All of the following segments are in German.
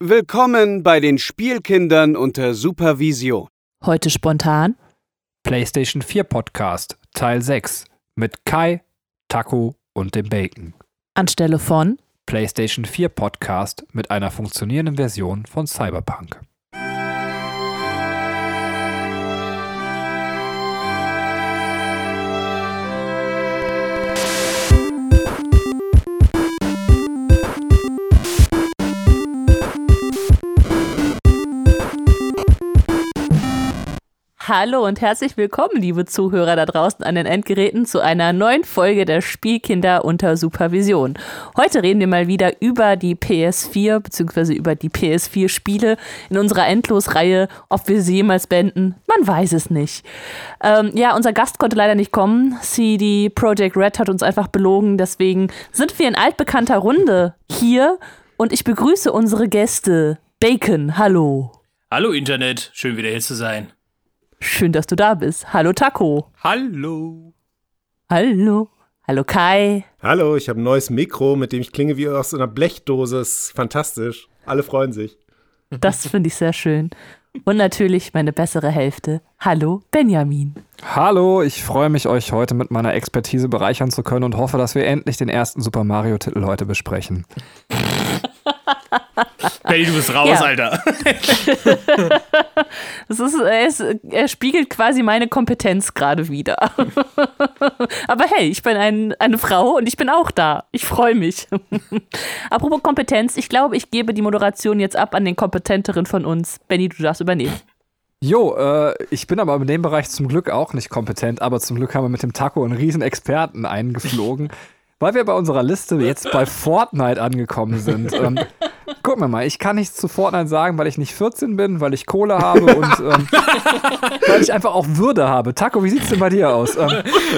Willkommen bei den Spielkindern unter Supervision. Heute spontan PlayStation 4 Podcast Teil 6 mit Kai, Taco und dem Bacon. anstelle von PlayStation 4 Podcast mit einer funktionierenden Version von Cyberpunk. Hallo und herzlich willkommen, liebe Zuhörer da draußen an den Endgeräten, zu einer neuen Folge der Spielkinder unter Supervision. Heute reden wir mal wieder über die PS4 bzw. über die PS4-Spiele in unserer Endlosreihe. Ob wir sie jemals beenden, man weiß es nicht. Ähm, ja, unser Gast konnte leider nicht kommen. CD Projekt Red hat uns einfach belogen, deswegen sind wir in altbekannter Runde hier und ich begrüße unsere Gäste. Bacon, hallo. Hallo Internet, schön wieder hier zu sein. Schön, dass du da bist. Hallo Taco. Hallo. Hallo. Hallo Kai. Hallo, ich habe ein neues Mikro, mit dem ich klinge wie aus einer Blechdose. Ist fantastisch. Alle freuen sich. Das finde ich sehr schön. Und natürlich meine bessere Hälfte. Hallo Benjamin. Hallo, ich freue mich, euch heute mit meiner Expertise bereichern zu können und hoffe, dass wir endlich den ersten Super Mario-Titel heute besprechen. Benny, du bist raus, Ja. Alter. Das ist, er, ist, er spiegelt quasi meine Kompetenz gerade wieder. Aber hey, ich bin ein, eine Frau und ich bin auch da. Ich freue mich. Apropos Kompetenz, ich glaube, ich gebe die Moderation jetzt ab an den kompetenteren von uns. Benny, du darfst übernehmen. Jo, äh, ich bin aber in dem Bereich zum Glück auch nicht kompetent, aber zum Glück haben wir mit dem Taco einen riesen Experten eingeflogen, weil wir bei unserer Liste jetzt bei Fortnite angekommen sind. Ähm, gucken wir mal, ich kann nichts zu Fortnite sagen, weil ich nicht 14 bin, weil ich Kohle habe und ähm, weil ich einfach auch Würde habe. Taco, wie sieht's denn bei dir aus? Ähm,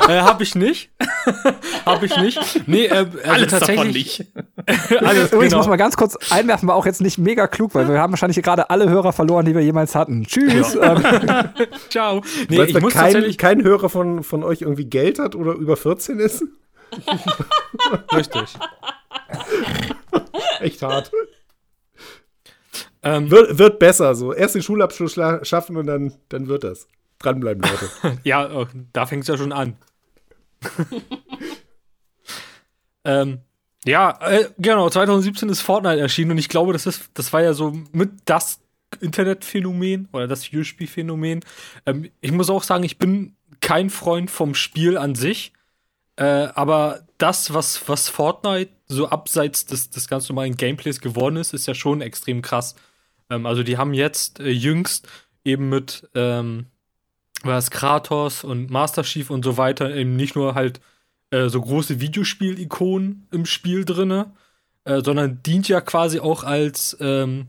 Äh, hab ich nicht. hab ich nicht. Nee, äh, also Alles davon tatsächlich. nicht. Alles, Übrigens genau. muss man ganz kurz einwerfen, war auch jetzt nicht mega klug, weil wir haben wahrscheinlich gerade alle Hörer verloren, die wir jemals hatten. Tschüss. Ähm, Ciao. Nee, Weil ich muss kein, tatsächlich. kein Hörer von, von euch irgendwie Geld hat oder über 14 ist. Richtig. Echt hart. Ähm, Wird, wird besser so. Erst den Schulabschluss schaffen und dann, dann wird das. Dranbleiben, Leute. ja, äh, da fängt's ja schon an. ähm, ja, äh, genau, 2017 ist Fortnite erschienen und ich glaube, das ist, das war ja so mit das Internetphänomen oder das Videospielphänomen. Ähm, ich muss auch sagen, ich bin kein Freund vom Spiel an sich, äh, aber das, was, was Fortnite so abseits des, des ganz normalen Gameplays geworden ist, ist ja schon extrem krass. Ähm, also die haben jetzt äh, jüngst eben mit ähm, was Kratos und Master Chief und so weiter eben nicht nur halt äh, so große Videospiel-Ikonen im Spiel drinne, äh, sondern dient ja quasi auch als ähm,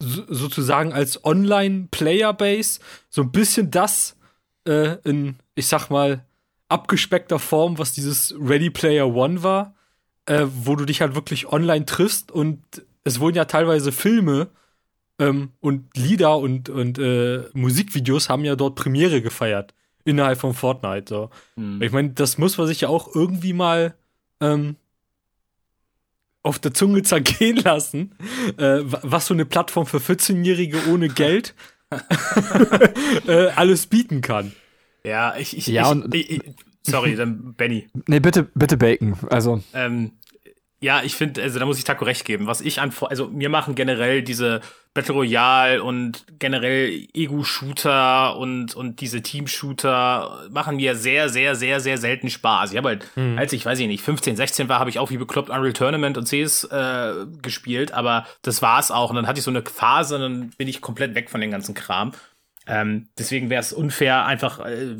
so, sozusagen als Online-Player-Base so ein bisschen das äh, in, ich sag mal, abgespeckter Form, was dieses Ready Player One war, äh, wo du dich halt wirklich online triffst und es wurden ja teilweise Filme ähm, und Lieder und, und äh, Musikvideos haben ja dort Premiere gefeiert innerhalb von Fortnite. So. Hm. Ich meine, das muss man sich ja auch irgendwie mal ähm, auf der Zunge zergehen lassen, äh, wa- was so eine Plattform für 14-Jährige ohne Geld äh, alles bieten kann. Ja, ich, ich, Ja, ich, und- ich, ich sorry, dann Benny. nee, bitte, bitte Bacon. Also, Ähm, ja, ich finde, also da muss ich Taco recht geben. Was ich an, also mir machen generell diese Battle Royale und generell Ego-Shooter und, und diese Team-Shooter machen mir sehr, sehr, sehr, sehr selten Spaß. Ich habe halt, als ich, weiß ich nicht, 15, 16 war, habe ich auch wie bekloppt Unreal Tournament und CS äh, gespielt, aber das war's auch. Und dann hatte ich so eine Phase und dann bin ich komplett weg von dem ganzen Kram. Ähm, deswegen wäre es unfair, einfach äh,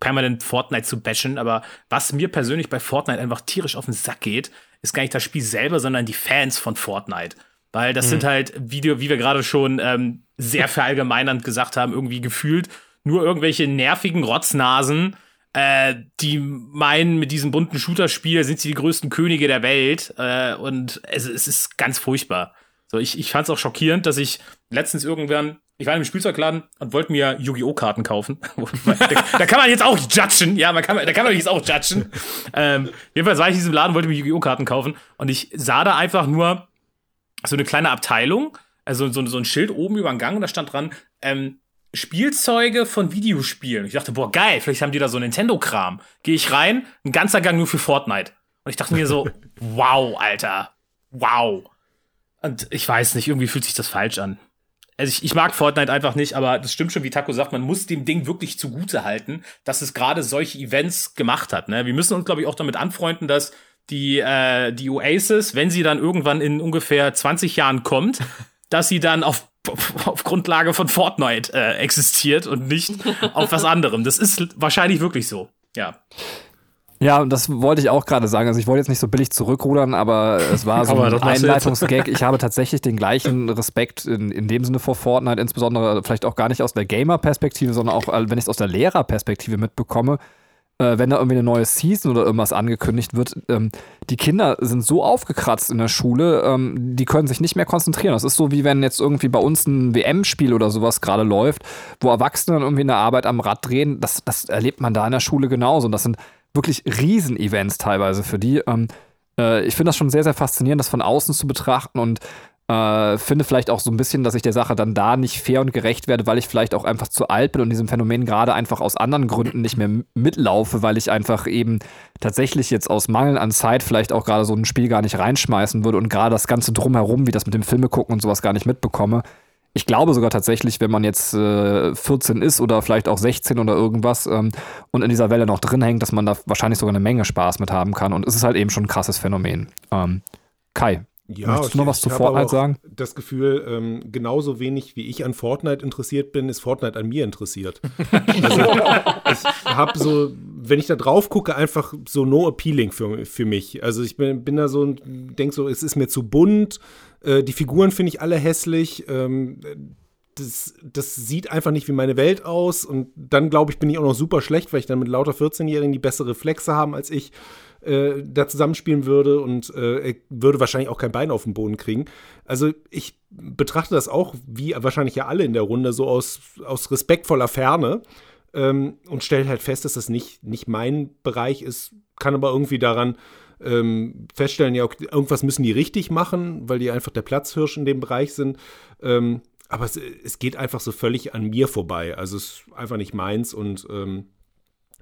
permanent Fortnite zu bashen, aber was mir persönlich bei Fortnite einfach tierisch auf den Sack geht, ist gar nicht das Spiel selber, sondern die Fans von Fortnite. Weil das sind halt Video, wie wir gerade schon ähm, sehr verallgemeinernd gesagt haben, irgendwie gefühlt nur irgendwelche nervigen Rotznasen, äh, die meinen, mit diesem bunten Shooter-Spiel sind sie die größten Könige der Welt. Äh, und es, es ist ganz furchtbar. So, ich, ich fand es auch schockierend, dass ich letztens irgendwann, ich war in einem Spielzeugladen und wollte mir Yu-Gi-Oh! Karten kaufen. da, da kann man jetzt auch judgen. Ja, man kann, da kann man jetzt auch judgen. Ähm, jedenfalls war ich in diesem Laden, wollte mir Yu-Gi-Oh! Karten kaufen und ich sah da einfach nur so eine kleine Abteilung, also so, so ein Schild oben über den Gang und da stand dran, ähm, Spielzeuge von Videospielen. Ich dachte, boah, geil, vielleicht haben die da so Nintendo-Kram. Gehe ich rein, ein ganzer Gang nur für Fortnite. Und ich dachte mir so, wow, Alter. Wow. Und ich weiß nicht, irgendwie fühlt sich das falsch an. Also ich, ich mag Fortnite einfach nicht, aber das stimmt schon, wie Taco sagt, man muss dem Ding wirklich zugute halten, dass es gerade solche Events gemacht hat. Ne? Wir müssen uns, glaube ich, auch damit anfreunden, dass die, äh, die Oasis, wenn sie dann irgendwann in ungefähr 20 Jahren kommt, dass sie dann auf, auf Grundlage von Fortnite äh, existiert und nicht auf was anderem. Das ist wahrscheinlich wirklich so. Ja. Ja, und das wollte ich auch gerade sagen. Also ich wollte jetzt nicht so billig zurückrudern, aber es war so ein Einleitungsgag. Ich habe tatsächlich den gleichen Respekt in, in dem Sinne vor Fortnite, insbesondere vielleicht auch gar nicht aus der Gamer-Perspektive, sondern auch, äh, wenn ich es aus der Lehrer-Perspektive mitbekomme, äh, wenn da irgendwie eine neue Season oder irgendwas angekündigt wird, ähm, die Kinder sind so aufgekratzt in der Schule, ähm, die können sich nicht mehr konzentrieren. Das ist so, wie wenn jetzt irgendwie bei uns ein WM-Spiel oder sowas gerade läuft, wo Erwachsene dann irgendwie in der Arbeit am Rad drehen. Das, das erlebt man da in der Schule genauso. Und das sind wirklich Riesen-Events teilweise für die. Ähm, äh, ich finde das schon sehr, sehr faszinierend, das von außen zu betrachten und äh, finde vielleicht auch so ein bisschen, dass ich der Sache dann da nicht fair und gerecht werde, weil ich vielleicht auch einfach zu alt bin und diesem Phänomen gerade einfach aus anderen Gründen nicht mehr mitlaufe, weil ich einfach eben tatsächlich jetzt aus Mangel an Zeit vielleicht auch gerade so ein Spiel gar nicht reinschmeißen würde und gerade das Ganze drumherum, wie das mit dem Filme gucken und sowas gar nicht mitbekomme. Ich glaube sogar tatsächlich, wenn man jetzt äh, 14 ist oder vielleicht auch 16 oder irgendwas ähm, und in dieser Welle noch drin hängt, dass man da wahrscheinlich sogar eine Menge Spaß mit haben kann. Und es ist halt eben schon ein krasses Phänomen. Ähm, Kai, ja, Möchtest du noch was zu Fortnite sagen? Das Gefühl, ähm, genauso wenig wie ich an Fortnite interessiert bin, ist Fortnite an mir interessiert. also, ich habe so, wenn ich da drauf gucke, einfach so no appealing für, für mich. Also ich bin, bin da so und denke so, es ist mir zu bunt. Äh, die Figuren finde ich alle hässlich. Ähm, das, das, sieht einfach nicht wie meine Welt aus. Und dann, glaube ich, bin ich auch noch super schlecht, weil ich dann mit lauter 14-Jährigen die bessere Reflexe haben als ich äh, da zusammenspielen würde und äh, würde wahrscheinlich auch kein Bein auf den Boden kriegen. Also ich betrachte das auch, wie wahrscheinlich ja alle in der Runde, so aus, aus respektvoller Ferne ähm, und stelle halt fest, dass das nicht, nicht mein Bereich ist, kann aber irgendwie daran ähm, feststellen, ja, okay, irgendwas müssen die richtig machen, weil die einfach der Platzhirsch in dem Bereich sind. Ähm, aber es, es, geht einfach so völlig an mir vorbei. Also es ist einfach nicht meins und ähm,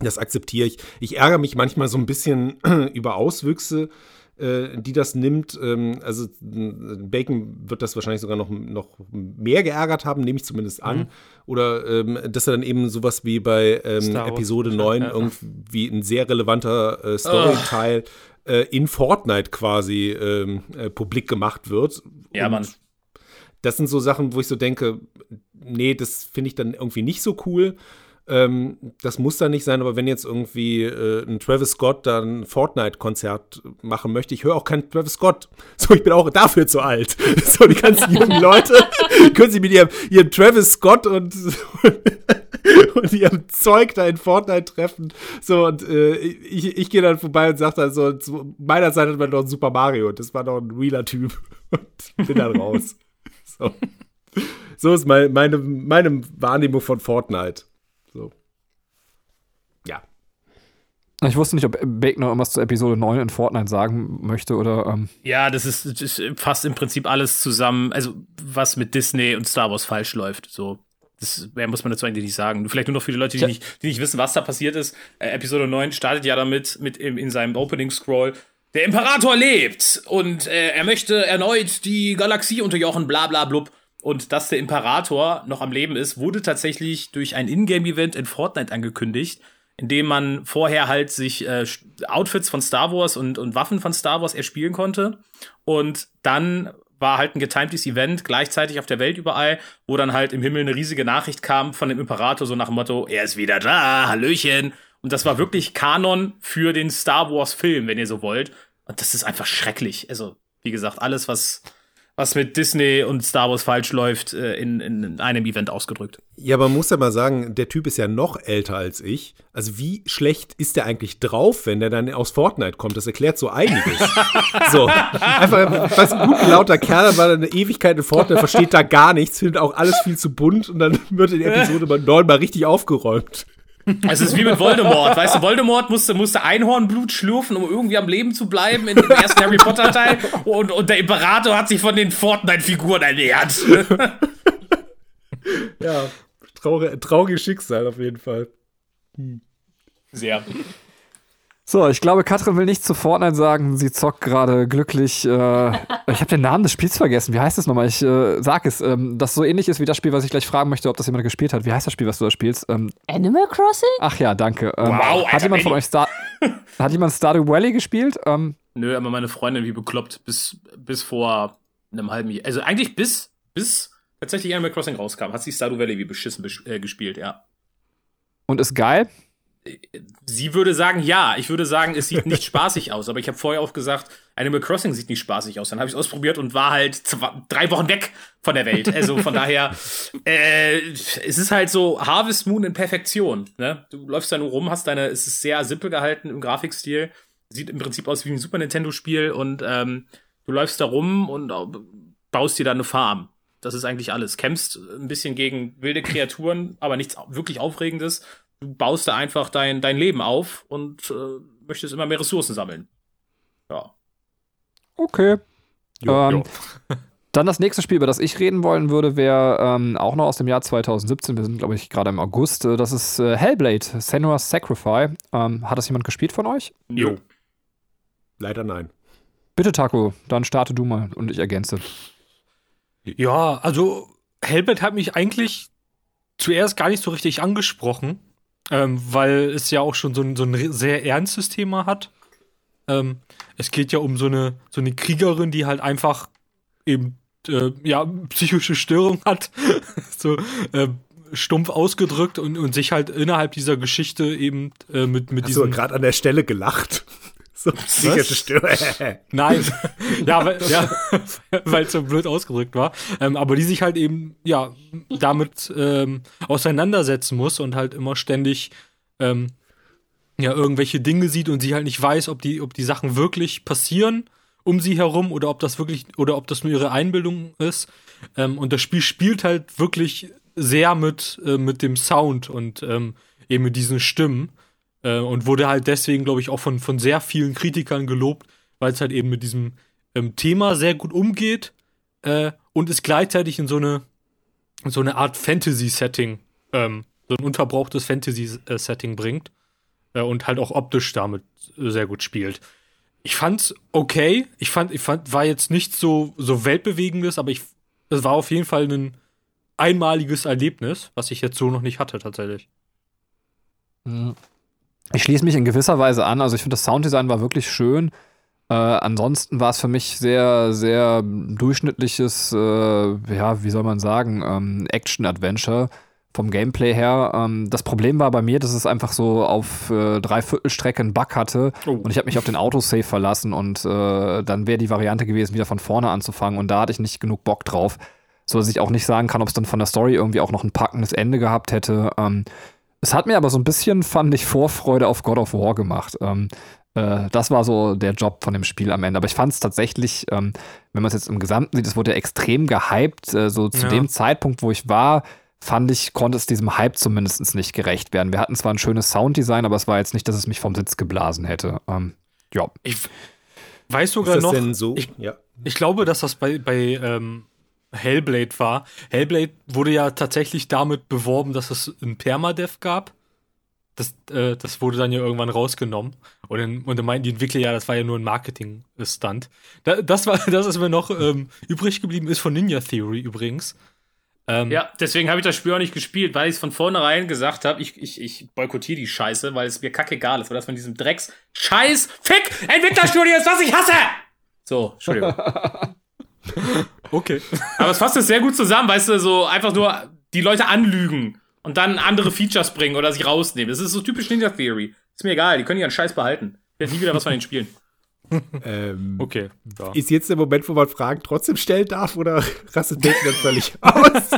das akzeptiere ich. Ich ärgere mich manchmal so ein bisschen über Auswüchse, äh, die das nimmt. Ähm, also Bacon wird das wahrscheinlich sogar noch, noch mehr geärgert haben, nehme ich zumindest an. Mhm. Oder ähm, dass er dann eben sowas wie bei ähm, Episode 9 ja. irgendwie ein sehr relevanter äh, Storyteil oh. äh, in Fortnite quasi ähm, äh, publik gemacht wird. Ja, Mann. Das sind so Sachen, wo ich so denke, nee, das finde ich dann irgendwie nicht so cool. Ähm, das muss da nicht sein, aber wenn jetzt irgendwie äh, ein Travis Scott dann ein Fortnite-Konzert machen möchte, ich höre auch keinen Travis Scott. So, ich bin auch dafür zu alt. So, die ganzen jungen Leute können sich mit ihrem, ihrem Travis Scott und, und ihrem Zeug da in Fortnite treffen. So, und äh, ich, ich gehe dann vorbei und sage dann so, zu meiner Seite hat man noch ein Super Mario das war noch ein realer Typ. Und bin dann raus. So. So ist mein, meine, meine Wahrnehmung von Fortnite. So. Ja. Ich wusste nicht, ob Bake noch irgendwas zu Episode 9 in Fortnite sagen möchte oder. Ähm ja, das ist, das ist fast im Prinzip alles zusammen, also was mit Disney und Star Wars falsch läuft. So. Das mehr muss man dazu eigentlich nicht sagen. Vielleicht nur noch für die Leute, die, ja. nicht, die nicht wissen, was da passiert ist. Äh, Episode 9 startet ja damit, mit im, in seinem Opening-Scroll. Der Imperator lebt und äh, er möchte erneut die Galaxie unterjochen, bla bla blub. Und dass der Imperator noch am Leben ist, wurde tatsächlich durch ein Ingame-Event in Fortnite angekündigt, in dem man vorher halt sich äh, Outfits von Star Wars und, und Waffen von Star Wars erspielen konnte. Und dann war halt ein getimtes Event gleichzeitig auf der Welt überall, wo dann halt im Himmel eine riesige Nachricht kam von dem Imperator, so nach dem Motto, er ist wieder da, Hallöchen. Und das war wirklich Kanon für den Star Wars Film, wenn ihr so wollt. Und das ist einfach schrecklich. Also, wie gesagt, alles, was was mit Disney und Star Wars falsch läuft, äh, in, in einem Event ausgedrückt. Ja, aber man muss ja mal sagen, der Typ ist ja noch älter als ich. Also wie schlecht ist der eigentlich drauf, wenn der dann aus Fortnite kommt? Das erklärt so einiges. so, einfach, was ein gut lauter Kerl war eine Ewigkeit in Fortnite, versteht da gar nichts, findet auch alles viel zu bunt und dann wird in Episode 9 mal richtig aufgeräumt. Es ist wie mit Voldemort. Weißt du, Voldemort musste, musste Einhornblut schlürfen, um irgendwie am Leben zu bleiben in dem ersten Harry Potter Teil. Und, und der Imperator hat sich von den Fortnite-Figuren ernährt. Ja, traurige, trauriges Schicksal auf jeden Fall. Sehr. So, ich glaube, Katrin will nicht zu Fortnite sagen. Sie zockt gerade glücklich. Äh, ich habe den Namen des Spiels vergessen. Wie heißt es nochmal? Ich äh, sag es. Ähm, das so ähnlich ist wie das Spiel, was ich gleich fragen möchte, ob das jemand gespielt hat. Wie heißt das Spiel, was du da spielst? Ähm, Animal Crossing? ach ja, danke. Ähm, Wow, hat jemand von euch Star hat jemand Stardew Valley gespielt? Ähm, Nö, aber meine Freundin wie bekloppt bis, bis vor einem halben Jahr. Also eigentlich bis, bis tatsächlich Animal Crossing rauskam, hat sie Stardew Valley wie beschissen besch äh, gespielt, ja. und ist geil. Sie würde sagen, ja. Ich würde sagen, es sieht nicht spaßig aus. Aber ich habe vorher auch gesagt, Animal Crossing sieht nicht spaßig aus. Dann habe ich es ausprobiert und war halt zwei, drei Wochen weg von der Welt. Also von daher, äh, es ist halt so Harvest Moon in Perfektion. Ne? Du läufst da nur rum, hast deine, es ist sehr simpel gehalten im Grafikstil. Sieht im Prinzip aus wie ein Super Nintendo-Spiel und ähm, du läufst da rum und äh, baust dir da eine Farm. Das ist eigentlich alles. Kämpfst ein bisschen gegen wilde Kreaturen, aber nichts wirklich Aufregendes du baust da einfach dein, dein Leben auf und äh, möchtest immer mehr Ressourcen sammeln. Ja. Okay. ähm, Dann das nächste Spiel, über das ich reden wollen würde, wäre ähm, auch noch aus dem Jahr 2017. Wir sind, glaube ich, gerade im August. Äh, Das ist äh, Hellblade, Senua's Sacrifice. Ähm, hat das jemand gespielt von euch? Jo. Leider nein. Bitte, Taco, dann starte du mal und ich ergänze. Ja, also Hellblade hat mich eigentlich zuerst gar nicht so richtig angesprochen, ähm, weil es ja auch schon so ein, so ein sehr ernstes Thema hat. Ähm, es geht ja um so eine, so eine Kriegerin, die halt einfach eben äh, ja, psychische Störung hat, so äh, stumpf ausgedrückt und, und sich halt innerhalb dieser Geschichte eben äh, mit, mit Hast diesem gerade an der Stelle gelacht? So, psychische Störung. Nein, ja, weil ja, weil es so blöd ausgedrückt war. Ähm, aber die sich halt eben, ja, damit ähm, auseinandersetzen muss und halt immer ständig ähm, ja, irgendwelche Dinge sieht und sie halt nicht weiß, ob die, ob die Sachen wirklich passieren um sie herum oder ob das wirklich, oder ob das nur ihre Einbildung ist. Ähm, und das Spiel spielt halt wirklich sehr mit, äh, mit dem Sound und ähm, eben mit diesen Stimmen. Äh, und wurde halt deswegen, glaube ich, auch von, von sehr vielen Kritikern gelobt, weil es halt eben mit diesem ähm, Thema sehr gut umgeht äh, und es gleichzeitig in so eine, so eine Art Fantasy-Setting, ähm, so ein unterbrauchtes Fantasy-Setting bringt äh, und halt auch optisch damit sehr gut spielt. Ich fand's okay. Ich fand, ich fand, war jetzt nicht so, so weltbewegendes, aber ich, es war auf jeden Fall ein einmaliges Erlebnis, was ich jetzt so noch nicht hatte, tatsächlich. Ich schließe mich in gewisser Weise an. Also ich finde, das Sounddesign war wirklich schön. Äh, ansonsten war es für mich sehr, sehr durchschnittliches, äh, ja, wie soll man sagen, ähm, Action-Adventure vom Gameplay her. Ähm, das Problem war bei mir, dass es einfach so auf äh, Dreiviertelstrecke einen Bug hatte Oh. und ich habe mich auf den Autosave verlassen und äh, dann wäre die Variante gewesen, wieder von vorne anzufangen und da hatte ich nicht genug Bock drauf, so dass ich auch nicht sagen kann, ob es dann von der Story irgendwie auch noch ein packendes Ende gehabt hätte. Ähm, es hat mir aber so ein bisschen, fand ich, Vorfreude auf God of War gemacht. Ähm, äh, das war so der Job von dem Spiel am Ende. Aber ich fand es tatsächlich, ähm, wenn man es jetzt im Gesamten sieht, es wurde ja extrem gehypt. Äh, so zu Ja. dem Zeitpunkt, wo ich war, fand ich, konnte es diesem Hype zumindest nicht gerecht werden. Wir hatten zwar ein schönes Sounddesign, aber es war jetzt nicht, dass es mich vom Sitz geblasen hätte. Ähm, ja. Ich weiß Ist sogar das noch, denn so? ich, ja. ich glaube, dass das bei, bei ähm, Hellblade war. Hellblade wurde ja tatsächlich damit beworben, dass es ein Permadeath gab. Das, äh, das wurde dann ja irgendwann rausgenommen. Und dann, und dann meinten die Entwickler, ja, das war ja nur ein Marketing-Stunt. Da, das war das, was mir noch ähm, übrig geblieben ist von Ninja Theory übrigens. Ähm, Ja, deswegen habe ich das Spiel auch nicht gespielt, weil ich es von vornherein gesagt habe, ich, ich, ich boykottiere die Scheiße, weil es mir kackegal ist, weil das von diesem Drecks Scheiß Fick Entwicklerstudio ist, was ich hasse! So, Entschuldigung. Okay. Aber es fasst es sehr gut zusammen, weißt du, so einfach nur die Leute anlügen und dann andere Features bringen oder sie rausnehmen. Das ist so typisch Ninja Theory. Ist mir egal, die können ihren Scheiß behalten. Ich werde nie wieder was von denen spielen. Ähm, Okay. Ja. Ist jetzt der Moment, wo man Fragen trotzdem stellen darf oder rastet Dayton dann völlig aus?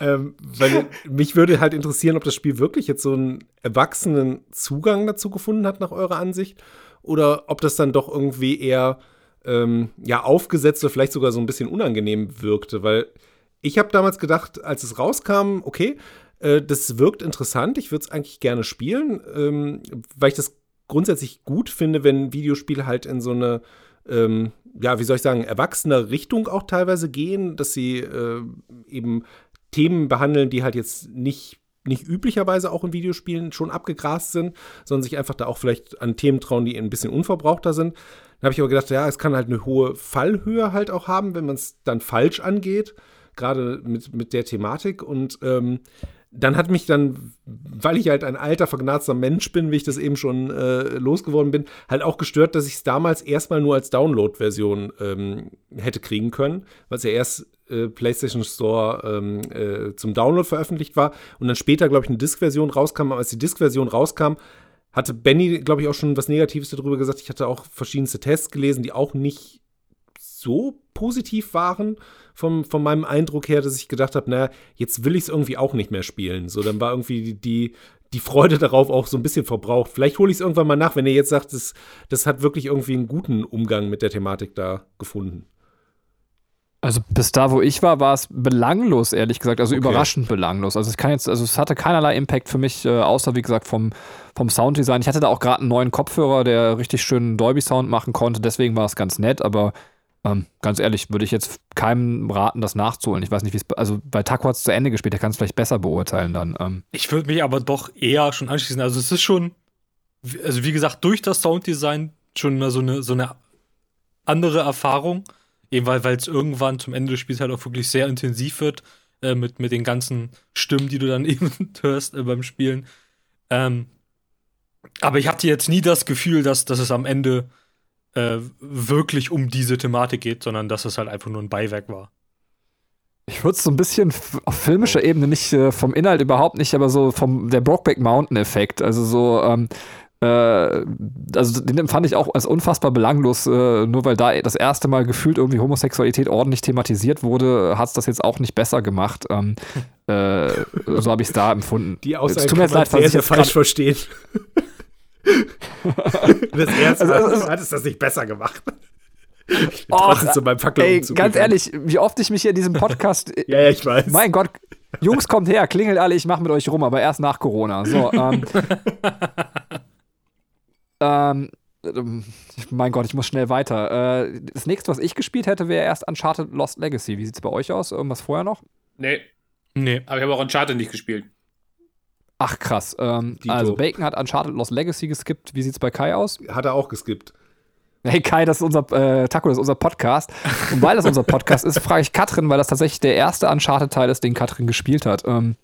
ähm, weil mich würde halt interessieren, ob das Spiel wirklich jetzt so einen erwachsenen Zugang dazu gefunden hat, nach eurer Ansicht. Oder ob das dann doch irgendwie eher ähm, ja, aufgesetzt oder vielleicht sogar so ein bisschen unangenehm wirkte. Weil ich habe damals gedacht, als es rauskam, okay, Äh, das wirkt interessant. Ich würde es eigentlich gerne spielen, ähm, weil ich das grundsätzlich gut finde, wenn Videospiele halt in so eine, ähm, ja, wie soll ich sagen, erwachsene Richtung auch teilweise gehen, dass sie äh, eben Themen behandeln, die halt jetzt nicht nicht üblicherweise auch in Videospielen schon abgegrast sind, sondern sich einfach da auch vielleicht an Themen trauen, die ein bisschen unverbrauchter sind. Dann habe ich aber gedacht, ja, es kann halt eine hohe Fallhöhe halt auch haben, wenn man es dann falsch angeht, gerade mit, mit der Thematik. Und ähm, dann hat mich dann, weil ich halt ein alter, vergnazter Mensch bin, wie ich das eben schon äh, losgeworden bin, halt auch gestört, dass ich es damals erstmal nur als Download-Version ähm, hätte kriegen können, weil es ja erst äh, PlayStation Store ähm, äh, zum Download veröffentlicht war und dann später, glaube ich, eine Disk-Version rauskam. Aber als die Disk-Version rauskam, hatte Benny, glaube ich, auch schon was Negatives darüber gesagt. Ich hatte auch verschiedenste Tests gelesen, die auch nicht so positiv waren vom, von meinem Eindruck her, dass ich gedacht habe, naja, jetzt will ich es irgendwie auch nicht mehr spielen. So, dann war irgendwie die, die, die Freude darauf auch so ein bisschen verbraucht. Vielleicht hole ich es irgendwann mal nach, wenn ihr jetzt sagt, das, das hat wirklich irgendwie einen guten Umgang mit der Thematik da gefunden. Also bis da, wo ich war, war es belanglos, ehrlich gesagt. Also okay. überraschend belanglos. Also es kann jetzt, also es hatte keinerlei Impact für mich, äh, außer wie gesagt vom, vom Sounddesign. Ich hatte da auch gerade einen neuen Kopfhörer, der richtig schönen Dolby-Sound machen konnte. Deswegen war es ganz nett, aber ähm, ganz ehrlich, würde ich jetzt keinem raten, das nachzuholen. Ich weiß nicht, wie es. Also bei Taco hat es zu Ende gespielt, der kann es vielleicht besser beurteilen dann. Ähm. Ich würde mich aber doch eher schon anschließen. Also es ist schon, also wie gesagt, durch das Sounddesign schon so eine, so eine andere Erfahrung. Eben weil es irgendwann zum Ende des Spiels halt auch wirklich sehr intensiv wird, äh, mit, mit den ganzen Stimmen, die du dann eben hörst äh, beim Spielen. Ähm, aber ich hatte jetzt nie das Gefühl, dass, dass es am Ende äh, wirklich um diese Thematik geht, sondern dass es halt einfach nur ein Beiwerk war. Ich würde es so ein bisschen auf filmischer Ebene nicht äh, vom Inhalt überhaupt nicht, aber so vom der Brokeback Mountain Effekt, also so ähm, äh, also den empfand ich auch als unfassbar belanglos, äh, nur weil da das erste Mal gefühlt irgendwie Homosexualität ordentlich thematisiert wurde, hat es das jetzt auch nicht besser gemacht. Ähm, äh, so habe ich es da empfunden. Die Aussage tut mir jetzt leid, sehr, sehr falsch verstehen. das erste Mal also, also, hat es das nicht besser gemacht. Oh, zu meinem ey, ganz ehrlich, wie oft ich mich hier in diesem Podcast. ja, ja, ich weiß. Mein Gott, Jungs, kommt her, klingelt alle, ich mache mit euch rum, aber erst nach Corona. So, ähm, ähm, mein Gott, ich muss schnell weiter. Äh, das nächste, was ich gespielt hätte, wäre erst Uncharted Lost Legacy. Wie sieht es bei euch aus? Irgendwas vorher noch? Nee. Nee. Aber ich habe auch Uncharted nicht gespielt. Ach krass. Ähm, also Bacon hat Uncharted Lost Legacy geskippt. Wie sieht es bei Kai aus? Hat er auch geskippt. Hey Kai, das ist unser äh, Taco, das ist unser Podcast. Und weil das unser Podcast ist, frage ich Katrin, weil das tatsächlich der erste Uncharted-Teil ist, den Katrin gespielt hat. Ähm,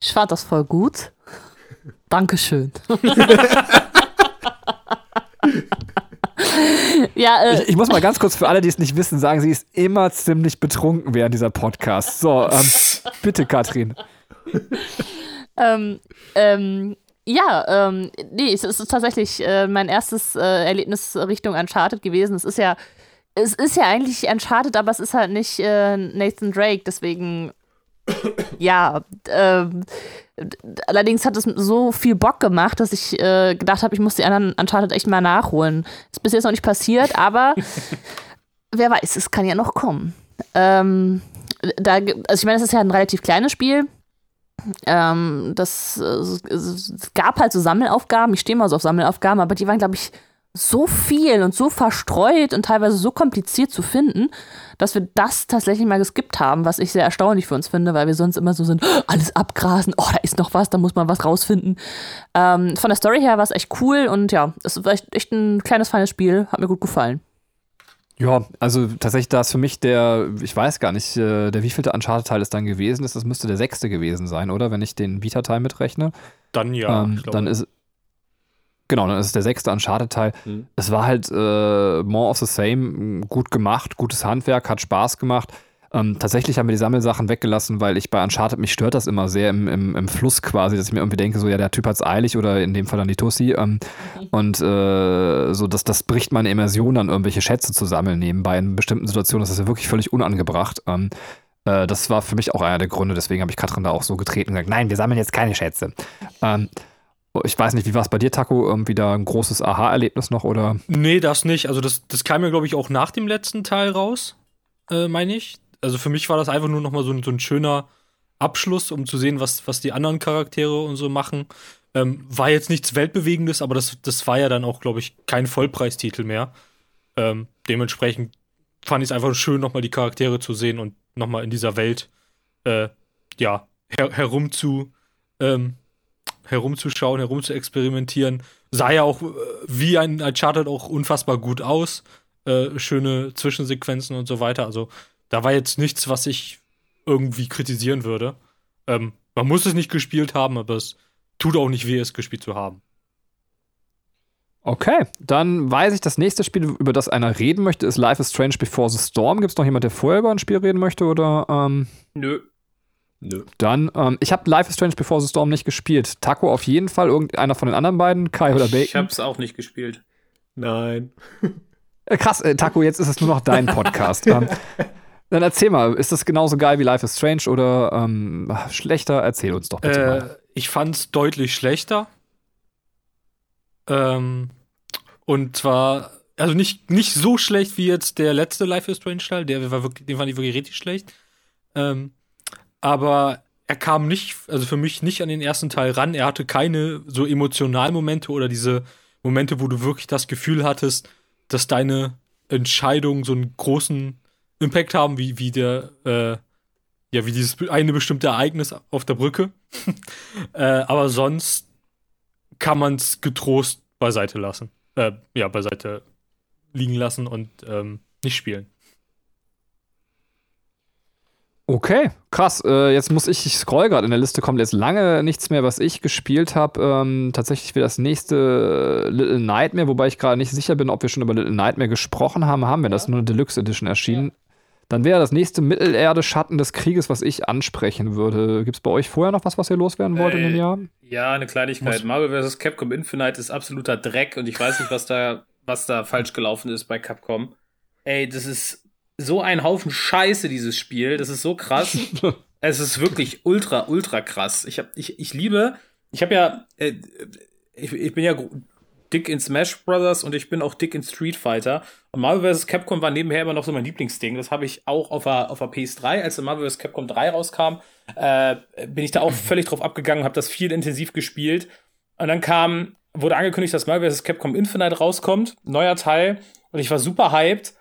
ich fand das voll gut. Dankeschön. ja, äh, ich, ich, muss mal ganz kurz für alle, die es nicht wissen, sagen, sie ist immer ziemlich betrunken während dieser Podcast. So, ähm, bitte, Katrin. ähm, ähm, ja, ähm, nee, es ist tatsächlich äh, mein erstes äh, Erlebnis Richtung Uncharted gewesen. Es ist ja, es ist ja eigentlich Uncharted, aber es ist halt nicht äh, Nathan Drake, deswegen ja, ähm, allerdings hat es so viel Bock gemacht, dass ich äh, gedacht habe, ich muss die anderen Uncharted echt mal nachholen. Ist bis jetzt noch nicht passiert, aber wer weiß, es kann ja noch kommen. Ähm, da, also ich meine, es ist ja ein relativ kleines Spiel. Ähm, das, äh, es gab halt so Sammelaufgaben. Ich stehe mal so auf Sammelaufgaben, aber die waren, glaube ich, so viel und so verstreut und teilweise so kompliziert zu finden, dass wir das tatsächlich mal geskippt haben, was ich sehr erstaunlich für uns finde, weil wir sonst immer so sind, oh, alles abgrasen, oh, da ist noch was, da muss man was rausfinden. Ähm, von der Story her war es echt cool und ja, es war echt, echt ein kleines, feines Spiel, hat mir gut gefallen. Ja, also tatsächlich, da ist für mich der, ich weiß gar nicht, äh, der wievielte Uncharted-Teil es dann gewesen ist. Das müsste der sechste gewesen sein, oder? Wenn ich den Vita-Teil mitrechne. Dann ja. Ähm, dann ist Genau, dann ist es der sechste Uncharted-Teil. Mhm. Es war halt äh, more of the same, gut gemacht, gutes Handwerk, hat Spaß gemacht. Ähm, tatsächlich haben wir die Sammelsachen weggelassen, weil ich bei Uncharted, mich stört das immer sehr im, im, im Fluss quasi, dass ich mir irgendwie denke, so ja, der Typ hat es eilig oder in dem Fall dann die Tussi. Ähm, okay. Und äh, so, dass das bricht meine Immersion dann, irgendwelche Schätze zu sammeln nebenbei. In bestimmten Situationen das ist das ja wirklich völlig unangebracht. Ähm, äh, das war für mich auch einer der Gründe, deswegen habe ich Katrin da auch so getreten und gesagt, nein, wir sammeln jetzt keine Schätze. Ähm, ich weiß nicht, wie war es bei dir, Taco? Irgendwie da ein großes Aha-Erlebnis noch, oder? Nee, das nicht. Also, das, das kam ja, glaube ich, auch nach dem letzten Teil raus, äh, meine ich. Also, für mich war das einfach nur nochmal so, so ein schöner Abschluss, um zu sehen, was, was die anderen Charaktere und so machen. Ähm, war jetzt nichts Weltbewegendes, aber das, das war ja dann auch, glaube ich, kein Vollpreistitel mehr. Ähm, dementsprechend fand ich es einfach schön, nochmal die Charaktere zu sehen und nochmal in dieser Welt äh, ja, her herum zu, ähm, herumzuschauen, herum zu experimentieren. Sah ja auch äh, wie ein Uncharted auch unfassbar gut aus. Äh, schöne Zwischensequenzen und so weiter. Also da war jetzt nichts, was ich irgendwie kritisieren würde. Ähm, man muss es nicht gespielt haben, aber es tut auch nicht weh, es gespielt zu haben. Okay, dann weiß ich, das nächste Spiel, über das einer reden möchte, ist Life is Strange Before the Storm. Gibt es noch jemand, der vorher über ein Spiel reden möchte? Oder, ähm, Nö. Nö. Dann, ähm, ich habe Life is Strange Before the Storm nicht gespielt. Taco auf jeden Fall, irgendeiner von den anderen beiden, Kai oder Bacon. Ich hab's auch nicht gespielt. Nein. Äh, krass, äh, Taco, jetzt ist es nur noch dein Podcast. ähm, dann erzähl mal, ist das genauso geil wie Life is Strange oder ähm, schlechter? Erzähl uns doch bitte mal. Äh, ich fand's deutlich schlechter. Ähm, und zwar, also nicht, nicht so schlecht wie jetzt der letzte Life is Strange Teil, der war wirklich, den fand ich wirklich richtig schlecht. Ähm, aber er kam nicht, also für mich nicht an den ersten Teil ran. Er hatte keine so Emotionalmomente oder diese Momente, wo du wirklich das Gefühl hattest, dass deine Entscheidungen so einen großen Impact haben, wie, wie der, äh, ja, wie dieses eine bestimmte Ereignis auf der Brücke. äh, aber sonst kann man es getrost beiseite lassen. Äh, ja, beiseite liegen lassen und ähm, nicht spielen. Okay, krass. Äh, jetzt muss ich, ich scroll gerade in der Liste, kommt jetzt lange nichts mehr, was ich gespielt habe. Ähm, tatsächlich wäre das nächste Little Nightmare, wobei ich gerade nicht sicher bin, ob wir schon über Little Nightmare gesprochen haben. Haben wir das? Nur eine Deluxe Edition erschienen. Dann wäre das nächste Mittelerde Schatten des Krieges, was ich ansprechen würde. Gibt es bei euch vorher noch was, was ihr loswerden wollt in dem Äh, Jahr? Ja, eine Kleinigkeit. Muss- Marvel vs. Capcom Infinite ist absoluter Dreck und ich weiß nicht, was da, was da falsch gelaufen ist bei Capcom. Ey, das ist so ein Haufen Scheiße, dieses Spiel. Das ist so krass. es ist wirklich ultra, ultra krass. Ich, hab, ich, ich liebe, ich habe ja, äh, ich, ich bin ja dick in Smash Brothers und ich bin auch dick in Street Fighter. Und Marvel vs. Capcom war nebenher immer noch so mein Lieblingsding. Das habe ich auch auf der, auf der PS3, als Marvel vs. Capcom 3 rauskam, äh, bin ich da auch völlig drauf abgegangen, habe das viel intensiv gespielt. Und dann kam, wurde angekündigt, dass Marvel vs. Capcom Infinite rauskommt, neuer Teil. Und ich war super hyped.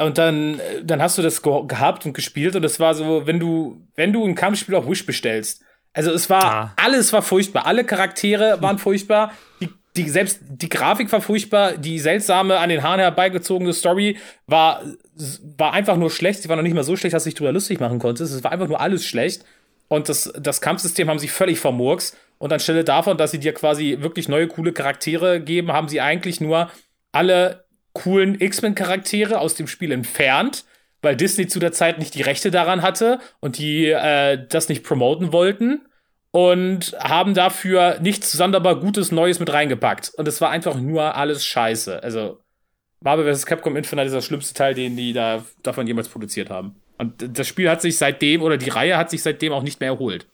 Und dann, dann hast du das ge gehabt und gespielt und es war so, wenn du, wenn du ein Kampfspiel auf Wish bestellst. Also es war, Ah. alles war furchtbar. Alle Charaktere waren furchtbar. Die, die, selbst die Grafik war furchtbar. Die seltsame, an den Haaren herbeigezogene Story war, war einfach nur schlecht. Sie war noch nicht mal so schlecht, dass du dich drüber lustig machen konntest. Es war einfach nur alles schlecht. Und das, das Kampfsystem haben sie völlig vermurks. Und anstelle davon, dass sie dir quasi wirklich neue, coole Charaktere geben, haben sie eigentlich nur alle coolen X-Men-Charaktere aus dem Spiel entfernt, weil Disney zu der Zeit nicht die Rechte daran hatte und die äh, das nicht promoten wollten und haben dafür nichts sonderbar Gutes Neues mit reingepackt. Und es war einfach nur alles scheiße. Also, Marvel vs. Capcom Infinite ist der schlimmste Teil, den die da davon jemals produziert haben. Und das Spiel hat sich seitdem, oder die Reihe hat sich seitdem auch nicht mehr erholt.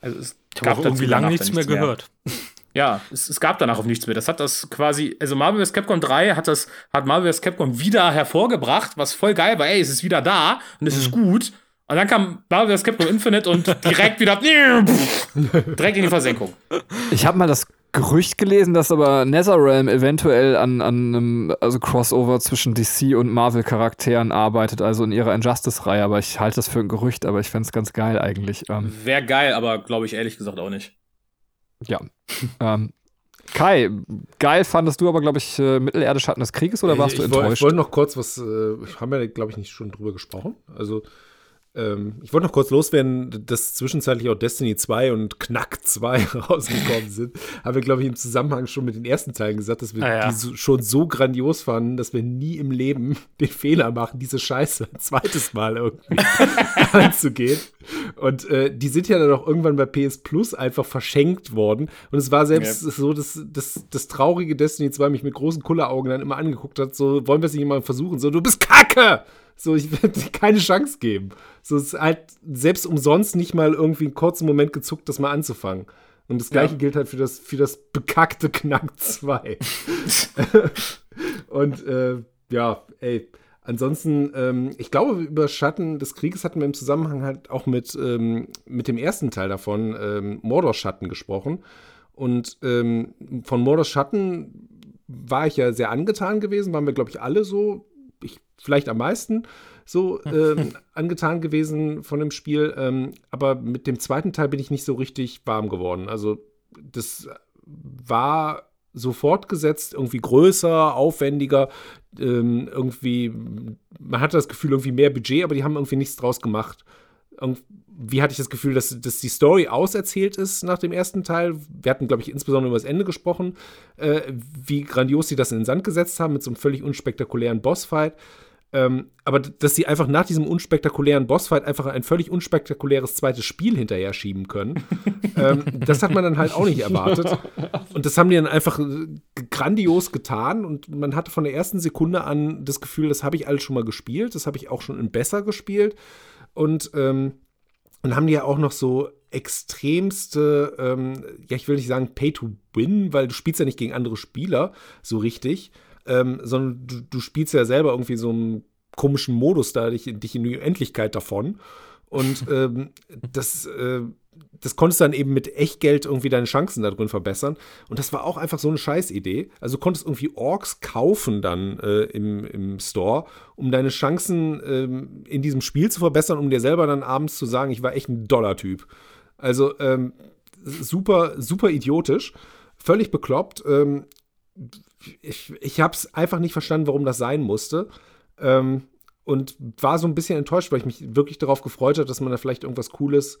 Also es Ich habe auch irgendwie lange nichts dann mehr gehört. ja, es, es gab danach auch nichts mehr. Das hat das quasi, also Marvel vs. Capcom 3 hat das, hat Marvel vs. Capcom wieder hervorgebracht, was voll geil war. Ey, es ist wieder da und es ist gut. Und dann kam Marvel vs. Capcom Infinite und direkt wieder, direkt in die Versenkung. Ich habe mal das Gerücht gelesen, dass aber NetherRealm eventuell an, an einem also Crossover zwischen DC und Marvel-Charakteren arbeitet, also in ihrer Injustice-Reihe. Aber ich halte das für ein Gerücht, aber ich fände es ganz geil eigentlich. Ähm, Wäre geil, aber glaube ich ehrlich gesagt auch nicht. Ja. ähm, Kai, geil fandest du aber, glaube ich, äh, Mittelerde Schatten des Krieges oder warst ich, du enttäuscht? Ich wollte noch kurz was, äh, haben wir, glaube ich, nicht schon drüber gesprochen. Also, ähm, ich wollte noch kurz loswerden, dass zwischenzeitlich auch Destiny 2 und Knack 2 rausgekommen sind. Haben wir, glaube ich, im Zusammenhang schon mit den ersten Teilen gesagt, dass wir Ah, ja. die so, schon so grandios fanden, dass wir nie im Leben den Fehler machen, diese Scheiße ein zweites Mal irgendwie anzugehen. Und äh, die sind ja dann auch irgendwann bei PS Plus einfach verschenkt worden. Und es war selbst so, dass, dass das traurige Destiny 2 mich mit großen Kulleraugen dann immer angeguckt hat, so, wollen wir es nicht mal versuchen? So, du bist Kacke! So, ich werde dir keine Chance geben. So, es ist halt selbst umsonst nicht mal irgendwie einen kurzen Moment gezuckt, das mal anzufangen. Und das gleiche Ja. gilt halt für das, für das bekackte Knack 2. Und äh, ja, ey, ansonsten, ähm, ich glaube, über Schatten des Krieges hatten wir im Zusammenhang halt auch mit, ähm, mit dem ersten Teil davon, ähm, Mordor Schatten, gesprochen. Und ähm, von Mordors Schatten war ich ja sehr angetan gewesen, waren wir, glaube ich, alle so, vielleicht am meisten so ähm, angetan gewesen von dem Spiel. Ähm, aber mit dem zweiten Teil bin ich nicht so richtig warm geworden. Also das war so fortgesetzt, irgendwie größer, aufwendiger, ähm, irgendwie, man hatte das Gefühl, irgendwie mehr Budget, aber die haben irgendwie nichts draus gemacht. Irgendwie hatte ich das Gefühl, dass, dass die Story auserzählt ist nach dem ersten Teil. Wir hatten, glaube ich, insbesondere über das Ende gesprochen, äh, wie grandios sie das in den Sand gesetzt haben mit so einem völlig unspektakulären Bossfight. Ähm, aber dass sie einfach nach diesem unspektakulären Bossfight einfach ein völlig unspektakuläres zweites Spiel hinterher schieben können, ähm, das hat man dann halt auch nicht erwartet. Und das haben die dann einfach äh, grandios getan. Und man hatte von der ersten Sekunde an das Gefühl, das habe ich alles schon mal gespielt, das habe ich auch schon in besser gespielt. Und ähm, dann haben die ja auch noch so extremste, ähm, ja, ich will nicht sagen Pay to Win, weil du spielst ja nicht gegen andere Spieler so richtig ähm, sondern du, du, spielst ja selber irgendwie so einen komischen Modus da, dich, dich in die Endlichkeit davon. Und ähm, das, äh, das konntest dann eben mit Echtgeld irgendwie deine Chancen da drin verbessern. Und das war auch einfach so eine Scheißidee. Also du konntest irgendwie Orks kaufen dann äh, im, im Store, um deine Chancen ähm, in diesem Spiel zu verbessern, um dir selber dann abends zu sagen, ich war echt ein Dollar-Typ. Also ähm, super, super idiotisch, völlig bekloppt. Ähm, ich, ich habe es einfach nicht verstanden, warum das sein musste. Ähm, und war so ein bisschen enttäuscht, weil ich mich wirklich darauf gefreut habe, dass man da vielleicht irgendwas Cooles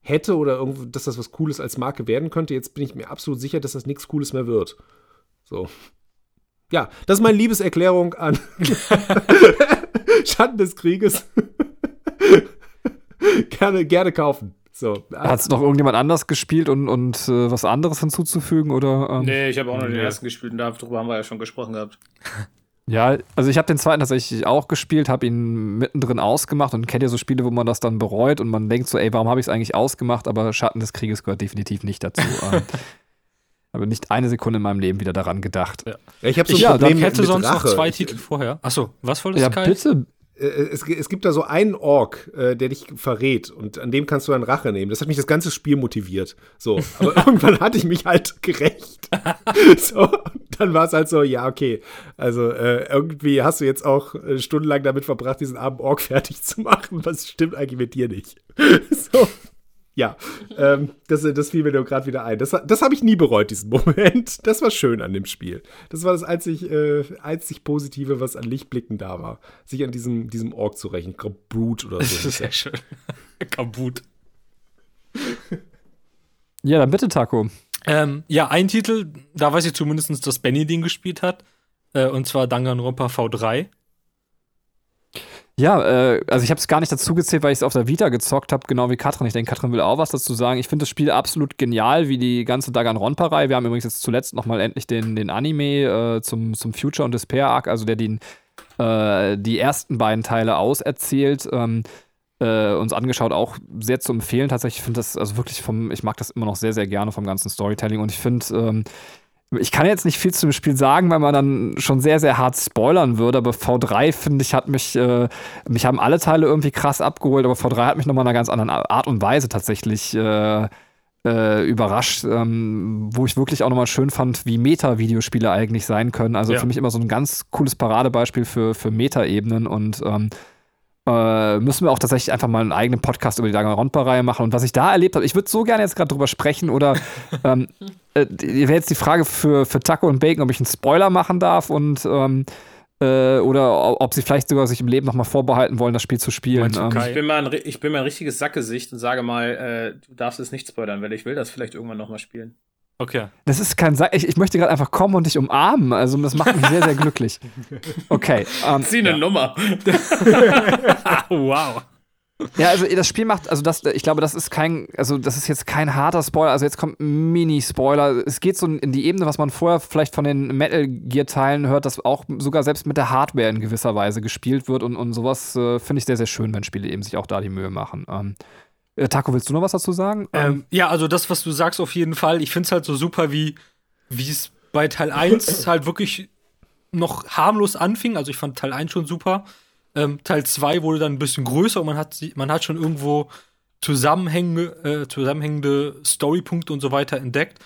hätte oder dass das was Cooles als Marke werden könnte. Jetzt bin ich mir absolut sicher, dass das nichts Cooles mehr wird. So. Ja, das ist meine Liebeserklärung an Schatten des Krieges. gerne, gerne kaufen. So. Hat es noch irgendjemand anders gespielt und, und äh, was anderes hinzuzufügen? Oder, ähm? Nee, ich habe auch noch den ersten gespielt und darüber haben wir ja schon gesprochen gehabt. Ja, also ich habe den zweiten tatsächlich auch gespielt, habe ihn mittendrin ausgemacht und kennt ja so Spiele, wo man das dann bereut und man denkt so, ey, warum habe ich es eigentlich ausgemacht? Aber Schatten des Krieges gehört definitiv nicht dazu. Ähm, aber nicht eine Sekunde in meinem Leben wieder daran gedacht. Ja. ich habe so ein ja, Problem ich hätte mit sonst Rache. noch zwei Titel vorher. Achso, was wolltest du Ja, Kai? bitte, es, es, gibt da so einen Ork, äh, der dich verrät und an dem kannst du dann Rache nehmen. Das hat mich das ganze Spiel motiviert. So, aber irgendwann hatte ich mich halt gerecht. so, dann war es halt so, ja, okay. Also äh, irgendwie hast du jetzt auch äh, stundenlang damit verbracht, diesen armen Ork fertig zu machen. Was stimmt eigentlich mit dir nicht? so. Ja, ähm, das, das fiel mir nur gerade wieder ein. Das, das habe ich nie bereut, diesen Moment. Das war schön an dem Spiel. Das war das einzig, äh, einzig Positive, was an Lichtblicken da war. Sich an diesem, diesem Ork zu rächen. Brut oder so. Sehr schön. Kabut. Ja, dann bitte, Taco. Ähm, ja, ein Titel, da weiß ich zumindest, dass Benny den gespielt hat. Äh, und zwar Danganronpa V3. Ja, äh, also ich habe es gar nicht dazu gezählt, weil ich es auf der Vita gezockt habe, genau wie Katrin. Ich denke, Katrin will auch was dazu sagen. Ich finde das Spiel absolut genial, wie die ganze Danganronpa-Reihe. Wir haben übrigens jetzt zuletzt nochmal endlich den, den Anime äh, zum, zum Future und Despair Arc, also der den, äh, die ersten beiden Teile auserzählt. Ähm, äh, uns angeschaut, auch sehr zu empfehlen. Tatsächlich finde das, also wirklich vom, ich mag das immer noch sehr, sehr gerne vom ganzen Storytelling und ich finde, ähm, ich kann jetzt nicht viel zu dem Spiel sagen, weil man dann schon sehr, sehr hart spoilern würde, aber V3, finde ich, hat mich, äh, mich haben alle Teile irgendwie krass abgeholt, aber V3 hat mich nochmal in einer ganz anderen Art und Weise tatsächlich äh, äh, überrascht, ähm, wo ich wirklich auch nochmal schön fand, wie Meta-Videospiele eigentlich sein können. Also ja. für mich immer so ein ganz cooles Paradebeispiel für, für Meta-Ebenen und ähm, äh, müssen wir auch tatsächlich einfach mal einen eigenen Podcast über die Danganronpa-Reihe machen. Und was ich da erlebt habe, ich würde so gerne jetzt gerade drüber sprechen oder ähm, äh, wäre jetzt die Frage für, für Taco und Bacon, ob ich einen Spoiler machen darf und ähm, äh, oder ob sie vielleicht sogar sich im Leben nochmal vorbehalten wollen, das Spiel zu spielen. Ähm, ich, bin mal ein, ich bin mal ein richtiges Sackgesicht und sage mal, äh, du darfst es nicht spoilern, weil ich will das vielleicht irgendwann nochmal spielen. Okay. Das ist kein Sa ich, ich möchte gerade einfach kommen und dich umarmen. Also das macht mich sehr, sehr glücklich. Okay. Ähm, Zieh eine ja. Nummer. wow. Ja, also das Spiel macht, also das, ich glaube, das ist kein, also das ist jetzt kein harter Spoiler, also jetzt kommt ein Mini-Spoiler. Es geht so in die Ebene, was man vorher vielleicht von den Metal Gear-Teilen hört, dass auch sogar selbst mit der Hardware in gewisser Weise gespielt wird und, und sowas äh, finde ich sehr, sehr schön, wenn Spiele eben sich auch da die Mühe machen. Ähm, äh, Taco, willst du noch was dazu sagen? Ähm, ähm, ja, also das, was du sagst, auf jeden Fall. Ich finde es halt so super, wie es bei Teil 1 halt wirklich noch harmlos anfing, also ich fand Teil 1 schon super. Ähm, Teil 2 wurde dann ein bisschen größer und man hat, man hat schon irgendwo zusammenhängende, äh, zusammenhängende Storypunkte und so weiter entdeckt.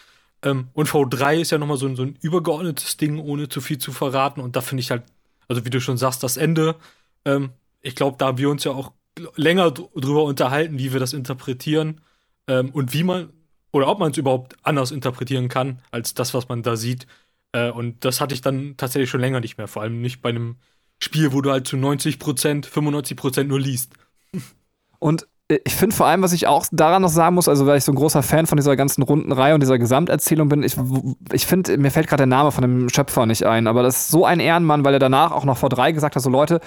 Ähm, und V3 ist ja nochmal so ein, so ein übergeordnetes Ding, ohne zu viel zu verraten. Und da finde ich halt, also wie du schon sagst, das Ende, ähm, ich glaube, da haben wir uns ja auch länger drüber unterhalten, wie wir das interpretieren ähm, und wie man oder ob man es überhaupt anders interpretieren kann, als das, was man da sieht. Äh, und das hatte ich dann tatsächlich schon länger nicht mehr. Vor allem nicht bei einem Spiel, wo du halt zu 90 Prozent, 95 Prozent nur liest. Und ich finde vor allem, was ich auch daran noch sagen muss, also weil ich so ein großer Fan von dieser ganzen runden Reihe und dieser Gesamterzählung bin, ich, ich finde, mir fällt gerade der Name von dem Schöpfer nicht ein, aber das ist so ein Ehrenmann, weil er danach auch noch vor drei gesagt hat, so Leute,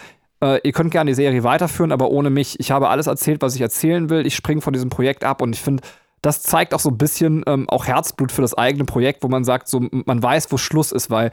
äh, ihr könnt gerne die Serie weiterführen, aber ohne mich, ich habe alles erzählt, was ich erzählen will, ich springe von diesem Projekt ab und ich finde, das zeigt auch so ein bisschen ähm, auch Herzblut für das eigene Projekt, wo man sagt, so man weiß, wo Schluss ist, weil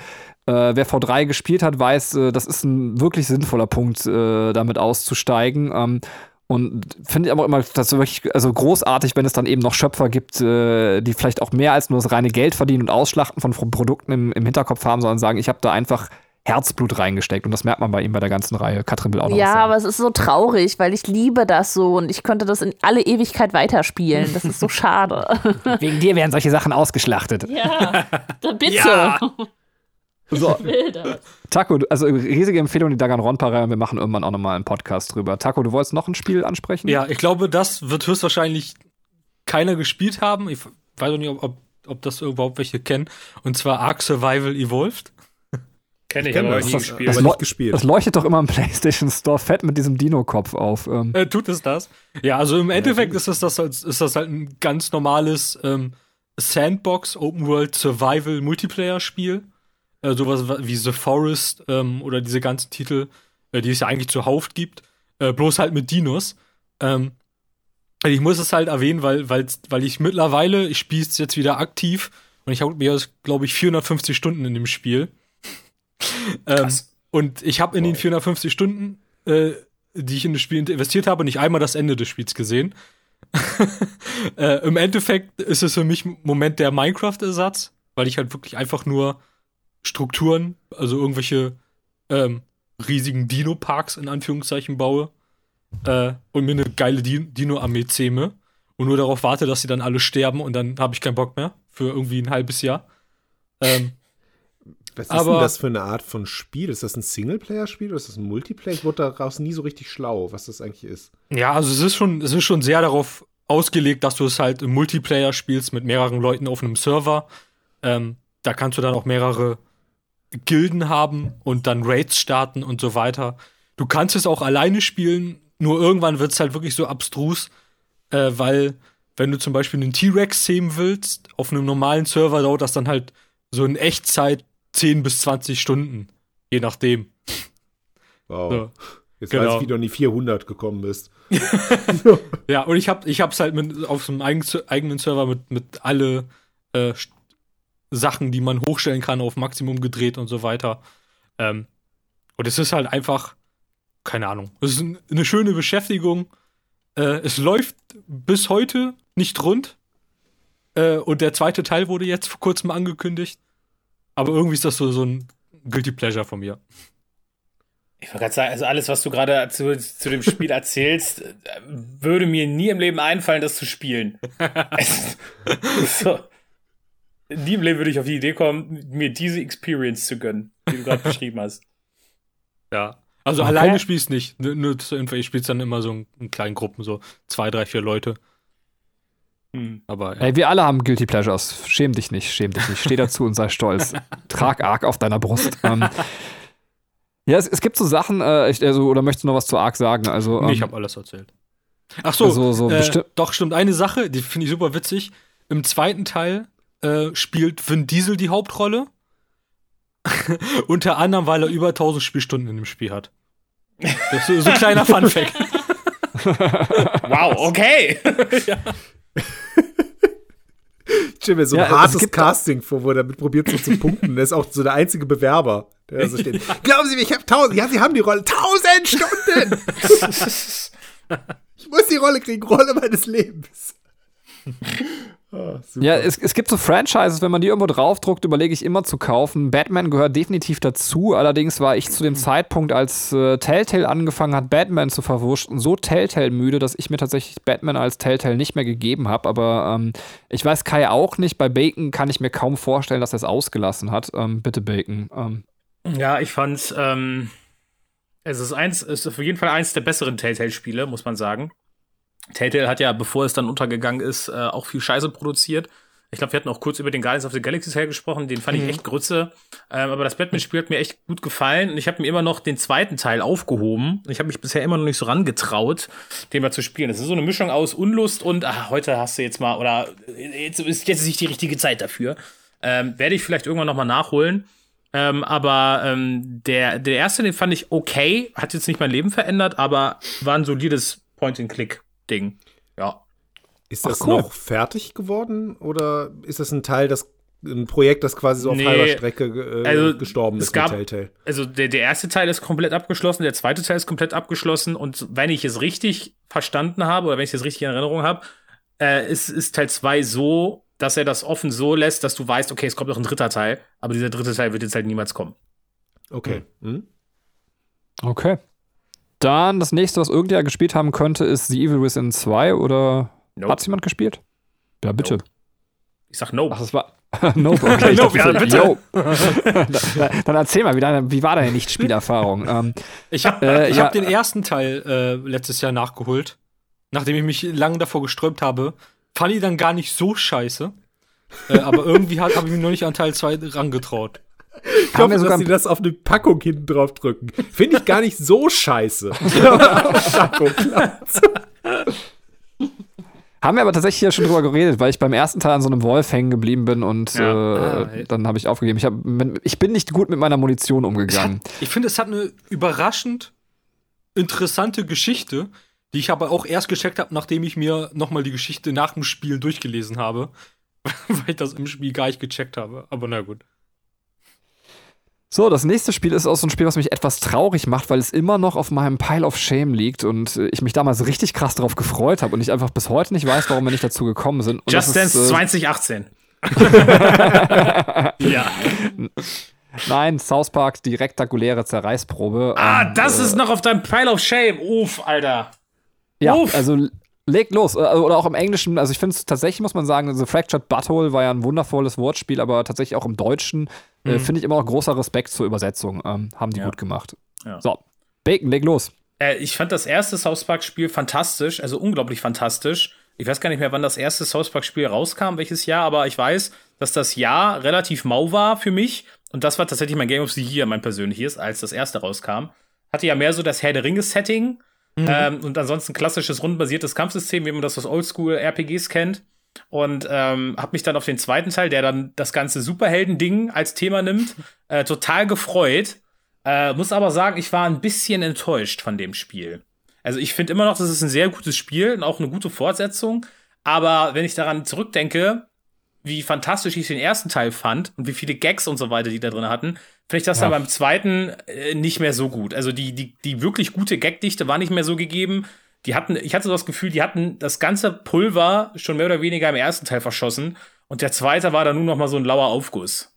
äh, wer V3 gespielt hat, weiß, äh, das ist ein wirklich sinnvoller Punkt, äh, damit auszusteigen. Ähm, und finde ich aber immer das wirklich also großartig, wenn es dann eben noch Schöpfer gibt, äh, die vielleicht auch mehr als nur das reine Geld verdienen und Ausschlachten von Produkten im, im Hinterkopf haben, sondern sagen, ich habe da einfach Herzblut reingesteckt und das merkt man bei ihm bei der ganzen Reihe. Katrin will auch noch Ja, was sagen. aber es ist so traurig, weil ich liebe das so und ich könnte das in alle Ewigkeit weiterspielen. Das ist so schade. Wegen dir werden solche Sachen ausgeschlachtet. ja, bitte. Ja. So, Ich will das. Taco, also riesige Empfehlung, die Danganronpa-Reihe und wir machen irgendwann auch nochmal einen Podcast drüber. Taco, du wolltest noch ein Spiel ansprechen? Ja, ich glaube, das wird höchstwahrscheinlich keiner gespielt haben. Ich weiß auch nicht, ob, ob, ob das überhaupt welche kennen. Und zwar Ark Survival Evolved. Kenne ich, kenn aber das. nie Das- gespielt. das nicht gespielt. Das leuchtet doch immer im PlayStation Store fett mit diesem Dino-Kopf auf. Ähm, Äh, tut es das? Ja, also im Endeffekt ist das, das, als, ist das halt ein ganz normales ähm, Sandbox Open World Survival Multiplayer Spiel. Äh, sowas wie The Forest ähm, oder diese ganzen Titel, äh, die es ja eigentlich zuhauf gibt. Äh, bloß halt mit Dinos. Ähm, ich muss es halt erwähnen, weil, weil, weil ich mittlerweile, ich spiele es jetzt wieder aktiv und ich habe mir, glaube ich, 450 Stunden in dem Spiel. Ähm, und ich habe in den 450 Stunden, äh, die ich in das Spiel investiert habe, nicht einmal das Ende des Spiels gesehen. äh, Im Endeffekt ist es für mich im Moment der Minecraft-Ersatz, weil ich halt wirklich einfach nur Strukturen, also irgendwelche ähm, riesigen Dino-Parks in Anführungszeichen baue äh, und mir eine geile Di Dino-Armee zähme und nur darauf warte, dass sie dann alle sterben und dann habe ich keinen Bock mehr für irgendwie ein halbes Jahr. Ähm, Was ist aber- denn das für eine Art von Spiel? Ist das ein Singleplayer-Spiel oder ist das ein Multiplayer? Ich wurde daraus nie so richtig schlau, was das eigentlich ist. Ja, also es ist schon, es ist schon sehr darauf ausgelegt, dass du es halt im Multiplayer spielst mit mehreren Leuten auf einem Server. Ähm, da kannst du dann auch mehrere Gilden haben und dann Raids starten und so weiter. Du kannst es auch alleine spielen, nur irgendwann wird es halt wirklich so abstrus, äh, weil wenn du zum Beispiel einen T-Rex zähmen willst, auf einem normalen Server dauert das dann halt so in Echtzeit 10 bis 20 Stunden, je nachdem. Wow. So. Jetzt genau. weiß ich, wie du an die 400 gekommen bist. Ja, und ich hab, ich hab's halt mit, auf so einem eigen, eigenen Server mit, mit alle äh, Sachen, die man hochstellen kann, auf Maximum gedreht und so weiter. Ähm, und es ist halt einfach, keine Ahnung, es ist ein- eine schöne Beschäftigung. Äh, es läuft bis heute nicht rund. Äh, und der zweite Teil wurde jetzt vor kurzem angekündigt. Aber irgendwie ist das so, so ein Guilty Pleasure von mir. Ich wollte gerade sagen, also alles, was du gerade zu, zu dem Spiel erzählst, äh, würde mir nie im Leben einfallen, das zu spielen. So. Nie im Leben würde ich auf die Idee kommen, mir diese Experience zu gönnen, die du gerade beschrieben hast. Ja. Also Okay. alleine spielst nicht. Nur, nur zur Info, ich spiel's dann immer so in, in kleinen Gruppen, so zwei, drei, vier Leute. Hm. Aber ja. Ey, wir alle haben Guilty Pleasures. Schäm dich nicht, schäm dich nicht. Steh dazu und sei stolz. Trag Ark auf deiner Brust. Ähm, ja, es, es gibt so Sachen, äh, ich, also, oder möchtest du noch was zu Ark sagen? Also, nee, ich ähm, habe alles erzählt. Ach so, Also so äh, doch, stimmt. Eine Sache, die finde ich super witzig. Im zweiten Teil äh, spielt Vin Diesel die Hauptrolle. Unter anderem, weil er über 1000 Spielstunden in dem Spiel hat. Das ist so, ein kleiner Funfact. Wow, okay. Ich mir so ein Ja, es hartes gibt- Casting vor, wo er damit probiert, so zu punkten. Der ist auch so der einzige Bewerber, der so steht. Glauben Sie mir, ich habe tausend. Ja, Sie haben die Rolle. Tausend Stunden! ich muss die Rolle kriegen, Rolle meines Lebens. Ah. Ja, es, es gibt so Franchises, wenn man die irgendwo draufdruckt, überlege ich immer zu kaufen. Batman gehört definitiv dazu. Allerdings war ich zu dem Zeitpunkt, als äh, Telltale angefangen hat, Batman zu verwurschen, so Telltale müde, dass ich mir tatsächlich Batman als Telltale nicht mehr gegeben habe. Aber ähm, ich weiß Kai auch nicht. Bei Bacon kann ich mir kaum vorstellen, dass er es ausgelassen hat. Ähm, bitte Bacon. Ähm, Ja, ich fand's, ähm, es ist eins, es ist auf jeden Fall eins der besseren Telltale-Spiele, muss man sagen. Telltale hat ja, bevor es dann untergegangen ist, äh, auch viel Scheiße produziert. Ich glaube, wir hatten auch kurz über den Guardians of the Galaxy Teil gesprochen, den fand ich echt Grütze. Ähm, aber das Batman-Spiel hat mir echt gut gefallen und ich habe mir immer noch den zweiten Teil aufgehoben. Ich habe mich bisher immer noch nicht so rangetraut, den mal zu spielen. Das ist so eine Mischung aus Unlust und ach, heute hast du jetzt mal, oder jetzt ist jetzt nicht die richtige Zeit dafür. Ähm, Werde ich vielleicht irgendwann noch mal nachholen. Ähm, aber ähm, der, der erste, den fand ich okay, hat jetzt nicht mein Leben verändert, aber war ein solides Point-and-Click-Ding. Ja. Ist das Ach, cool. noch fertig geworden oder ist das ein Teil, das ein Projekt, das quasi so auf Nee, halber Strecke äh, also, gestorben es ist gab- mit Telltale? Also der, der erste Teil ist komplett abgeschlossen, der zweite Teil ist komplett abgeschlossen und wenn ich es richtig verstanden habe oder wenn ich es richtig in Erinnerung habe, äh, ist, ist Teil 2 so, dass er das offen so lässt, dass du weißt, okay, es kommt noch ein dritter Teil, aber dieser dritte Teil wird jetzt halt niemals kommen. Okay. Hm? okay. Dann das nächste, was irgendjemand gespielt haben könnte, ist The Evil Within 2 oder Nope. hat's jemand gespielt? Ja, bitte. Nope. Ich sag no. Ach, das war. nope, okay. Nope, dachte, ja, bitte. yo. dann, dann erzähl mal, wie, deine, wie war deine Nichtspielerfahrung? ähm, Ich habe Äh, ich ja. hab den ersten Teil äh, letztes Jahr nachgeholt, nachdem ich mich lange davor gesträubt habe. Fand ich dann gar nicht so scheiße. äh, aber irgendwie habe ich mich noch nicht an Teil 2 rangetraut. Ich Haben hoffe, dass sie das auf eine Packung hinten drauf drücken. Finde ich gar nicht so scheiße. Haben wir aber tatsächlich hier schon drüber geredet, weil ich beim ersten Teil an so einem Wolf hängen geblieben bin und Ja. äh, Ah, dann habe ich aufgegeben. Ich, hab, ich bin nicht gut mit meiner Munition umgegangen. Ich finde, es hat eine überraschend interessante Geschichte, die ich aber auch erst gecheckt habe, nachdem ich mir nochmal die Geschichte nach dem Spiel durchgelesen habe. weil ich das im Spiel gar nicht gecheckt habe. Aber na gut. So, das nächste Spiel ist auch so ein Spiel, was mich etwas traurig macht, weil es immer noch auf meinem Pile of Shame liegt und äh, ich mich damals richtig krass darauf gefreut habe und ich einfach bis heute nicht weiß, warum wir nicht dazu gekommen sind. Und Just ist, Dance äh, 2018. ja. Nein, South Park, die rektakuläre Zerreißprobe. Ah, Ähm, das äh, ist noch auf deinem Pile of Shame. Uff, Alter. Ja, Uff. also leg los. Äh, Oder auch im Englischen, also ich finde es tatsächlich, muss man sagen, The Fractured Butthole war ja ein wundervolles Wortspiel, aber tatsächlich auch im Deutschen äh, finde ich immer noch großer Respekt zur Übersetzung. Ähm, haben die Ja. gut gemacht. Ja. So, Bacon, leg los. Äh, ich fand das erste South Park-Spiel fantastisch, also unglaublich fantastisch. Ich weiß gar nicht mehr, wann das erste South Park-Spiel rauskam, welches Jahr, aber ich weiß, dass das Jahr relativ mau war für mich. Und das war tatsächlich mein Game of the Year, mein persönliches, als das erste rauskam. Hatte ja mehr so das Herr der Ringe-Setting ähm, und ansonsten klassisches rundenbasiertes Kampfsystem, wie man das aus Oldschool-RPGs kennt. Und ähm, habe mich dann auf den zweiten Teil, der dann das ganze Superhelden-Ding als Thema nimmt, äh, total gefreut. Äh, muss aber sagen, ich war ein bisschen enttäuscht von dem Spiel. Also ich finde immer noch, das ist ein sehr gutes Spiel und auch eine gute Fortsetzung. Aber wenn ich daran zurückdenke, wie fantastisch ich den ersten Teil fand und wie viele Gags und so weiter die da drin hatten, finde ich das dann beim zweiten äh, nicht mehr so gut. Also die, die, die wirklich gute Gagdichte war nicht mehr so gegeben. Die hatten, ich hatte so das Gefühl, die hatten das ganze Pulver schon mehr oder weniger im ersten Teil verschossen und der zweite war dann nur noch mal so ein lauer Aufguss.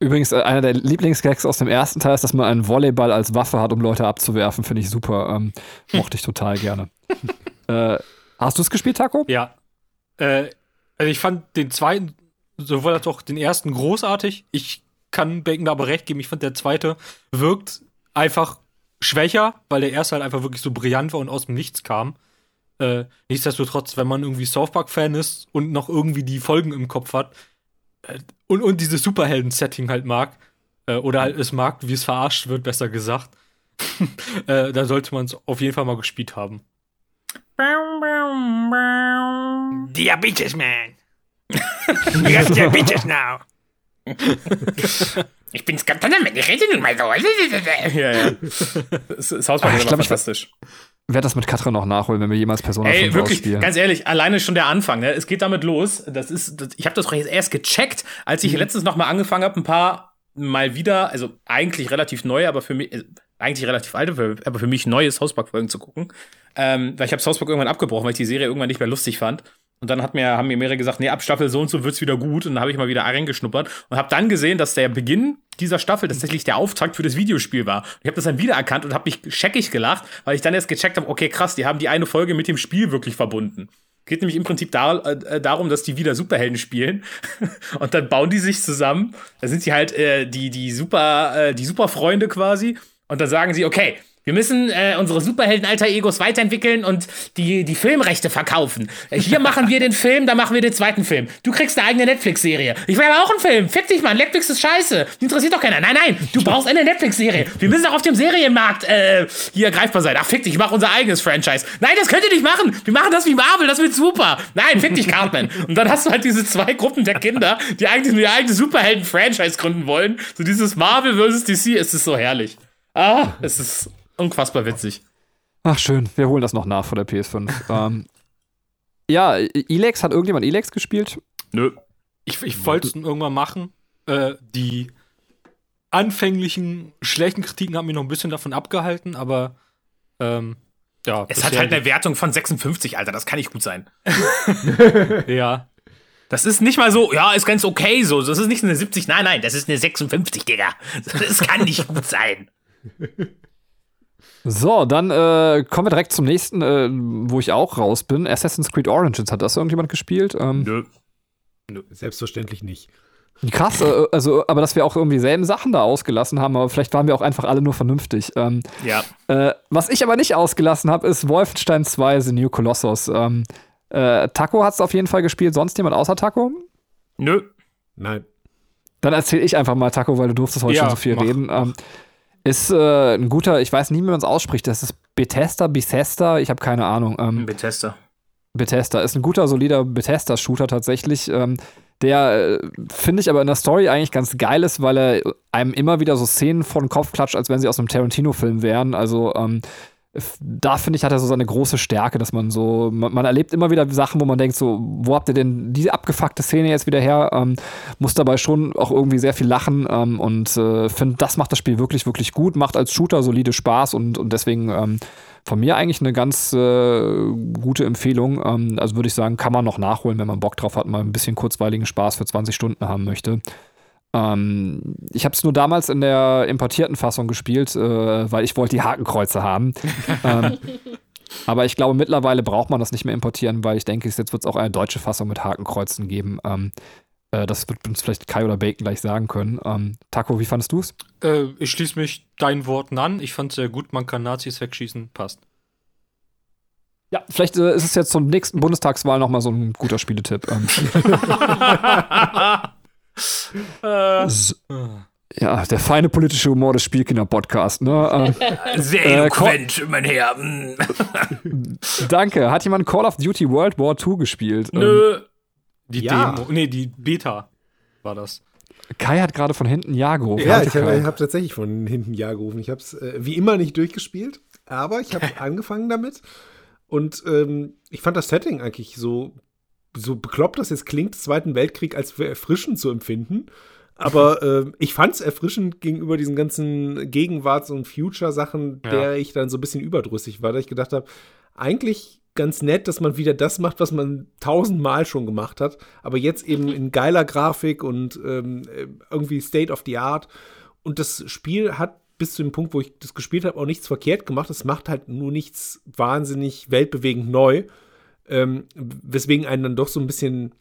Übrigens, äh, einer der Lieblingsgags aus dem ersten Teil ist, dass man einen Volleyball als Waffe hat, um Leute abzuwerfen. Finde ich super. Ähm, mochte ich total gerne. äh, hast du es gespielt, Taco? Ja. Äh, also ich fand den zweiten, sowohl als auch den ersten großartig. Ich kann Bacon da aber recht geben. Ich fand der zweite wirkt einfach schwächer, weil der erste halt einfach wirklich so brillant war und aus dem Nichts kam. Äh, nichtsdestotrotz, wenn man irgendwie South Park-Fan ist und noch irgendwie die Folgen im Kopf hat äh, und, und dieses Superhelden-Setting halt mag, äh, oder halt es mag, wie es verarscht wird, besser gesagt, äh, dann sollte man es auf jeden Fall mal gespielt haben. Diabetes Man. You got diabetes now. Ich bin's ganz ich rede nun mal so. Ja, ja. Das ist Hauspark Ah, ich glaub, aber ich- fantastisch. werde das mit Katrin noch nachholen, wenn wir jemals Persona Ey, 5 wirklich, ausspielen. ganz ehrlich, alleine schon der Anfang, ne? Es geht damit los. Das ist, das, ich habe das doch jetzt erst gecheckt, als ich letztens noch mal angefangen habe, ein paar mal wieder, also eigentlich relativ neue, aber für mich, äh, eigentlich relativ alte, aber für mich neue Hauspark-Folgen zu gucken. Ähm, weil ich habe Hauspark irgendwann abgebrochen, weil ich die Serie irgendwann nicht mehr lustig fand. Und dann hat mir, haben mir mehrere gesagt, nee, ab Staffel so und so wird's wieder gut. Und dann habe ich mal wieder reingeschnuppert und habe dann gesehen, dass der Beginn dieser Staffel tatsächlich der Auftakt für das Videospiel war. Ich habe das dann wiedererkannt und habe mich scheckig gelacht, weil ich dann erst gecheckt habe, okay, krass, die haben die eine Folge mit dem Spiel wirklich verbunden. Geht nämlich im Prinzip dar äh, darum, dass die wieder Superhelden spielen und dann bauen die sich zusammen. Da sind sie halt äh, die die super äh, die Superfreunde quasi und dann sagen sie, okay, wir müssen äh, unsere Superhelden-Alter-Egos weiterentwickeln und die, die Filmrechte verkaufen. Äh, Hier machen wir den Film, da machen wir den zweiten Film. Du kriegst eine eigene Netflix-Serie. Ich will aber auch einen Film. Fick dich, Mann. Netflix ist scheiße. Die interessiert doch keiner. Nein, nein, du brauchst eine Netflix-Serie. Wir müssen auch auf dem Serienmarkt äh, hier greifbar sein. Ach, fick dich, ich mach unser eigenes Franchise. Nein, das könnt ihr nicht machen. Wir machen das wie Marvel, das wird super. Nein, fick dich, Cartman. Und dann hast du halt diese zwei Gruppen der Kinder, die eigentlich nur ihr eigenes Superhelden-Franchise gründen wollen. So dieses Marvel versus DC, es ist so herrlich. Ah, es ist unfassbar witzig. Ach, schön. Wir holen das noch nach von der PS5. ähm, ja, Elex, hat irgendjemand Elex gespielt? Nö. Ich, ich wollte es irgendwann machen. Äh, die anfänglichen schlechten Kritiken haben mich noch ein bisschen davon abgehalten, aber ähm, ja. Es hat halt eine Wertung von 56, Alter. Das kann nicht gut sein. Ja. Das ist nicht mal so, ja, ist ganz okay so. Das ist nicht eine 70, nein, nein, das ist eine 56, Digga. Das kann nicht gut sein. So, dann äh, kommen wir direkt zum nächsten, äh, wo ich auch raus bin. Assassin's Creed Origins. Hat das irgendjemand gespielt? Ähm, Nö. Selbstverständlich nicht. Krass, äh, also, aber dass wir auch irgendwie selben Sachen da ausgelassen haben, aber vielleicht waren wir auch einfach alle nur vernünftig. Ähm, Ja. äh, was ich aber nicht ausgelassen habe, ist Wolfenstein 2 The New Colossus. Ähm, äh, Taco hat es auf jeden Fall gespielt, sonst jemand außer Taco? Nö. Nein. Dann erzähle ich einfach mal, Taco, weil du durftest heute Ja, schon so viel mach. reden. Ähm, ist äh, ein guter, ich weiß nicht, wie man es ausspricht, das ist Bethesda, Bethesda, ich habe keine Ahnung. Ähm, Bethesda. Bethesda ist ein guter, solider Bethesda-Shooter tatsächlich. Ähm, der äh, finde ich aber in der Story eigentlich ganz geil ist, weil er einem immer wieder so Szenen vor den Kopf klatscht, als wenn sie aus einem Tarantino-Film wären. Also ähm, da finde ich, hat er so seine große Stärke, dass man so, man, man erlebt immer wieder Sachen, wo man denkt, so, wo habt ihr denn diese abgefuckte Szene jetzt wieder her? Ähm, muss dabei schon auch irgendwie sehr viel lachen ähm, und äh, finde, das macht das Spiel wirklich, wirklich gut, macht als Shooter solide Spaß und, und deswegen ähm, von mir eigentlich eine ganz äh, gute Empfehlung. Ähm, also würde ich sagen, kann man noch nachholen, wenn man Bock drauf hat, mal ein bisschen kurzweiligen Spaß für 20 Stunden haben möchte. Ähm, ich habe es nur damals in der importierten Fassung gespielt, äh, weil ich wollte die Hakenkreuze haben. ähm, aber ich glaube, mittlerweile braucht man das nicht mehr importieren, weil ich denke, jetzt wird es auch eine deutsche Fassung mit Hakenkreuzen geben. Ähm, äh, das wird uns vielleicht Kai oder Bacon gleich sagen können. Ähm, Taco, wie fandest du es? Äh, ich schließe mich deinen Worten an. Ich fand es sehr gut, man kann Nazis wegschießen, passt. Ja, vielleicht äh, ist es jetzt zur nächsten Bundestagswahl nochmal so ein guter Spieletipp. Ähm, S- ja, der feine politische Humor des Spielkinder-Podcasts. Ne? Ähm, Sehr Äh, eloquent, mein Herr. Mm. danke. Hat jemand Call of Duty World War II gespielt? Ähm, Nö. Die Ja. Demo, nee, die Beta war das. Kai hat gerade von hinten Ja gerufen. Ja, ich habe hab tatsächlich von hinten Ja gerufen. Ich habe es äh, wie immer nicht durchgespielt, aber ich habe angefangen damit. Und ähm, ich fand das Setting eigentlich so, so bekloppt, das jetzt klingt, Zweiten Weltkrieg als erfrischend zu empfinden. Aber ähm, ich fand es erfrischend gegenüber diesen ganzen Gegenwarts- und Future-Sachen, Ja. der ich dann so ein bisschen überdrüssig war, da ich gedacht habe, eigentlich ganz nett, dass man wieder das macht, was man tausendmal schon gemacht hat, aber jetzt eben in geiler Grafik und ähm, äh, irgendwie State of the Art. Und das Spiel hat bis zu dem Punkt, wo ich das gespielt habe, auch nichts verkehrt gemacht. Es macht halt nur nichts wahnsinnig weltbewegend neu, ähm, weswegen einen dann doch so ein bisschen,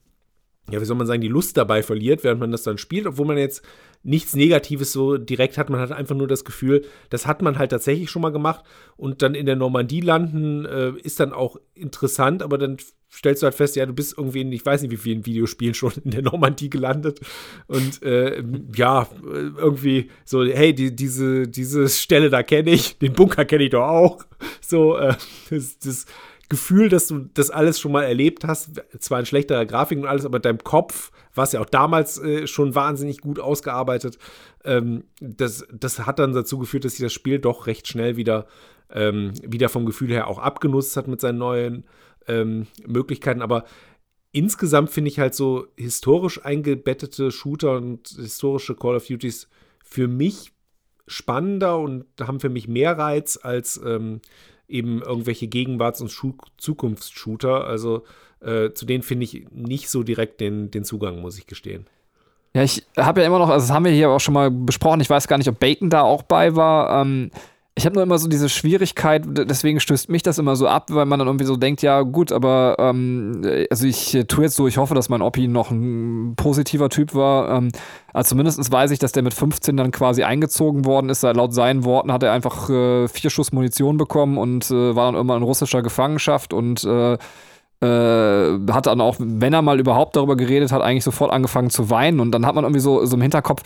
ja, wie soll man sagen, die Lust dabei verliert, während man das dann spielt, obwohl man jetzt nichts Negatives so direkt hat. Man hat einfach nur das Gefühl, das hat man halt tatsächlich schon mal gemacht und dann in der Normandie landen äh, ist dann auch interessant, aber dann stellst du halt fest, ja, du bist irgendwie in, ich weiß nicht, wie vielen Videospielen schon in der Normandie gelandet und äh, ja, irgendwie so, hey, die, diese, diese Stelle da kenne ich, den Bunker kenne ich doch auch. So, äh, das, das Gefühl, dass du das alles schon mal erlebt hast, zwar in schlechterer Grafik und alles, aber deinem Kopf war es ja auch damals äh, schon wahnsinnig gut ausgearbeitet. Ähm, das, das hat dann dazu geführt, dass sich das Spiel doch recht schnell wieder, ähm, wieder vom Gefühl her auch abgenutzt hat mit seinen neuen ähm, Möglichkeiten. Aber insgesamt finde ich halt so historisch eingebettete Shooter und historische Call of Duties für mich spannender und haben für mich mehr Reiz als ähm, eben irgendwelche Gegenwarts- und Schu Zukunftsshooter. Also äh, zu denen finde ich nicht so direkt den, den Zugang, muss ich gestehen. Ja, ich habe ja immer noch, also das haben wir hier auch schon mal besprochen, ich weiß gar nicht, ob Bacon da auch bei war. Ähm, ich habe nur immer so diese Schwierigkeit, deswegen stößt mich das immer so ab, weil man dann irgendwie so denkt, ja gut, aber ähm, also ich tue jetzt so, ich hoffe, dass mein Oppi noch ein positiver Typ war. Ähm, also zumindest weiß ich, dass der mit 15 dann quasi eingezogen worden ist. Laut seinen Worten hat er einfach äh, vier Schuss Munition bekommen und äh, war dann immer in russischer Gefangenschaft und äh, äh, hat dann auch, wenn er mal überhaupt darüber geredet hat, eigentlich sofort angefangen zu weinen. Und dann hat man irgendwie so, so im Hinterkopf,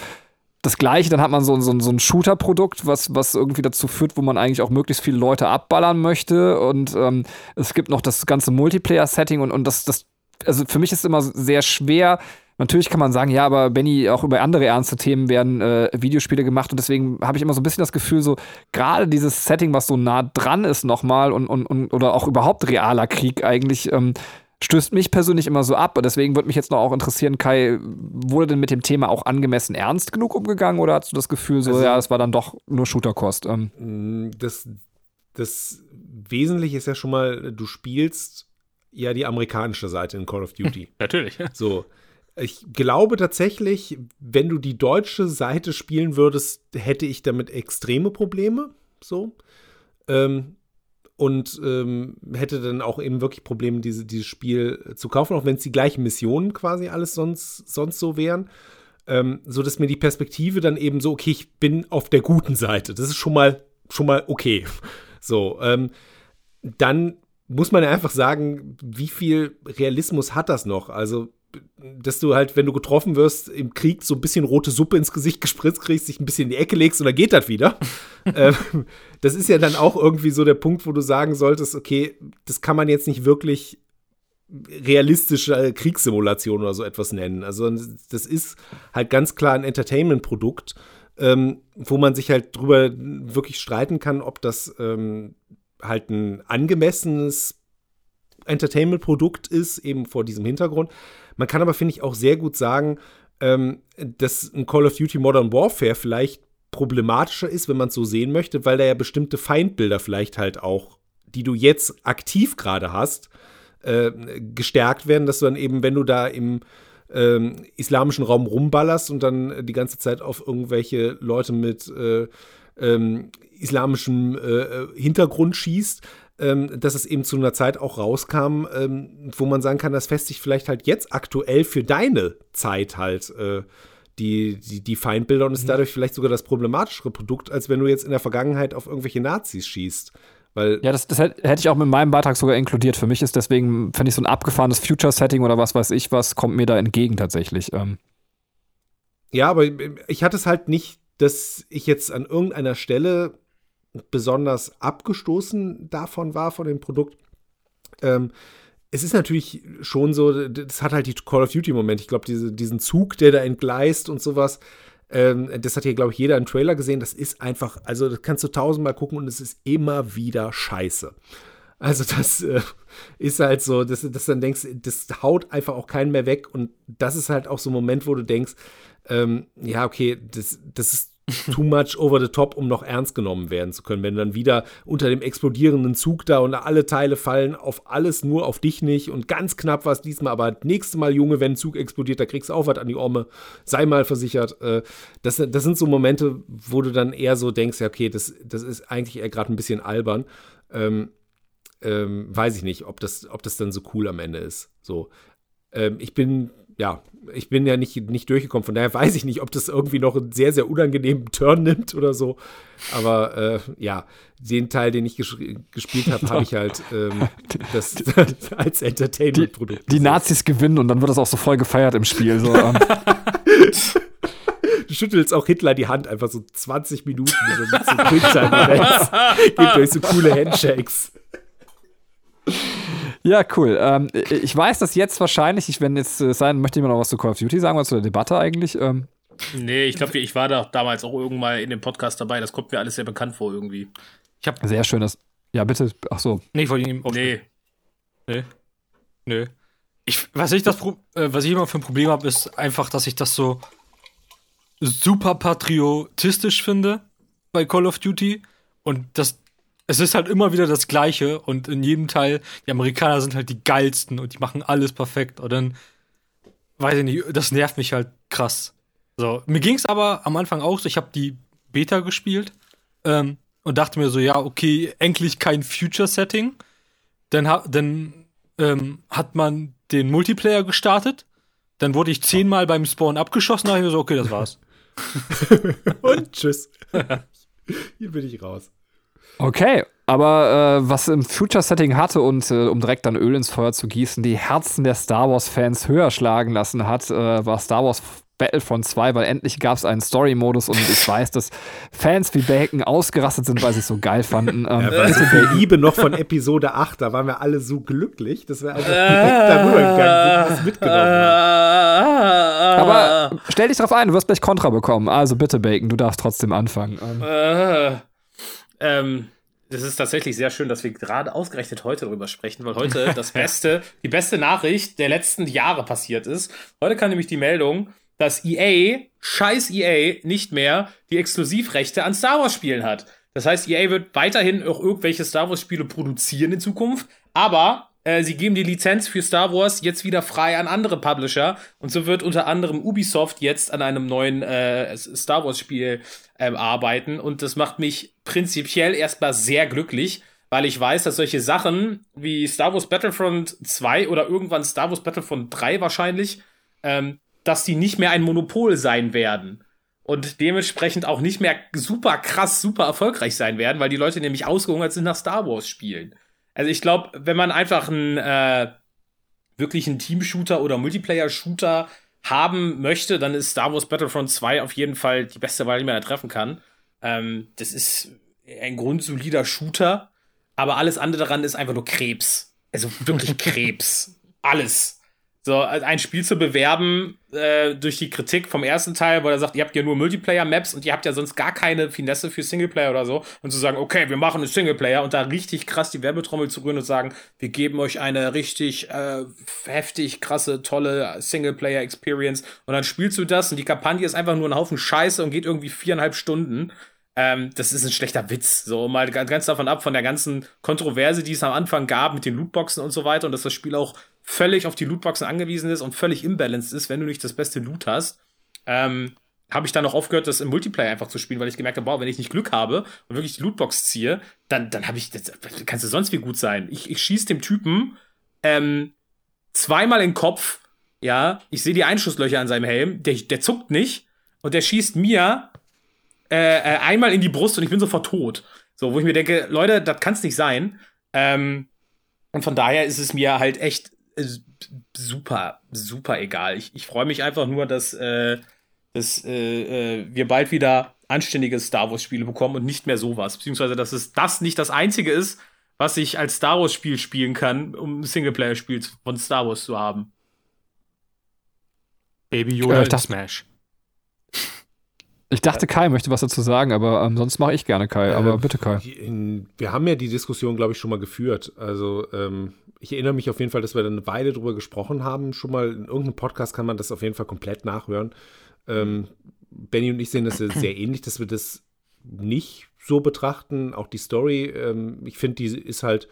das Gleiche, dann hat man so, so, so ein Shooter-Produkt, was, was irgendwie dazu führt, wo man eigentlich auch möglichst viele Leute abballern möchte. Und ähm, es gibt noch das ganze Multiplayer-Setting und, und das, das, also für mich ist immer sehr schwer. Natürlich kann man sagen, ja, aber Benny, auch über andere ernste Themen werden äh, Videospiele gemacht und deswegen habe ich immer so ein bisschen das Gefühl, so gerade dieses Setting, was so nah dran ist nochmal und, und, und oder auch überhaupt realer Krieg eigentlich, ähm, stößt mich persönlich immer so ab. Und deswegen würde mich jetzt noch auch interessieren, Kai, wurde denn mit dem Thema auch angemessen ernst genug umgegangen oder hast du das Gefühl, so, also, ja, es war dann doch nur Shooterkost? Ähm? Mm, das, das Wesentliche ist ja schon mal, du spielst ja die amerikanische Seite in Call of Duty. Natürlich. So. Ich glaube tatsächlich, wenn du die deutsche Seite spielen würdest, hätte ich damit extreme Probleme. So. Ähm, und ähm, hätte dann auch eben wirklich Probleme, diese, dieses Spiel zu kaufen, auch wenn es die gleichen Missionen quasi alles sonst, sonst so wären. Ähm, so dass mir die Perspektive dann eben so, okay, ich bin auf der guten Seite. Das ist schon mal, schon mal okay. So, ähm, dann muss man ja einfach sagen, wie viel Realismus hat das noch? Also, dass du halt, wenn du getroffen wirst, im Krieg so ein bisschen rote Suppe ins Gesicht gespritzt kriegst, dich ein bisschen in die Ecke legst und dann geht das wieder. ähm, das ist ja dann auch irgendwie so der Punkt, wo du sagen solltest, okay, das kann man jetzt nicht wirklich realistische Kriegssimulation oder so etwas nennen. Also das ist halt ganz klar ein Entertainment-Produkt, ähm, wo man sich halt drüber wirklich streiten kann, ob das ähm, halt ein angemessenes Entertainment-Produkt ist, eben vor diesem Hintergrund. Man kann aber, finde ich, auch sehr gut sagen, ähm, dass ein Call of Duty Modern Warfare vielleicht problematischer ist, wenn man es so sehen möchte, weil da ja bestimmte Feindbilder vielleicht halt auch, die du jetzt aktiv gerade hast, äh, gestärkt werden, dass du dann eben, wenn du da im ähm, islamischen Raum rumballerst und dann die ganze Zeit auf irgendwelche Leute mit äh, ähm, islamischem äh, Hintergrund schießt, ähm, dass es eben zu einer Zeit auch rauskam, ähm, wo man sagen kann, das festigt vielleicht halt jetzt aktuell für deine Zeit halt äh, die, die, die Feindbilder und ist mhm. dadurch vielleicht sogar das problematischere Produkt, als wenn du jetzt in der Vergangenheit auf irgendwelche Nazis schießt. Weil ja, das, das hätte ich auch mit meinem Beitrag sogar inkludiert. Für mich ist deswegen, finde ich, so ein abgefahrenes Future-Setting oder was weiß ich was, kommt mir da entgegen tatsächlich. Ähm. Ja, aber ich hatte es halt nicht, dass ich jetzt an irgendeiner Stelle besonders abgestoßen davon war, von dem Produkt. Ähm, es ist natürlich schon so, das hat halt die Call of Duty-Moment. Ich glaube, diese, diesen Zug, der da entgleist und sowas, ähm, das hat hier, glaube ich, jeder im Trailer gesehen. Das ist einfach, also das kannst du tausendmal gucken und es ist immer wieder scheiße. Also das äh, ist halt so, dass du dann denkst, das haut einfach auch keinen mehr weg. Und das ist halt auch so ein Moment, wo du denkst, ähm, ja, okay, das, das ist too much over the top, um noch ernst genommen werden zu können. Wenn du dann wieder unter dem explodierenden Zug da und alle Teile fallen auf alles, nur auf dich nicht und ganz knapp war es diesmal, aber nächstes Mal, Junge, wenn ein Zug explodiert, da kriegst du auch was an die Orme, sei mal versichert. Äh, das, das sind so Momente, wo du dann eher so denkst, ja, okay, das, das ist eigentlich eher gerade ein bisschen albern. Ähm, ähm, weiß ich nicht, ob das, ob das dann so cool am Ende ist. So. Ähm, ich bin ja, ich bin ja nicht, nicht durchgekommen. Von daher weiß ich nicht, ob das irgendwie noch einen sehr, sehr unangenehmen Turn nimmt oder so. Aber äh, ja, den Teil, den ich ges gespielt habe, habe ich halt ähm, das, als Entertainment-Produkt. Die, die, Nazis gewinnen und dann wird das auch so voll gefeiert im Spiel. So, ähm. du schüttelst auch Hitler die Hand einfach so 20 Minuten so mit so Quicktime-Events. Gebt euch so coole Handshakes. Ja, cool. Ähm, ich weiß, dass jetzt wahrscheinlich, ich, wenn jetzt äh, sein, möchte ich mal noch was zu Call of Duty sagen, was zu der Debatte eigentlich. Ähm. Nee, ich glaube, ich war da damals auch irgendwann in dem Podcast dabei. Das kommt mir alles sehr bekannt vor irgendwie. Ich habe sehr schönes. Ja, bitte. Ach so. Nee, ich wollte ihm. Nee. Nee. Nö. Ich, was ich das, äh, was ich immer für ein Problem habe, ist einfach, dass ich das so super patriotistisch finde bei Call of Duty und das es ist halt immer wieder das Gleiche und in jedem Teil, die Amerikaner sind halt die geilsten und die machen alles perfekt und dann, weiß ich nicht, das nervt mich halt krass. So, mir ging es aber am Anfang auch so, ich habe die Beta gespielt ähm, und dachte mir so, ja, okay, endlich kein Future-Setting. Dann, dann ähm, hat man den Multiplayer gestartet, dann wurde ich zehnmal beim Spawn abgeschossen, da habe ich mir so, okay, das war's. Und tschüss. Hier bin ich raus. Okay, aber äh, was im Future-Setting hatte und äh, um direkt dann Öl ins Feuer zu gießen, die Herzen der Star Wars-Fans höher schlagen lassen hat, äh, war Star Wars Battlefront 2, weil endlich gab es einen Story-Modus und ich weiß, dass Fans wie Bacon ausgerastet sind, weil sie es so geil fanden. Ähm, Ja, du, der Liebe noch von Episode 8, da waren wir alle so glücklich, dass wir einfach direkt darüber gegangen sind, das mitgenommen haben. aber stell dich drauf ein, du wirst gleich Kontra bekommen. Also bitte, Bacon, du darfst trotzdem anfangen. Ähm, Äh, ähm, das ist tatsächlich sehr schön, dass wir gerade ausgerechnet heute darüber sprechen, weil heute das beste, die beste Nachricht der letzten Jahre passiert ist. Heute kam nämlich die Meldung, dass EA, scheiß EA, nicht mehr die Exklusivrechte an Star Wars Spielen hat. Das heißt, EA wird weiterhin auch irgendwelche Star Wars Spiele produzieren in Zukunft, aber äh, sie geben die Lizenz für Star Wars jetzt wieder frei an andere Publisher. Und so wird unter anderem Ubisoft jetzt an einem neuen äh, Star Wars Spiel ähm, arbeiten. Und das macht mich prinzipiell erstmal sehr glücklich, weil ich weiß, dass solche Sachen wie Star Wars Battlefront 2 oder irgendwann Star Wars Battlefront 3 wahrscheinlich, ähm, dass die nicht mehr ein Monopol sein werden. Und dementsprechend auch nicht mehr super krass, super erfolgreich sein werden, weil die Leute nämlich ausgehungert sind nach Star Wars Spielen. Also ich glaube, wenn man einfach einen äh, wirklich Team-Shooter oder Multiplayer-Shooter haben möchte, dann ist Star Wars Battlefront 2 auf jeden Fall die beste Wahl, die man da treffen kann. Ähm, das ist ein grundsolider Shooter, aber alles andere daran ist einfach nur Krebs. Also wirklich Krebs. Alles. So, ein Spiel zu bewerben äh, durch die Kritik vom ersten Teil, wo er sagt, ihr habt ja nur Multiplayer-Maps und ihr habt ja sonst gar keine Finesse für Singleplayer oder so. Und zu sagen, okay, wir machen einen Singleplayer und da richtig krass die Werbetrommel zu rühren und sagen, wir geben euch eine richtig äh, heftig krasse, tolle Singleplayer-Experience. Und dann spielst du das und die Kampagne ist einfach nur ein Haufen Scheiße und geht irgendwie viereinhalb Stunden. Ähm, das ist ein schlechter Witz. So mal ganz davon ab von der ganzen Kontroverse, die es am Anfang gab mit den Lootboxen und so weiter und dass das Spiel auch völlig auf die Lootboxen angewiesen ist und völlig imbalanced ist, wenn du nicht das beste Loot hast. Ähm, habe ich dann noch aufgehört, das im Multiplayer einfach zu spielen, weil ich gemerkt habe, wow, wenn ich nicht Glück habe und wirklich die Lootbox ziehe, dann, dann habe ich, das kannst du sonst wie gut sein. Ich, ich schieß dem Typen ähm, zweimal in den Kopf, ja, ich sehe die Einschusslöcher an seinem Helm, der, der zuckt nicht und der schießt mir äh, äh, einmal in die Brust und ich bin sofort tot. So, wo ich mir denke, Leute, das kann's nicht sein. Ähm, und von daher ist es mir halt echt super, super egal. Ich, ich freue mich einfach nur, dass, äh, dass äh, äh, wir bald wieder anständige Star Wars-Spiele bekommen und nicht mehr sowas. Beziehungsweise, dass es das nicht das einzige ist, was ich als Star Wars-Spiel spielen kann, um ein Singleplayer-Spiel von Star Wars zu haben. Baby Äh, Yoda in dachte- Smash. ich dachte, Kai möchte was dazu sagen, aber ähm, sonst mache ich gerne Kai. Aber Äh, bitte, Kai. In, wir haben ja die Diskussion, glaube ich, schon mal geführt. Also ähm, ich erinnere mich auf jeden Fall, dass wir da eine Weile drüber gesprochen haben. Schon mal in irgendeinem Podcast kann man das auf jeden Fall komplett nachhören. Ähm, Benny und ich sehen das sehr ähnlich, dass wir das nicht so betrachten. Auch die Story, ähm, ich finde, die ist halt,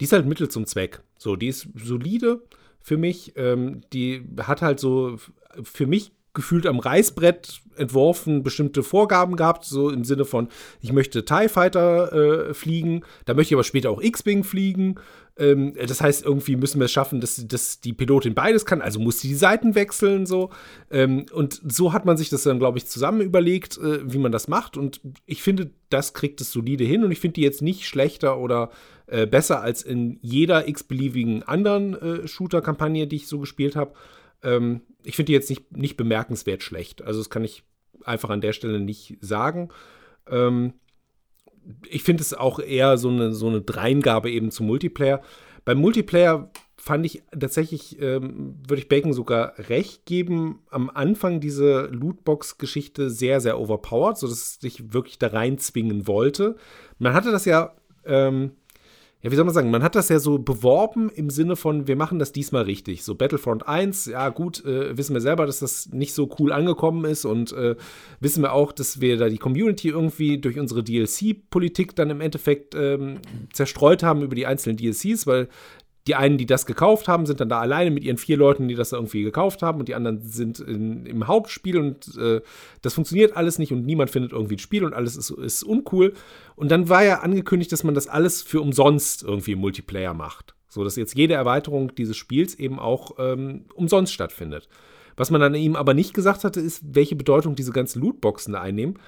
die ist halt Mittel zum Zweck. So, die ist solide für mich. Ähm, die hat halt so für mich gefühlt am Reißbrett entworfen, bestimmte Vorgaben gehabt, so im Sinne von, ich möchte TIE Fighter äh, fliegen, da möchte ich aber später auch X-Wing fliegen. Ähm, das heißt, irgendwie müssen wir es schaffen, dass, dass die Pilotin beides kann, also muss sie die Seiten wechseln, so. Ähm, und so hat man sich das dann, glaube ich, zusammen überlegt, äh, wie man das macht. Und ich finde, das kriegt es solide hin und ich finde die jetzt nicht schlechter oder äh, besser als in jeder x-beliebigen anderen äh, Shooter-Kampagne, die ich so gespielt habe. Ähm, ich finde die jetzt nicht, nicht bemerkenswert schlecht. Also, das kann ich einfach an der Stelle nicht sagen. Ähm, ich finde es auch eher so eine, so eine Dreingabe eben zum Multiplayer. Beim Multiplayer fand ich tatsächlich, ähm, würde ich Bacon sogar recht geben, am Anfang diese Lootbox-Geschichte sehr, sehr overpowered, sodass es sich wirklich da reinzwingen wollte. Man hatte das ja ähm, ja, wie soll man sagen, man hat das ja so beworben im Sinne von, wir machen das diesmal richtig. So Battlefront 1, ja gut, äh, wissen wir selber, dass das nicht so cool angekommen ist und äh, wissen wir auch, dass wir da die Community irgendwie durch unsere DLC-Politik dann im Endeffekt ähm, zerstreut haben über die einzelnen DLCs, weil die einen, die das gekauft haben, sind dann da alleine mit ihren vier Leuten, die das irgendwie gekauft haben, und die anderen sind in, im Hauptspiel und äh, das funktioniert alles nicht und niemand findet irgendwie ein Spiel und alles ist, ist uncool. Und dann war ja angekündigt, dass man das alles für umsonst irgendwie im Multiplayer macht. So dass jetzt jede Erweiterung dieses Spiels eben auch ähm, umsonst stattfindet. Was man dann ihm aber nicht gesagt hatte, ist, welche Bedeutung diese ganzen Lootboxen da einnehmen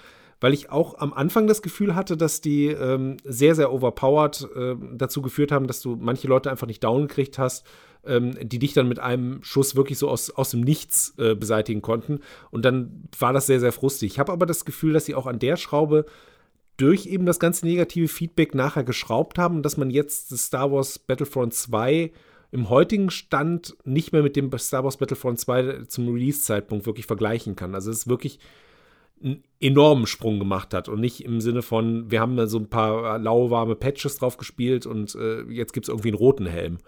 weil ich auch am Anfang das Gefühl hatte, dass die ähm, sehr, sehr overpowered äh, dazu geführt haben, dass du manche Leute einfach nicht down gekriegt hast, ähm, die dich dann mit einem Schuss wirklich so aus, aus dem Nichts äh, beseitigen konnten. Und dann war das sehr, sehr frustig. Ich habe aber das Gefühl, dass sie auch an der Schraube durch eben das ganze negative Feedback nachher geschraubt haben und dass man jetzt Star Wars Battlefront 2 im heutigen Stand nicht mehr mit dem Star Wars Battlefront 2 zum Release-Zeitpunkt wirklich vergleichen kann. Also es ist wirklich einen enormen Sprung gemacht hat und nicht im Sinne von, wir haben da so ein paar lauwarme Patches drauf gespielt und äh, jetzt gibt es irgendwie einen roten Helm.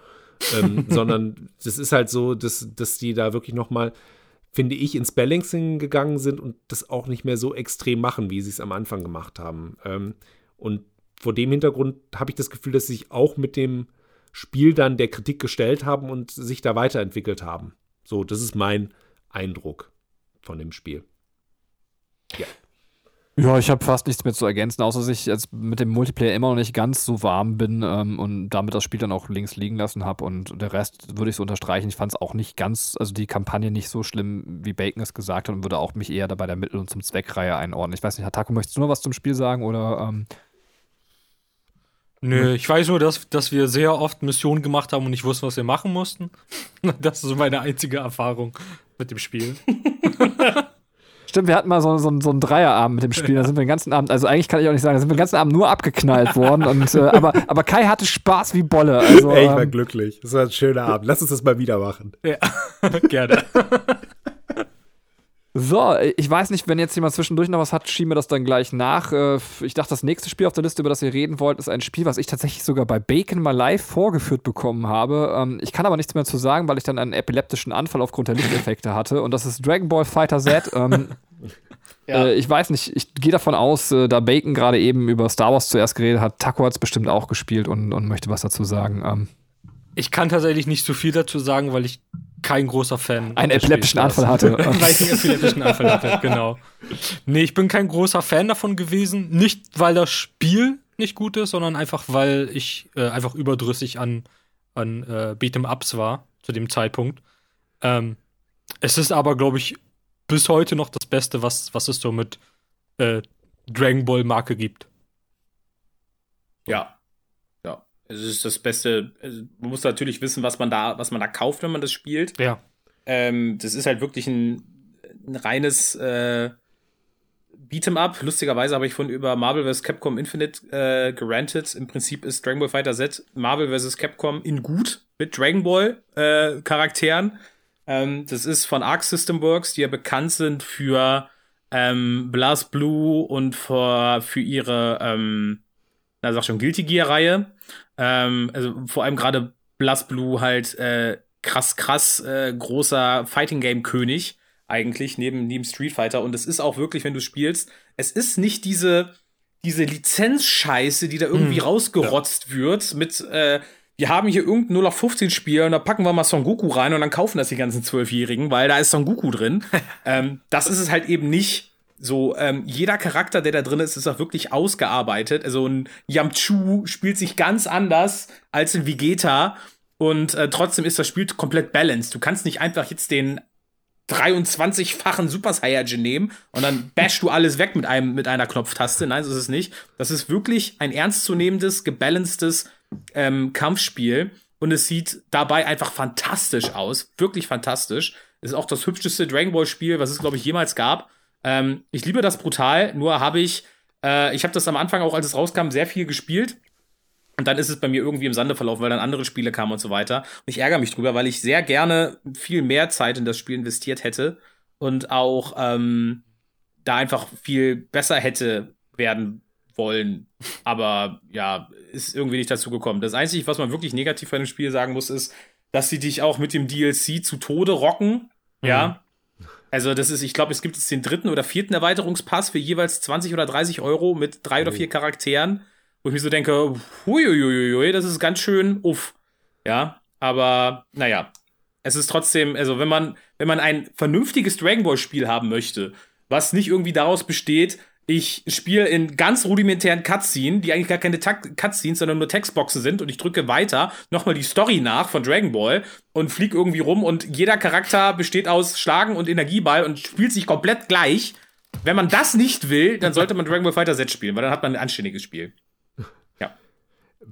ähm, sondern das ist halt so, dass, dass die da wirklich noch mal, finde ich, ins Balancing gegangen sind und das auch nicht mehr so extrem machen, wie sie es am Anfang gemacht haben. Ähm, und vor dem Hintergrund habe ich das Gefühl, dass sie sich auch mit dem Spiel dann der Kritik gestellt haben und sich da weiterentwickelt haben. So, das ist mein Eindruck von dem Spiel. Ja. Ja, ich habe fast nichts mehr zu ergänzen, außer dass ich jetzt mit dem Multiplayer immer noch nicht ganz so warm bin ähm, und damit das Spiel dann auch links liegen lassen habe. Und der Rest würde ich so unterstreichen. Ich fand es auch nicht ganz, also die Kampagne nicht so schlimm, wie Bacon es gesagt hat und würde auch mich eher dabei der Mittel- und zum Zweckreihe einordnen. Ich weiß nicht, Hatako, möchtest du noch was zum Spiel sagen oder? Ähm Nö, ich weiß nur, dass, dass wir sehr oft Missionen gemacht haben und nicht wussten, was wir machen mussten. Das ist so meine einzige Erfahrung mit dem Spiel. Stimmt, wir hatten mal so, so, so einen Dreierabend mit dem Spiel. Da sind wir den ganzen Abend, also eigentlich kann ich auch nicht sagen, da sind wir den ganzen Abend nur abgeknallt worden. Und, äh, aber, aber Kai hatte Spaß wie Bolle. Also, Ey, ich war ähm, glücklich. Das war ein schöner Abend. Lass uns das mal wieder machen. Ja, gerne. So, ich weiß nicht, wenn jetzt jemand zwischendurch noch was hat, schieben wir das dann gleich nach. Äh, ich dachte, das nächste Spiel auf der Liste, über das ihr reden wollt, ist ein Spiel, was ich tatsächlich sogar bei Bacon mal live vorgeführt bekommen habe. Ähm, ich kann aber nichts mehr zu sagen, weil ich dann einen epileptischen Anfall aufgrund der Lichteffekte hatte. Und das ist Dragon Ball Fighter Z. Ähm, ja. äh, ich weiß nicht, ich gehe davon aus, äh, da Bacon gerade eben über Star Wars zuerst geredet hat, Taco hat es bestimmt auch gespielt und, und möchte was dazu sagen. Ähm, ich kann tatsächlich nicht so viel dazu sagen, weil ich kein großer Fan. Einen epileptischen Anfall hatte. weil ich einen epileptischen Anfall hatte, genau. Nee, ich bin kein großer Fan davon gewesen. Nicht, weil das Spiel nicht gut ist, sondern einfach, weil ich äh, einfach überdrüssig an, an äh, Beat'em-Ups war zu dem Zeitpunkt. Ähm, es ist aber, glaube ich, bis heute noch das Beste, was, was es so mit äh, Dragon Ball Marke gibt. Ja. Es ist das Beste. Man muss natürlich wissen, was man da, was man da kauft, wenn man das spielt. Ja. Ähm, das ist halt wirklich ein, ein reines äh, Beat'em Up. Lustigerweise habe ich von über Marvel vs. Capcom Infinite äh, gerantet. Im Prinzip ist Dragon Ball Fighter Z Marvel vs. Capcom in gut mit Dragon Ball äh, Charakteren. Ähm, das ist von Arc System Works, die ja bekannt sind für ähm, Blast Blue und für, für ihre, ähm, na sag schon, Guilty Gear Reihe. Ähm, also vor allem gerade Blast Blue halt äh, krass, krass äh, großer Fighting Game König eigentlich neben, neben Street Fighter. Und es ist auch wirklich, wenn du spielst, es ist nicht diese, diese Lizenzscheiße, die da irgendwie hm, rausgerotzt ja. wird mit, äh, wir haben hier irgendein 0 auf 15 Spiel und da packen wir mal Son Goku rein und dann kaufen das die ganzen Zwölfjährigen, weil da ist Son Goku drin. ähm, das ist es halt eben nicht. So, ähm, jeder Charakter, der da drin ist, ist auch wirklich ausgearbeitet. Also ein Yamchu spielt sich ganz anders als ein Vegeta und äh, trotzdem ist das Spiel komplett balanced. Du kannst nicht einfach jetzt den 23-fachen Super Saiyajin nehmen und dann bashst du alles weg mit einem mit einer Knopftaste. Nein, so ist es nicht. Das ist wirklich ein ernstzunehmendes, gebalancedes ähm, Kampfspiel und es sieht dabei einfach fantastisch aus. Wirklich fantastisch. Es ist auch das hübscheste Dragon Ball Spiel, was es, glaube ich, jemals gab. Ähm, ich liebe das brutal, nur habe ich, äh, ich habe das am Anfang auch, als es rauskam, sehr viel gespielt. Und dann ist es bei mir irgendwie im Sande verlaufen, weil dann andere Spiele kamen und so weiter. Und ich ärgere mich drüber, weil ich sehr gerne viel mehr Zeit in das Spiel investiert hätte und auch ähm, da einfach viel besser hätte werden wollen. Aber ja, ist irgendwie nicht dazu gekommen. Das Einzige, was man wirklich negativ bei dem Spiel sagen muss, ist, dass sie dich auch mit dem DLC zu Tode rocken. Ja. Also, das ist, ich glaube, es gibt jetzt den dritten oder vierten Erweiterungspass für jeweils 20 oder 30 Euro mit drei oder vier Charakteren, wo ich mir so denke, huiuiuiui, das ist ganz schön uff. Ja. Aber, naja. Es ist trotzdem, also, wenn man, wenn man ein vernünftiges Dragon Ball Spiel haben möchte, was nicht irgendwie daraus besteht, ich spiele in ganz rudimentären Cutscenes, die eigentlich gar keine Tak- Cutscenes, sondern nur Textboxen sind und ich drücke weiter nochmal die Story nach von Dragon Ball und flieg irgendwie rum und jeder Charakter besteht aus Schlagen und Energieball und spielt sich komplett gleich. Wenn man das nicht will, dann sollte man Dragon Ball Fighter Z spielen, weil dann hat man ein anständiges Spiel.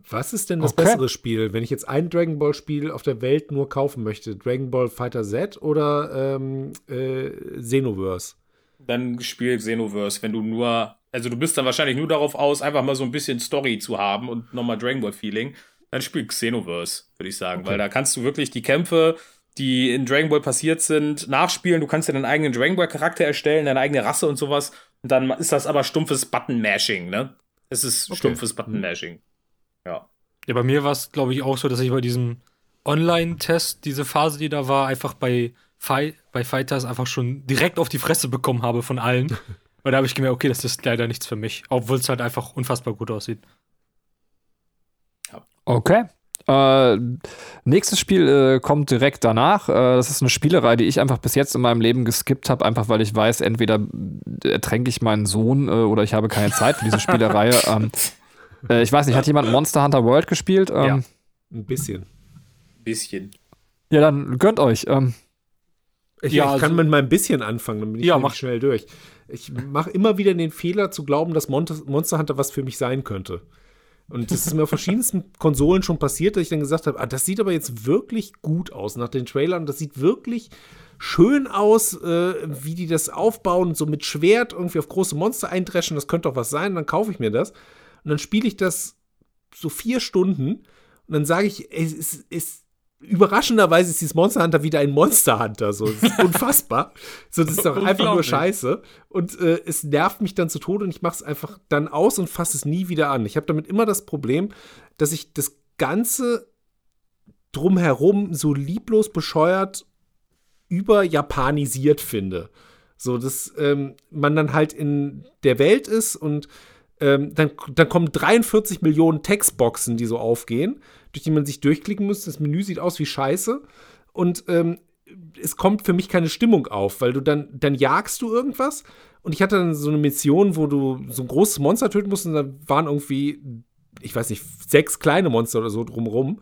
Was ist denn das Okay. bessere Spiel, wenn ich jetzt ein Dragon Ball Spiel auf der Welt nur kaufen möchte? Dragon Ball Fighter Z oder ähm, äh, Xenoverse? Dann spiel Xenoverse, wenn du nur, also du bist dann wahrscheinlich nur darauf aus, einfach mal so ein bisschen Story zu haben und nochmal Dragon Ball Feeling. Dann spiel Xenoverse, würde ich sagen, weil da kannst du wirklich die Kämpfe, die in Dragon Ball passiert sind, nachspielen. Du kannst dir deinen eigenen Dragon Ball Charakter erstellen, deine eigene Rasse und sowas. Und dann ist das aber stumpfes Button-Mashing, ne? Es ist stumpfes Button-Mashing. Ja. Ja, bei mir war es, glaube ich, auch so, dass ich bei diesem Online-Test, diese Phase, die da war, einfach bei, Fi bei Fighters einfach schon direkt auf die Fresse bekommen habe von allen. Weil da habe ich gemerkt, okay, das ist leider nichts für mich. Obwohl es halt einfach unfassbar gut aussieht. Okay. Äh, nächstes Spiel äh, kommt direkt danach. Äh, das ist eine Spielerei, die ich einfach bis jetzt in meinem Leben geskippt habe, einfach weil ich weiß, entweder ertränke ich meinen Sohn äh, oder ich habe keine Zeit für diese Spielerei. ähm, äh, ich weiß nicht, hat jemand Monster Hunter World gespielt? Ähm, Ja. Ein bisschen. Bisschen. ja. dann gönnt euch. Ähm, Ich, Ja, ich kann also- mit mal ein bisschen anfangen, dann bin ich Ja, mach. schnell durch. Ich mache immer wieder den Fehler zu glauben, dass Monster, Monster Hunter was für mich sein könnte. Und das ist mir auf verschiedensten Konsolen schon passiert, dass ich dann gesagt habe, ah, das sieht aber jetzt wirklich gut aus nach den Trailern. Das sieht wirklich schön aus, äh, wie die das aufbauen, so mit Schwert irgendwie auf große Monster eindreschen. Das könnte doch was sein. Dann kaufe ich mir das. Und dann spiele ich das so vier Stunden. Und dann sage ich, es ist überraschenderweise ist dieses Monster Hunter wieder ein Monster Hunter. So, das ist unfassbar. so, das ist doch einfach nur. Scheiße. Und äh, es nervt mich dann zu Tode und ich mache es einfach dann aus und fasse es nie wieder an. Ich habe damit immer das Problem, dass ich das Ganze drumherum so lieblos bescheuert überjapanisiert finde. So, dass ähm, man dann halt in der Welt ist und ähm, dann, dann kommen 43 Millionen Textboxen, die so aufgehen, durch die man sich durchklicken muss. Das Menü sieht aus wie Scheiße. Und ähm, es kommt für mich keine Stimmung auf, weil du dann, dann jagst du irgendwas. Und ich hatte dann so eine Mission, wo du so ein großes Monster töten musst und da waren irgendwie, ich weiß nicht, sechs kleine Monster oder so drumrum.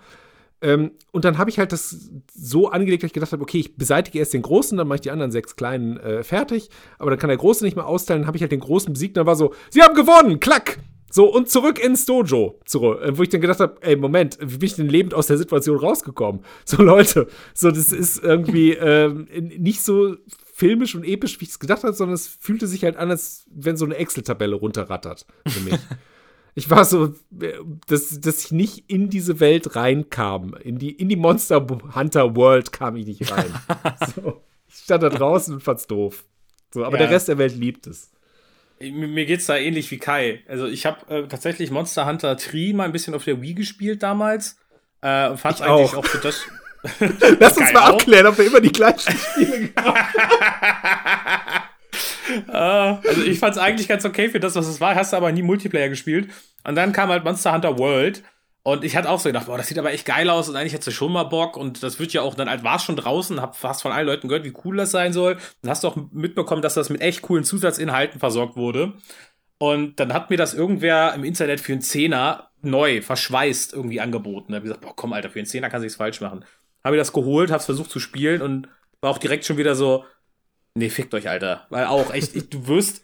Ähm, und dann habe ich halt das so angelegt, dass ich gedacht habe, okay, ich beseitige erst den Großen, dann mache ich die anderen sechs Kleinen äh, fertig. Aber dann kann der Große nicht mehr austeilen. Dann habe ich halt den Großen besiegt. Dann war so, sie haben gewonnen, klack! So, und zurück ins Dojo. Zurück, äh, wo ich dann gedacht habe, ey, Moment, wie bin ich denn lebend aus der Situation rausgekommen? So, Leute, so, das ist irgendwie ähm, nicht so filmisch und episch, wie ich es gedacht habe, sondern es fühlte sich halt an, als wenn so eine Excel-Tabelle runterrattert für mich. Ich war so, dass, dass ich nicht in diese Welt reinkam. In die, in die Monster Hunter World kam ich nicht rein. so, ich stand da draußen und fand's doof. So, aber Ja. der Rest der Welt liebt es. Mir geht's da ähnlich wie Kai. Also ich habe äh, tatsächlich Monster Hunter Tree mal ein bisschen auf der Wii gespielt damals. Äh, und fand's Ich eigentlich auch. auch für das. Lass uns mal auch. abklären, ob wir immer die gleichen Spiele Äh, also ich fand's eigentlich ganz okay für das, was es war. Hast du aber nie Multiplayer gespielt. Und dann kam halt Monster Hunter World. Und ich hatte auch so gedacht, boah, das sieht aber echt geil aus und eigentlich hättest du schon mal Bock und das wird ja auch, dann halt war es schon draußen, hab fast von allen Leuten gehört, wie cool das sein soll. Dann hast du auch mitbekommen, dass das mit echt coolen Zusatzinhalten versorgt wurde. Und dann hat mir das irgendwer im Internet für einen Zehner neu, verschweißt irgendwie angeboten. Da hab ich gesagt, boah, komm, Alter, für einen Zehner kann sich's falsch machen. Habe ich das geholt, hab's versucht zu spielen und war auch direkt schon wieder so, nee, fickt euch, Alter. Weil auch echt, ich, du wirst,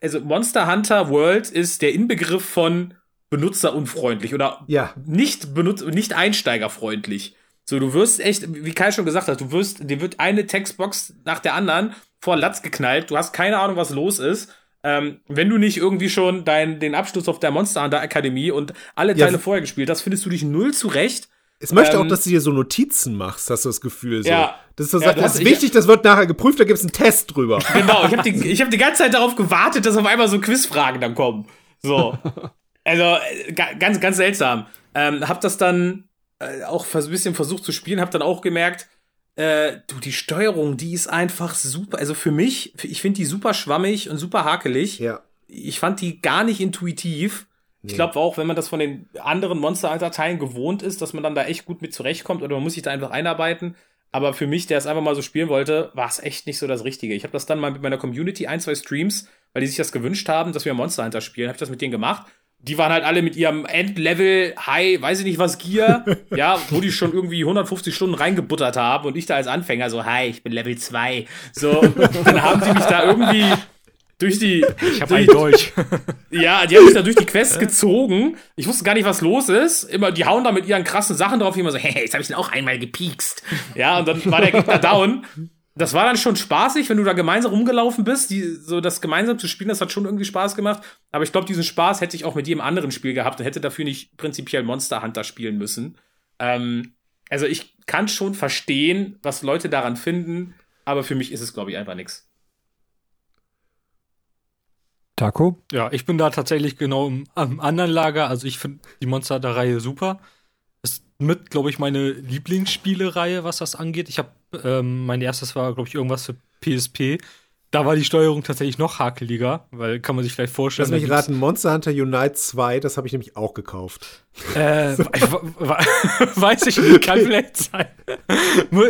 also Monster Hunter World ist der Inbegriff von benutzerunfreundlich oder Ja. nicht benutz nicht einsteigerfreundlich. So, du wirst echt, wie Kai schon gesagt hat, du wirst, dir wird eine Textbox nach der anderen vor Latz geknallt. Du hast keine Ahnung, was los ist. Ähm, wenn du nicht irgendwie schon dein, den Abschluss auf der Monster Hunter Akademie und alle Ja. Teile vorher gespielt hast, findest du dich null zurecht. Es möchte Ähm, auch, dass du dir so Notizen machst, hast du das Gefühl. So. Ja. Das ist, so, Ja, du das ist ich- wichtig, das wird nachher geprüft, da gibt es einen Test drüber. Genau, ich habe die, ich hab die ganze Zeit darauf gewartet, dass auf einmal so Quizfragen dann kommen. So. Also, äh, ga- ganz, ganz seltsam. Ähm, hab das dann äh, auch ein bisschen versucht zu spielen, hab dann auch gemerkt, äh, du, die Steuerung, die ist einfach super. Also für mich, ich finde die super schwammig und super hakelig. Ja. Ich fand die gar nicht intuitiv. Ich glaube auch, wenn man das von den anderen Monster Hunter Teilen gewohnt ist, dass man dann da echt gut mit zurechtkommt oder man muss sich da einfach einarbeiten. Aber für mich, der es einfach mal so spielen wollte, war es echt nicht so das Richtige. Ich habe das dann mal mit meiner Community, ein, zwei Streams, weil die sich das gewünscht haben, dass wir Monster Hunter spielen, habe ich das mit denen gemacht. Die waren halt alle mit ihrem Endlevel High, weiß ich nicht was Gear, ja, wo die schon irgendwie 150 Stunden reingebuttert haben und ich da als Anfänger so, hi, ich bin Level 2. So, dann haben sie mich da irgendwie durch die Ich habe eigentlich Deutsch. ja, die haben mich da durch die Quest gezogen. Ich wusste gar nicht, was los ist. Immer, die hauen da mit ihren krassen Sachen drauf, immer so, hey, jetzt habe ich den auch einmal gepiekst. Ja, und dann war der Gegner down. Das war dann schon spaßig, wenn du da gemeinsam rumgelaufen bist. Die, so das gemeinsam zu spielen, das hat schon irgendwie Spaß gemacht. Aber ich glaube, diesen Spaß hätte ich auch mit jedem anderen Spiel gehabt und hätte dafür nicht prinzipiell Monster Hunter spielen müssen. Ähm, also ich kann schon verstehen, was Leute daran finden, aber für mich ist es, glaube ich, einfach nichts. Taco? Ja, ich bin da tatsächlich genau im, am anderen Lager. Also ich finde die Monster der Reihe super. Ist mit, glaube ich, meine Lieblingsspielereihe, was das angeht. Ich habe, ähm, mein erstes war, glaube ich, irgendwas für PSP. Da war die Steuerung tatsächlich noch hakeliger, weil kann man sich vielleicht vorstellen. Lass mich raten, Monster Hunter Unite 2, das habe ich nämlich auch gekauft. Äh, we- we- weiß ich nicht, kann vielleicht sein.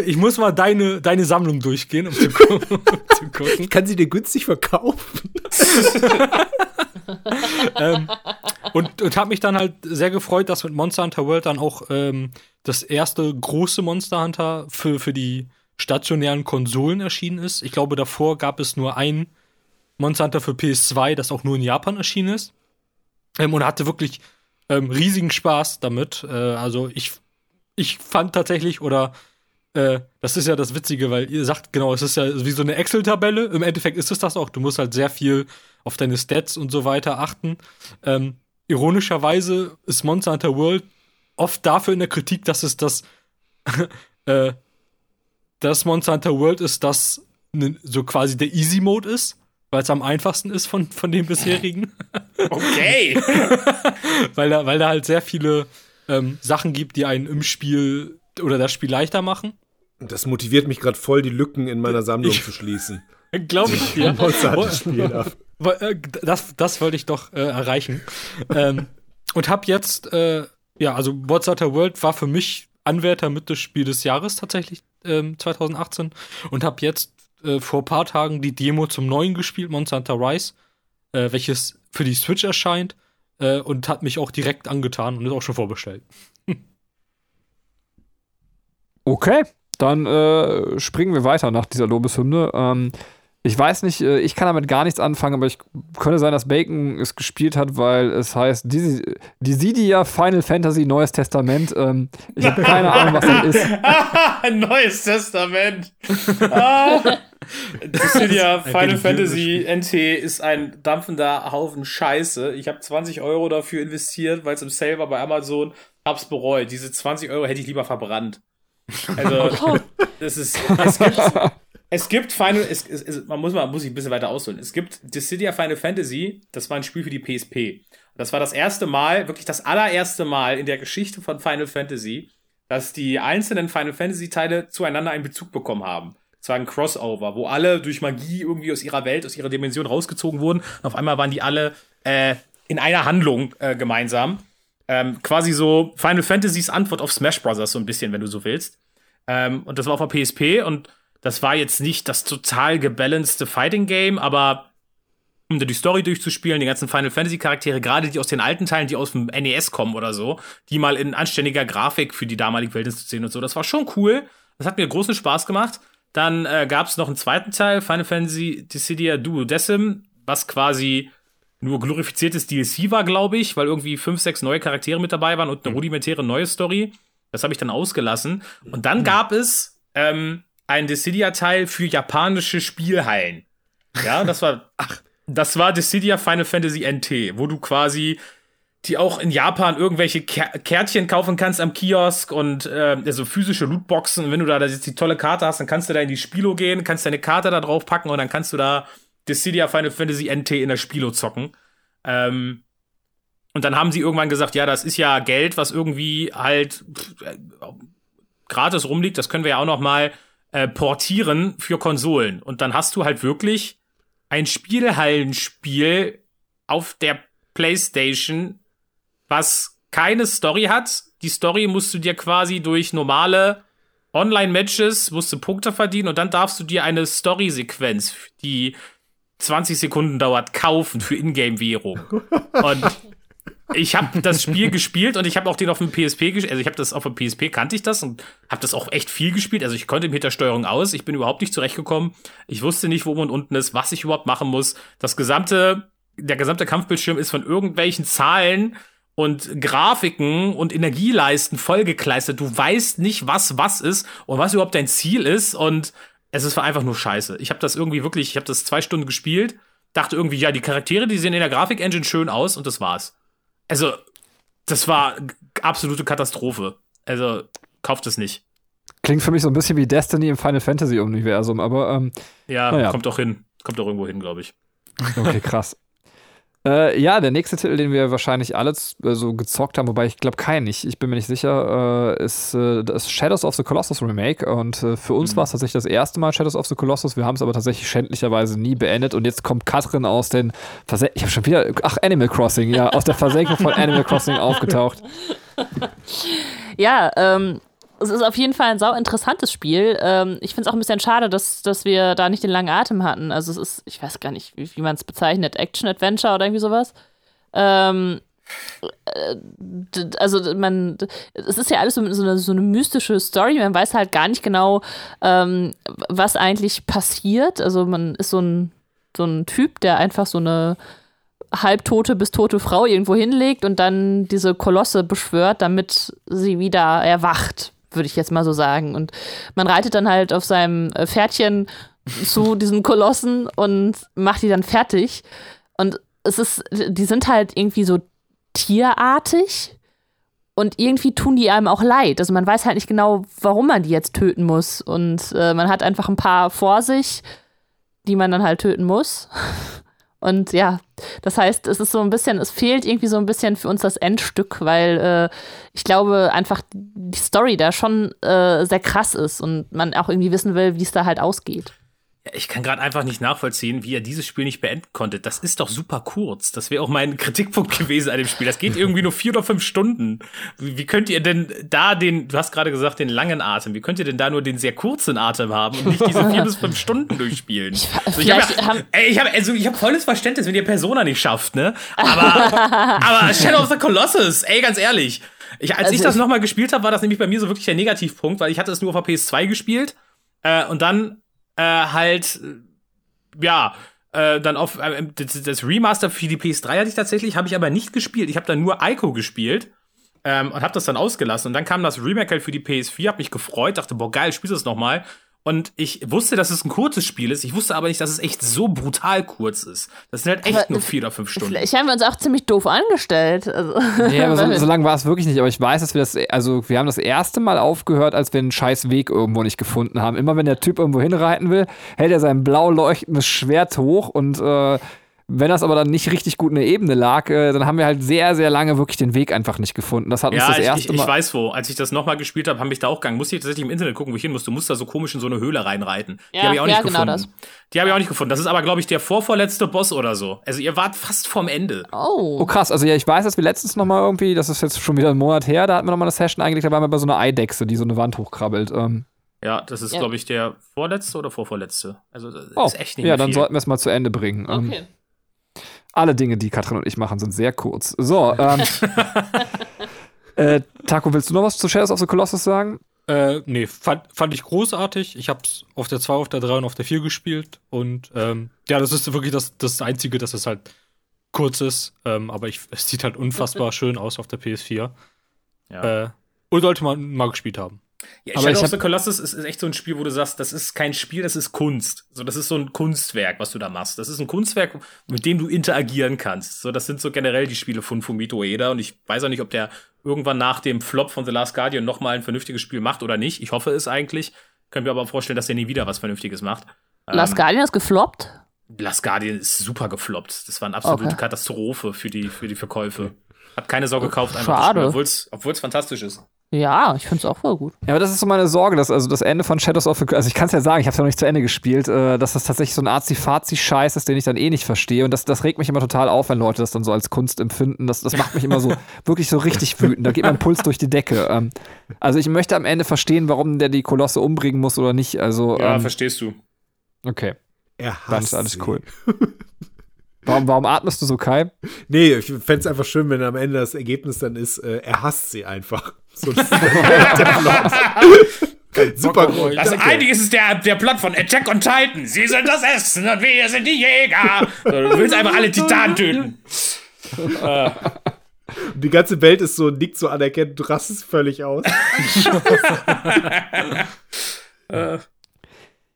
Ich muss mal deine, deine Sammlung durchgehen, um zu, gu um zu gucken. Ich kann sie dir günstig verkaufen. ähm, und und habe mich dann halt sehr gefreut, dass mit Monster Hunter World dann auch ähm, das erste große Monster Hunter für, für die stationären Konsolen erschienen ist. Ich glaube, davor gab es nur ein Monster Hunter für PS2, das auch nur in Japan erschienen ist. Ähm, und hatte wirklich ähm, riesigen Spaß damit. Äh, also ich, ich fand tatsächlich, oder äh, das ist ja das Witzige, weil ihr sagt, genau, es ist ja wie so eine Excel-Tabelle. Im Endeffekt ist es das auch. Du musst halt sehr viel auf deine Stats und so weiter achten. Ähm, ironischerweise ist Monster Hunter World oft dafür in der Kritik, dass es das, äh, das Monster Hunter World ist, das ne, so quasi der Easy Mode ist, weil es am einfachsten ist von, von den bisherigen. Okay. weil, da, weil da halt sehr viele ähm, Sachen gibt, die einen im Spiel oder das Spiel leichter machen. Das motiviert mich gerade voll, die Lücken in meiner Sammlung Ich- zu schließen. Glaube ich dir. Monster Hunter Spiel darf. Weil, äh, Das, das wollte ich doch äh, erreichen. ähm, und hab jetzt, äh, ja, also Monster Hunter World war für mich Anwärter mit des Spiel des Jahres tatsächlich ähm, 2018 und hab jetzt äh, vor ein paar Tagen die Demo zum neuen gespielt, Monster Hunter Rise, äh, welches für die Switch erscheint äh, und hat mich auch direkt angetan und ist auch schon vorbestellt. Okay, dann äh, springen wir weiter nach dieser Lobeshymne. Ähm, ich weiß nicht, äh, ich kann damit gar nichts anfangen, aber ich könnte sein, dass Bacon es gespielt hat, weil es heißt Disi- Dissidia Final Fantasy Neues Testament. Ähm, ich habe keine Ahnung, was das ist. Ein neues Testament. ah. Ja Final Fantasy NT ist ein dampfender Haufen Scheiße. Ich habe 20 Euro dafür investiert, weil es im Sale war bei Amazon. Hab's bereut. Diese 20 Euro hätte ich lieber verbrannt. Also, das ist, es gibt, es gibt Final, es, es, es, man muss mal, muss ich ein bisschen weiter ausholen. Es gibt Dissidia Final Fantasy, das war ein Spiel für die PSP. Das war das erste Mal, wirklich das allererste Mal in der Geschichte von Final Fantasy, dass die einzelnen Final Fantasy Teile zueinander einen Bezug bekommen haben. Es war ein Crossover, wo alle durch Magie irgendwie aus ihrer Welt, aus ihrer Dimension rausgezogen wurden. Und auf einmal waren die alle äh, in einer Handlung äh, gemeinsam. Ähm, quasi so Final Fantasys Antwort auf Smash Bros. so ein bisschen, wenn du so willst. Ähm, und das war auf der PSP und das war jetzt nicht das total gebalancete Fighting Game, aber um da die Story durchzuspielen, die ganzen Final Fantasy Charaktere, gerade die aus den alten Teilen, die aus dem NES kommen oder so, die mal in anständiger Grafik für die damalige Welt zu sehen und so, das war schon cool. Das hat mir großen Spaß gemacht. Dann äh, gab es noch einen zweiten Teil, Final Fantasy Dissidia Duodecim, was quasi nur glorifiziertes DLC war, glaube ich, weil irgendwie fünf, sechs neue Charaktere mit dabei waren und eine rudimentäre neue Story. Das habe ich dann ausgelassen. Und dann gab es ähm, einen Dissidia-Teil für japanische Spielhallen. Ja, das war, ach, das war Dissidia Final Fantasy NT, wo du quasi die auch in Japan irgendwelche Ker Kärtchen kaufen kannst am Kiosk und äh, also physische Lootboxen. Und wenn du da jetzt die tolle Karte hast, dann kannst du da in die Spilo gehen, kannst deine Karte da drauf packen und dann kannst du da Dissidia Final Fantasy NT in der Spilo zocken. Ähm, Und dann haben sie irgendwann gesagt, ja, das ist ja Geld, was irgendwie halt pff, äh, gratis rumliegt, das können wir ja auch noch mal äh, portieren für Konsolen. Und dann hast du halt wirklich ein Spielhallenspiel auf der PlayStation, was keine Story hat. Die Story musst du dir quasi durch normale Online-Matches, musst du Punkte verdienen und dann darfst du dir eine Story-Sequenz, die 20 Sekunden dauert, kaufen für Ingame-Währung. Und ich habe das Spiel gespielt und ich habe auch den auf dem PSP gespielt. Also ich habe das auf dem PSP kannte ich das und habe das auch echt viel gespielt. Also ich konnte mit der Steuerung aus. Ich bin überhaupt nicht zurechtgekommen. Ich wusste nicht, wo man unten ist, was ich überhaupt machen muss. Das gesamte, der gesamte Kampfbildschirm ist von irgendwelchen Zahlen und Grafiken und Energieleisten vollgekleistert. Du weißt nicht, was was ist und was überhaupt dein Ziel ist und es ist einfach nur scheiße. Ich habe das irgendwie wirklich, ich habe das zwei Stunden gespielt, dachte irgendwie, ja, die Charaktere, die sehen in der Grafik-Engine schön aus und das war's. Also, das war absolute Katastrophe. Also, kauft es nicht. Klingt für mich so ein bisschen wie Destiny im Final Fantasy Universum, aber ähm, Ja, Naja. kommt doch hin. Kommt doch irgendwo hin, glaube ich. okay, krass. Äh, ja, der nächste Titel, den wir wahrscheinlich alle äh, so gezockt haben, wobei ich glaube keinen nicht, ich bin mir nicht sicher, äh, ist äh, das Shadows of the Colossus Remake. Und äh, für uns war es tatsächlich das erste Mal Shadows of the Colossus. Wir haben es aber tatsächlich schändlicherweise nie beendet. Und jetzt kommt Katrin aus den Versen Ich habe schon wieder. Ach, Animal Crossing, ja, aus der Versenkung von Animal Crossing aufgetaucht. Ja, ähm, es ist auf jeden Fall ein sau interessantes Spiel. Ähm, ich finde es auch ein bisschen schade, dass, dass wir da nicht den langen Atem hatten. Also es ist, ich weiß gar nicht, wie, wie man es bezeichnet, Action-Adventure oder irgendwie sowas. Ähm, äh, also man, es ist ja alles so, so, eine, so eine mystische Story. Man weiß halt gar nicht genau, ähm, was eigentlich passiert. Also man ist so ein, so ein Typ, der einfach so eine halbtote bis tote Frau irgendwo hinlegt und dann diese Kolosse beschwört, damit sie wieder erwacht, würde ich jetzt mal so sagen. Und man reitet dann halt auf seinem äh, Pferdchen zu diesen Kolossen und macht die dann fertig. Und es ist, die sind halt irgendwie so tierartig und irgendwie tun die einem auch leid. Also man weiß halt nicht genau, warum man die jetzt töten muss. Und äh, man hat einfach ein paar vor sich, die man dann halt töten muss. Und ja, das heißt, es ist so ein bisschen, es fehlt irgendwie so ein bisschen für uns das Endstück, weil äh, ich glaube einfach die Story da schon äh, sehr krass ist und man auch irgendwie wissen will, wie es da halt ausgeht. Ich kann gerade einfach nicht nachvollziehen, wie er dieses Spiel nicht beenden konnte. Das ist doch super kurz. Das wäre auch mein Kritikpunkt gewesen an dem Spiel. Das geht irgendwie nur vier oder fünf Stunden. Wie, könnt ihr denn da den, du hast gerade gesagt, den langen Atem, wie könnt ihr denn da nur den sehr kurzen Atem haben und nicht diese vier bis fünf Stunden durchspielen? Also ich habe ja, ich hab, also ich hab volles Verständnis, wenn ihr Persona nicht schafft, ne? Aber, aber Shadow of the Colossus, ey, ganz ehrlich. Ich, als Also ich das ich- nochmal gespielt habe, war das nämlich bei mir so wirklich der Negativpunkt, weil ich hatte es nur auf der PS2 gespielt äh, und dann äh, halt, äh, ja, äh, dann auf äh, das, das Remaster für die PS3 hatte ich tatsächlich, habe ich aber nicht gespielt. Ich habe dann nur Ico gespielt ähm, und habe das dann ausgelassen. Und dann kam das Remake halt für die PS4, habe mich gefreut, dachte, boah, geil, spielst du das nochmal. Und ich wusste, dass es ein kurzes Spiel ist. Ich wusste aber nicht, dass es echt so brutal kurz ist. Das sind halt echt Aber nur vier oder fünf Stunden. Vielleicht haben wir uns auch ziemlich doof angestellt. Also, Nee, aber so, so lange war es wirklich nicht. Aber ich weiß, dass wir das, also wir haben das erste Mal aufgehört, als wir einen scheiß Weg irgendwo nicht gefunden haben. Immer wenn der Typ irgendwo hinreiten will, hält er sein blau leuchtendes Schwert hoch und äh, wenn das aber dann nicht richtig gut in der Ebene lag, äh, dann haben wir halt sehr, sehr lange wirklich den Weg einfach nicht gefunden. Das hat uns Ja, das ich, erste ich, ich Mal. weiß wo. Als ich das nochmal gespielt habe, habe ich da auch gegangen. Musste ich tatsächlich im Internet gucken, wo ich hin muss. Du musst da so komisch in so eine Höhle reinreiten. Die Ja, habe ich auch ja, nicht genau gefunden. Die habe ich auch nicht gefunden. Das ist aber, glaube ich, der vorvorletzte Boss oder so. Also ihr wart fast vorm Ende. oh. Oh krass, also ja, ich weiß, dass wir letztens noch mal irgendwie, das ist jetzt schon wieder ein Monat her, da hatten wir noch mal eine Session eingelegt, da waren wir bei so einer Eidechse, die so eine Wand hochkrabbelt. Ähm, Ja, das ist, Ja. glaube ich, der vorletzte oder vorvorletzte. Also das oh, ist echt nicht ja, mehr dann viel. sollten wir es mal zu Ende bringen. Ähm, Okay. Alle Dinge, die Katrin und ich machen, sind sehr kurz. So, ähm, äh, Taco, willst du noch was zu Shadows of the Colossus sagen? Äh, nee, fand, fand ich großartig. Ich hab's auf der 2, auf der 3 und auf der 4 gespielt. Und ähm, ja, das ist wirklich das, das Einzige, dass es halt kurz ist. Ähm, aber ich, es sieht halt unfassbar schön aus auf der PS4. Ja. Äh, und sollte man mal gespielt haben. Ja, Aber Shadow ich of the Colossus ist, ist echt so ein Spiel, wo du sagst, das ist kein Spiel, das ist Kunst. So, das ist so ein Kunstwerk, was du da machst. Das ist ein Kunstwerk, mit dem du interagieren kannst. So, das sind so generell die Spiele von Fumito Ueda und ich weiß auch nicht, ob der irgendwann nach dem Flop von The Last Guardian noch mal ein vernünftiges Spiel macht oder nicht. Ich hoffe es eigentlich. Können wir aber vorstellen, dass er nie wieder was Vernünftiges macht. Last Ähm, Guardian ist gefloppt. Last Guardian ist super gefloppt. Das war eine absolute Okay. Katastrophe für die, für die Verkäufe. Hat keine Sau gekauft, einfach obwohl es fantastisch ist. Ja, ich finde es auch voll gut. Ja, aber das ist so meine Sorge, dass also das Ende von Shadows of the also ich kann es ja sagen, ich habe es ja noch nicht zu Ende gespielt, äh, dass das tatsächlich so ein Arzi-Fazi-Scheiß ist, den ich dann eh nicht verstehe. Und das, das regt mich immer total auf, wenn Leute das dann so als Kunst empfinden. Das, das macht mich immer so wirklich so richtig wütend. Da geht mein Puls durch die Decke. Ähm, also ich möchte am Ende verstehen, warum der die Kolosse umbringen muss oder nicht. Also Ja, ähm, verstehst du. okay, Er dann hasst ist alles sie. cool. Warum, warum atmest du so, Kai? Nee, ich fände es einfach schön, wenn am Ende das Ergebnis dann ist, äh, er hasst sie einfach. So. Super gut. Das eigentlich ist es der, der Plot von Attack on Titan. Sie sind das Essen und wir sind die Jäger. So, Du willst einfach alle Titanen töten. Die ganze Welt ist so, nickt so anerkennt, du rastest völlig aus.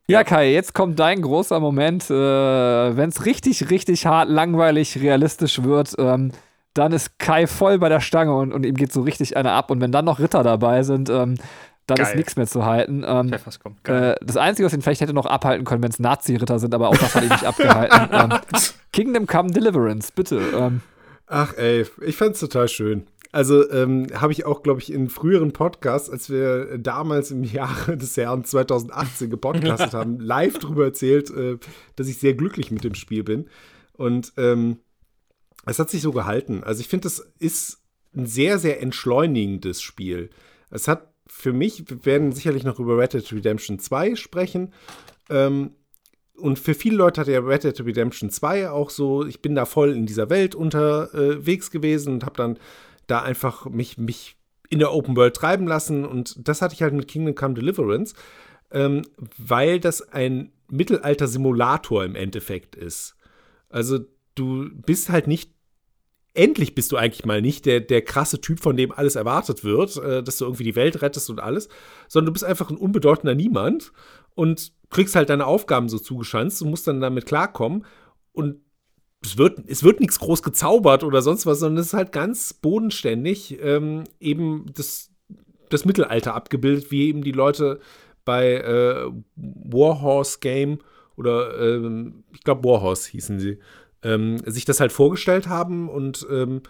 Ja, Kai, jetzt kommt dein großer Moment. Äh, Wenn es richtig, richtig hart, langweilig, realistisch wird, ähm, dann ist Kai voll bei der Stange und, und ihm geht so richtig einer ab. Und wenn dann noch Ritter dabei sind, ähm, dann ist Geil. nichts mehr zu halten. Ähm, Pfeffers kommt. Geil. äh, das Einzige, was ihn vielleicht hätte noch abhalten können, wenn es Nazi-Ritter sind, aber auch das hat ihn nicht abgehalten. Ähm, Kingdom Come Deliverance, bitte. Ähm, Ach ey, ich fand's total schön. Also ähm, habe ich auch, glaube ich, in früheren Podcasts, als wir damals im Jahre des Jahres 2018 gepodcastet haben, live darüber erzählt, äh, dass ich sehr glücklich mit dem Spiel bin. Und ähm, es hat sich so gehalten. Also ich finde, das ist ein sehr, sehr entschleunigendes Spiel. Es hat für mich, wir werden sicherlich noch über Red Dead Redemption 2 sprechen. Ähm, und für viele Leute hat ja Red Dead Redemption 2 auch so, ich bin da voll in dieser Welt unterwegs gewesen und habe dann da einfach mich, mich in der Open World treiben lassen. Und das hatte ich halt mit Kingdom Come Deliverance, ähm, weil das ein Mittelalter-Simulator im Endeffekt ist. Also du bist halt nicht endlich bist du eigentlich mal nicht der, der krasse Typ, von dem alles erwartet wird, äh, dass du irgendwie die Welt rettest und alles, sondern du bist einfach ein unbedeutender Niemand und kriegst halt deine Aufgaben so zugeschanzt und musst dann damit klarkommen. Und es wird, es wird nichts groß gezaubert oder sonst was, sondern es ist halt ganz bodenständig ähm, eben das, das Mittelalter abgebildet, wie eben die Leute bei äh, Warhorse Game oder ähm, ich glaube Warhorse hießen sie, ähm, sich das halt vorgestellt haben und ähm,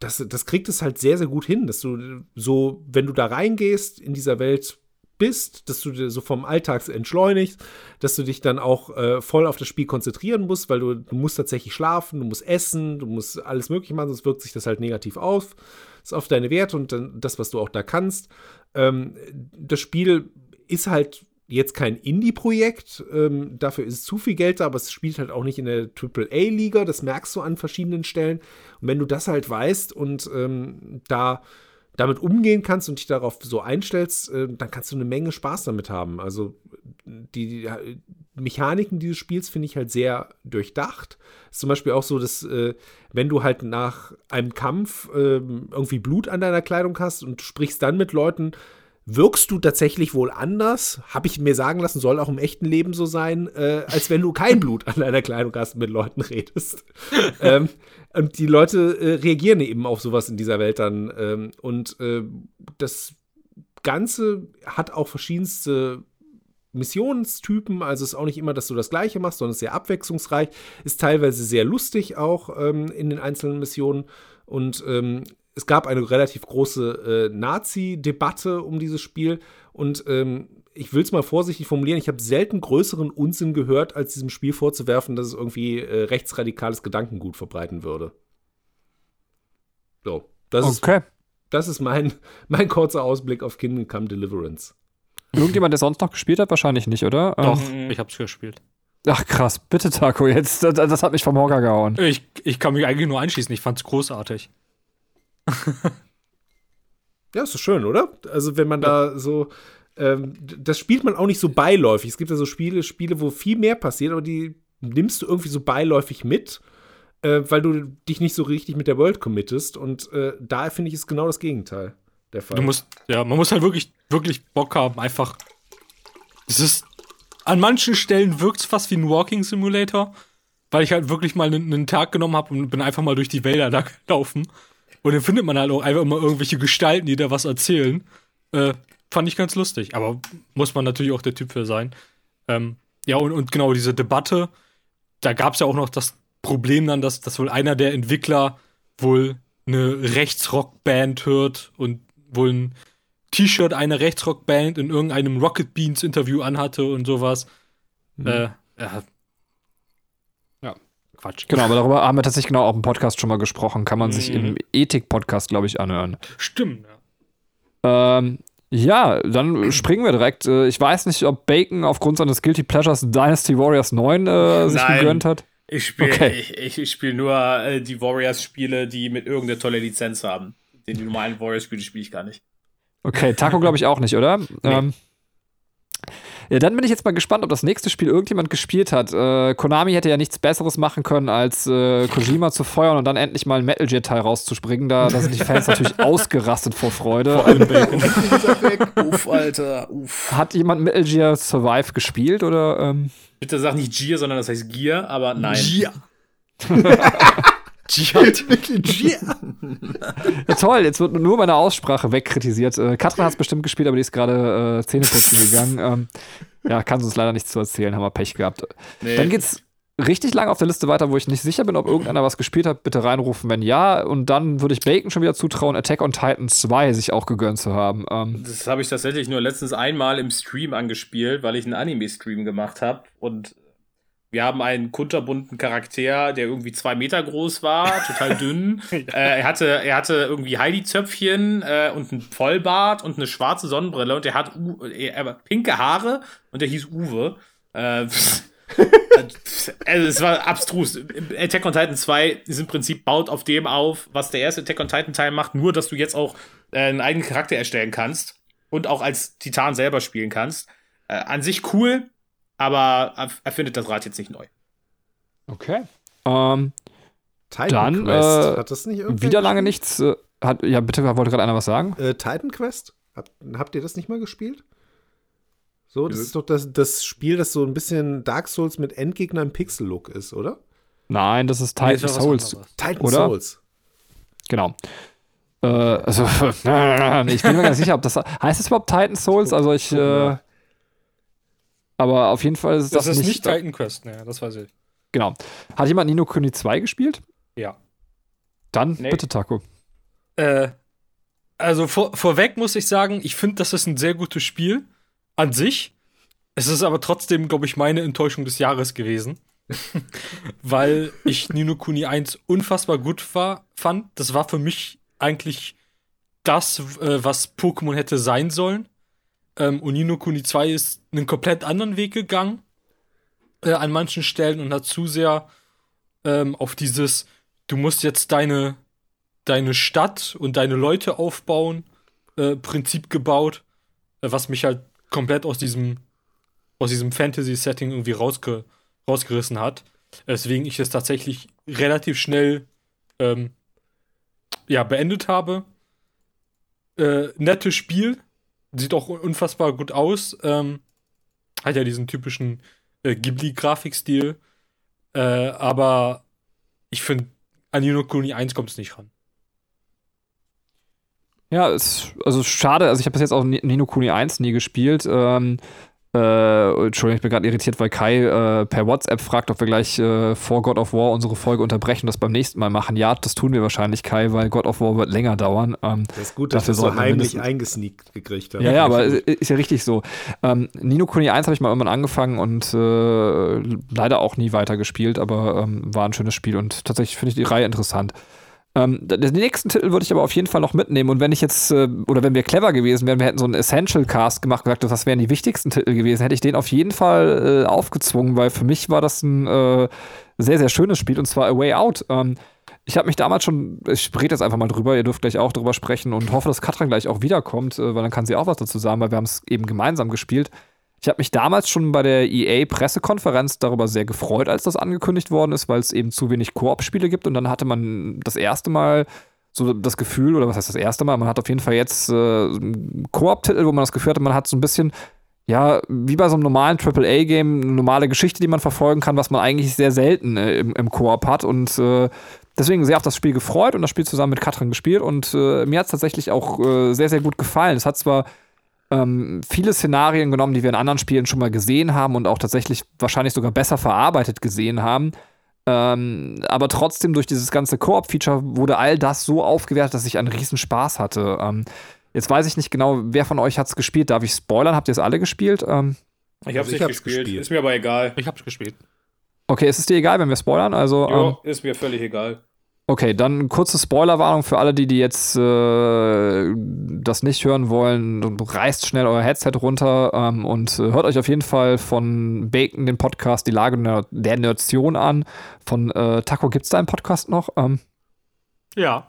das, das kriegt es halt sehr, sehr gut hin, dass du so, wenn du da reingehst, in dieser Welt bist, dass du dir so vom Alltags entschleunigst, dass du dich dann auch äh, voll auf das Spiel konzentrieren musst, weil du, du musst tatsächlich schlafen, du musst essen, du musst alles mögliche machen, sonst wirkt sich das halt negativ auf, ist auf deine Werte und dann das, was du auch da kannst. Ähm, das Spiel ist halt jetzt kein Indie-Projekt, ähm, dafür ist zu viel Geld da, aber es spielt halt auch nicht in der AAA-Liga, das merkst du an verschiedenen Stellen. Und wenn du das halt weißt und ähm, da damit umgehen kannst und dich darauf so einstellst, äh, dann kannst du eine Menge Spaß damit haben. Also die, die Mechaniken dieses Spiels finde ich halt sehr durchdacht. Ist zum Beispiel auch so, dass äh, wenn du halt nach einem Kampf äh, irgendwie Blut an deiner Kleidung hast und sprichst dann mit Leuten, wirkst du tatsächlich wohl anders, habe ich mir sagen lassen, soll auch im echten Leben so sein, äh, als wenn du kein Blut an deiner Kleidung hast und mit Leuten redest. ähm, und die Leute äh, reagieren eben auf sowas in dieser Welt dann. Ähm, und äh, das Ganze hat auch verschiedenste Missionstypen, also ist auch nicht immer, dass du das Gleiche machst, sondern ist sehr abwechslungsreich, ist teilweise sehr lustig auch ähm, in den einzelnen Missionen und ähm, es gab eine relativ große äh, Nazi-Debatte um dieses Spiel und ähm, ich will es mal vorsichtig formulieren, ich habe selten größeren Unsinn gehört, als diesem Spiel vorzuwerfen, dass es irgendwie äh, rechtsradikales Gedankengut verbreiten würde. So, das, ist, okay. das ist mein, mein kurzer Ausblick auf Kingdom Come Deliverance. Irgendjemand, der sonst noch gespielt hat? Wahrscheinlich nicht, oder? Doch, Ähm, ich hab's gespielt. ach krass, bitte Taco, jetzt, das, das hat mich vom Hocker gehauen. Ich, ich kann mich eigentlich nur anschließen. Ich fand's großartig. Ja, ist doch schön, oder? Also, wenn man da so. Ähm, das spielt man auch nicht so beiläufig. Es gibt ja so Spiele, Spiele, wo viel mehr passiert, aber die nimmst du irgendwie so beiläufig mit, äh, weil du dich nicht so richtig mit der World committest. Und äh, da finde ich, ist genau das Gegenteil der Fall. Du musst, ja, man muss halt wirklich, wirklich Bock haben, einfach. Es ist. An manchen Stellen wirkt's fast wie ein Walking Simulator, weil ich halt wirklich mal einen, einen Tag genommen habe und bin einfach mal durch die Wälder da gelaufen. Und dann findet man halt auch einfach immer irgendwelche Gestalten, die da was erzählen. Äh, fand ich ganz lustig. Aber muss man natürlich auch der Typ für sein. Ähm, ja, und, und genau diese Debatte, da gab's ja auch noch das Problem dann, dass, dass wohl einer der Entwickler wohl eine Rechtsrockband hört und wohl ein T-Shirt einer Rechtsrockband in irgendeinem Rocket Beans Interview anhatte und sowas. Mhm. Äh, ja. Quatsch. Genau, aber darüber haben wir tatsächlich genau auch im Podcast schon mal gesprochen. Kann man mhm. sich im Ethik-Podcast, glaube ich, anhören. Stimmt, ja. Ähm, ja, dann springen wir direkt. Äh, ich weiß nicht, ob Bacon aufgrund seines Guilty Pleasures Dynasty Warriors 9 äh, sich Nein. gegönnt hat. Ich spiele okay. ich, ich spiel nur äh, die Warriors-Spiele, die mit irgendeiner tolle Lizenz haben. Den normalen Warriors-Spiele spiele ich gar nicht. Okay, Taco glaube ich auch nicht, oder? Nee. Ähm, ja, dann bin ich jetzt mal gespannt, ob das nächste Spiel irgendjemand gespielt hat. Äh, Konami hätte ja nichts Besseres machen können, als äh, Kojima zu feuern und dann endlich mal ein Metal Gear Teil rauszuspringen. Da, da sind die Fans natürlich ausgerastet vor Freude. Vor allem uff, Alter, uff. Hat jemand Metal Gear Survive gespielt oder? Ähm? Bitte sag nicht Gear, sondern das heißt Gear, aber nein. Gear. Jihad. Jihad. ja, toll, jetzt wird nur meine Aussprache wegkritisiert. Äh, Katrin hat es bestimmt gespielt, aber die ist gerade äh, Zähneputzen gegangen. Ähm, ja, kann uns leider nichts zu erzählen, haben wir Pech gehabt. Nee. Dann geht's richtig lang auf der Liste weiter, wo ich nicht sicher bin, ob irgendeiner was gespielt hat. Bitte reinrufen, wenn ja. Und dann würde ich Bacon schon wieder zutrauen, Attack on Titan 2 sich auch gegönnt zu haben. Ähm, das habe ich tatsächlich nur letztens einmal im Stream angespielt, weil ich einen Anime-Stream gemacht habe. Und wir haben einen kunterbunten Charakter, der irgendwie zwei Meter groß war, total dünn. ja. äh, er, hatte, er hatte irgendwie Heidi-Zöpfchen äh, und ein Vollbart und eine schwarze Sonnenbrille und er hat U äh, pinke Haare und der hieß Uwe. Äh, also es war abstrus. Attack on Titan 2 ist im Prinzip baut auf dem auf, was der erste Attack on Titan Teil macht, nur dass du jetzt auch äh, einen eigenen Charakter erstellen kannst und auch als Titan selber spielen kannst. Äh, an sich cool, aber er findet das Rad jetzt nicht neu. Okay. Ähm, Titan dann, Quest. Äh, hat das nicht irgendwie? Wieder lange nichts. Äh, hat, ja, bitte, wollte gerade einer was sagen? Äh, Titan Quest? Hab, habt ihr das nicht mal gespielt? So, das Nö. ist doch das, das Spiel, das so ein bisschen Dark Souls mit Endgegner im Pixel-Look ist, oder? Nein, das ist Titan nee, Souls. Titan oder? Souls. Genau. Äh, also, ich bin mir gar nicht sicher, ob das heißt es überhaupt Titan Souls. Also ich, äh, aber auf jeden Fall ist das, das ist nicht, nicht Titan Quest, ne, das weiß ich. Genau. Hat jemand Nino Kuni 2 gespielt? Ja. Dann nee. bitte, Taco. Äh, also vor, vorweg muss ich sagen, ich finde, das ist ein sehr gutes Spiel an sich. Es ist aber trotzdem, glaube ich, meine Enttäuschung des Jahres gewesen. Weil ich Nino Kuni 1 unfassbar gut war, fand. Das war für mich eigentlich das, äh, was Pokémon hätte sein sollen. Ähm, und Nino Kuni 2 ist einen komplett anderen Weg gegangen äh, an manchen Stellen und hat zu sehr ähm, auf dieses, du musst jetzt deine, deine Stadt und deine Leute aufbauen, äh, Prinzip gebaut, äh, was mich halt komplett aus diesem, aus diesem Fantasy-Setting irgendwie rausge rausgerissen hat. Weswegen ich es tatsächlich relativ schnell ähm, ja, beendet habe. Äh, nettes Spiel, Sieht auch unfassbar gut aus. Ähm, hat ja diesen typischen äh, Ghibli-Grafikstil. Äh, aber ich finde, an Nino Kuni 1 kommt es nicht ran. Ja, ist, also schade. Also ich habe bis jetzt auch Nino Kuni 1 nie gespielt. Ähm, äh, Entschuldigung, ich bin gerade irritiert, weil Kai äh, per WhatsApp fragt, ob wir gleich äh, vor God of War unsere Folge unterbrechen und das beim nächsten Mal machen. Ja, das tun wir wahrscheinlich, Kai, weil God of War wird länger dauern. Ähm, das ist gut, dass wir so heimlich eingesneakt gekriegt haben. Ja, ja, aber ist ja richtig so. Ähm, Nino Kuni 1 habe ich mal irgendwann angefangen und äh, leider auch nie weitergespielt, aber ähm, war ein schönes Spiel und tatsächlich finde ich die Reihe interessant. Ähm, den nächsten Titel würde ich aber auf jeden Fall noch mitnehmen. Und wenn ich jetzt, äh, oder wenn wir clever gewesen wären, wir hätten so einen Essential Cast gemacht gesagt, das wären die wichtigsten Titel gewesen, hätte ich den auf jeden Fall äh, aufgezwungen, weil für mich war das ein äh, sehr, sehr schönes Spiel und zwar A Way Out. Ähm, ich habe mich damals schon, ich rede jetzt einfach mal drüber, ihr dürft gleich auch drüber sprechen und hoffe, dass Katrin gleich auch wiederkommt, äh, weil dann kann sie auch was dazu sagen, weil wir haben es eben gemeinsam gespielt. Ich habe mich damals schon bei der EA-Pressekonferenz darüber sehr gefreut, als das angekündigt worden ist, weil es eben zu wenig Koop-Spiele gibt. Und dann hatte man das erste Mal so das Gefühl, oder was heißt das erste Mal? Man hat auf jeden Fall jetzt äh, einen Koop-Titel, wo man das Gefühl hatte, man hat so ein bisschen, ja, wie bei so einem normalen AAA-Game, eine normale Geschichte, die man verfolgen kann, was man eigentlich sehr selten äh, im, im Koop hat. Und äh, deswegen sehr auf das Spiel gefreut und das Spiel zusammen mit Katrin gespielt. Und äh, mir hat es tatsächlich auch äh, sehr, sehr gut gefallen. Es hat zwar ähm, viele Szenarien genommen, die wir in anderen Spielen schon mal gesehen haben und auch tatsächlich wahrscheinlich sogar besser verarbeitet gesehen haben. Ähm, aber trotzdem durch dieses ganze Koop-Feature wurde all das so aufgewertet, dass ich einen riesen Spaß hatte. Ähm, jetzt weiß ich nicht genau, wer von euch hat es gespielt. Darf ich spoilern? Habt ihr es alle gespielt? Ähm, Ich hab's Also ich nicht hab's gespielt. gespielt. Ist mir aber egal. Ich hab's gespielt. okay, ist es dir egal, wenn wir spoilern? Also, ähm, Jo, ist mir völlig egal. Okay, dann kurze Spoilerwarnung für alle, die, die jetzt äh, das nicht hören wollen. Reißt schnell euer Headset runter ähm, und äh, hört euch auf jeden Fall von Bacon den Podcast Die Lage der der Nation an. Von äh, Taco, gibt es da einen Podcast noch? Ähm, Ja.